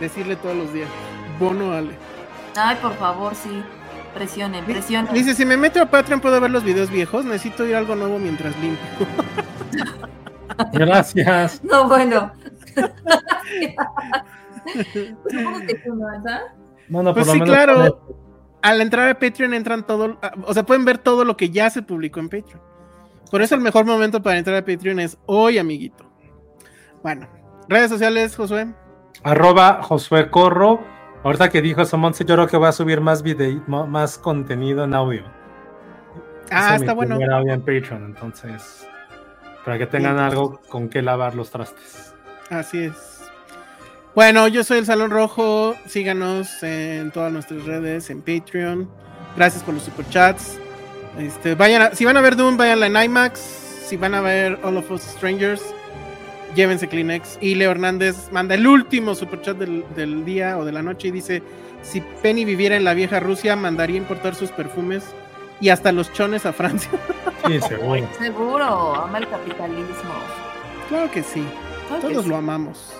decirle todos los días. Bono, Ale.
Ay, por favor, sí. Presionen, presionen.
Dice, si me meto a Patreon puedo ver los videos viejos. Necesito ir a algo nuevo mientras limpio.
Gracias.
No, bueno. Supongo que tú no, ¿verdad?
No, no,
Pues
por
sí,
menos
claro. Al entrar a Patreon entran todo, o sea, pueden ver todo lo que ya se publicó en Patreon. Por eso el mejor momento para entrar a Patreon es hoy, amiguito. Bueno, redes sociales, Josué.
Arroba Josué Corro. Ahorita que dijo eso, Monse, yo creo que va a subir más video, más contenido en audio.
Ah,
mi
está bueno.
audio en Patreon, entonces. Para que tengan algo con que lavar los trastes.
Así es. Bueno, yo soy el Salón Rojo. Síganos en todas nuestras redes, en Patreon. Gracias por los superchats. Este, vayan a- si van a ver Doom, vayan en IMAX. Si van a ver All of Us Strangers, llévense Kleenex. Y Leo Hernández manda el último superchat del, del día o de la noche y dice: Si Penny viviera en la vieja Rusia, mandaría importar sus perfumes y hasta los chones a Francia.
Sí, seguro.
Seguro, ama el capitalismo.
claro que sí,
Claro que
todos
sí.
lo amamos.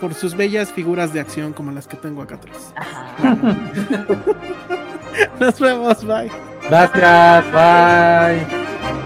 Por sus bellas figuras de acción como las que tengo acá atrás. Nos vemos, bye.
Gracias, bye.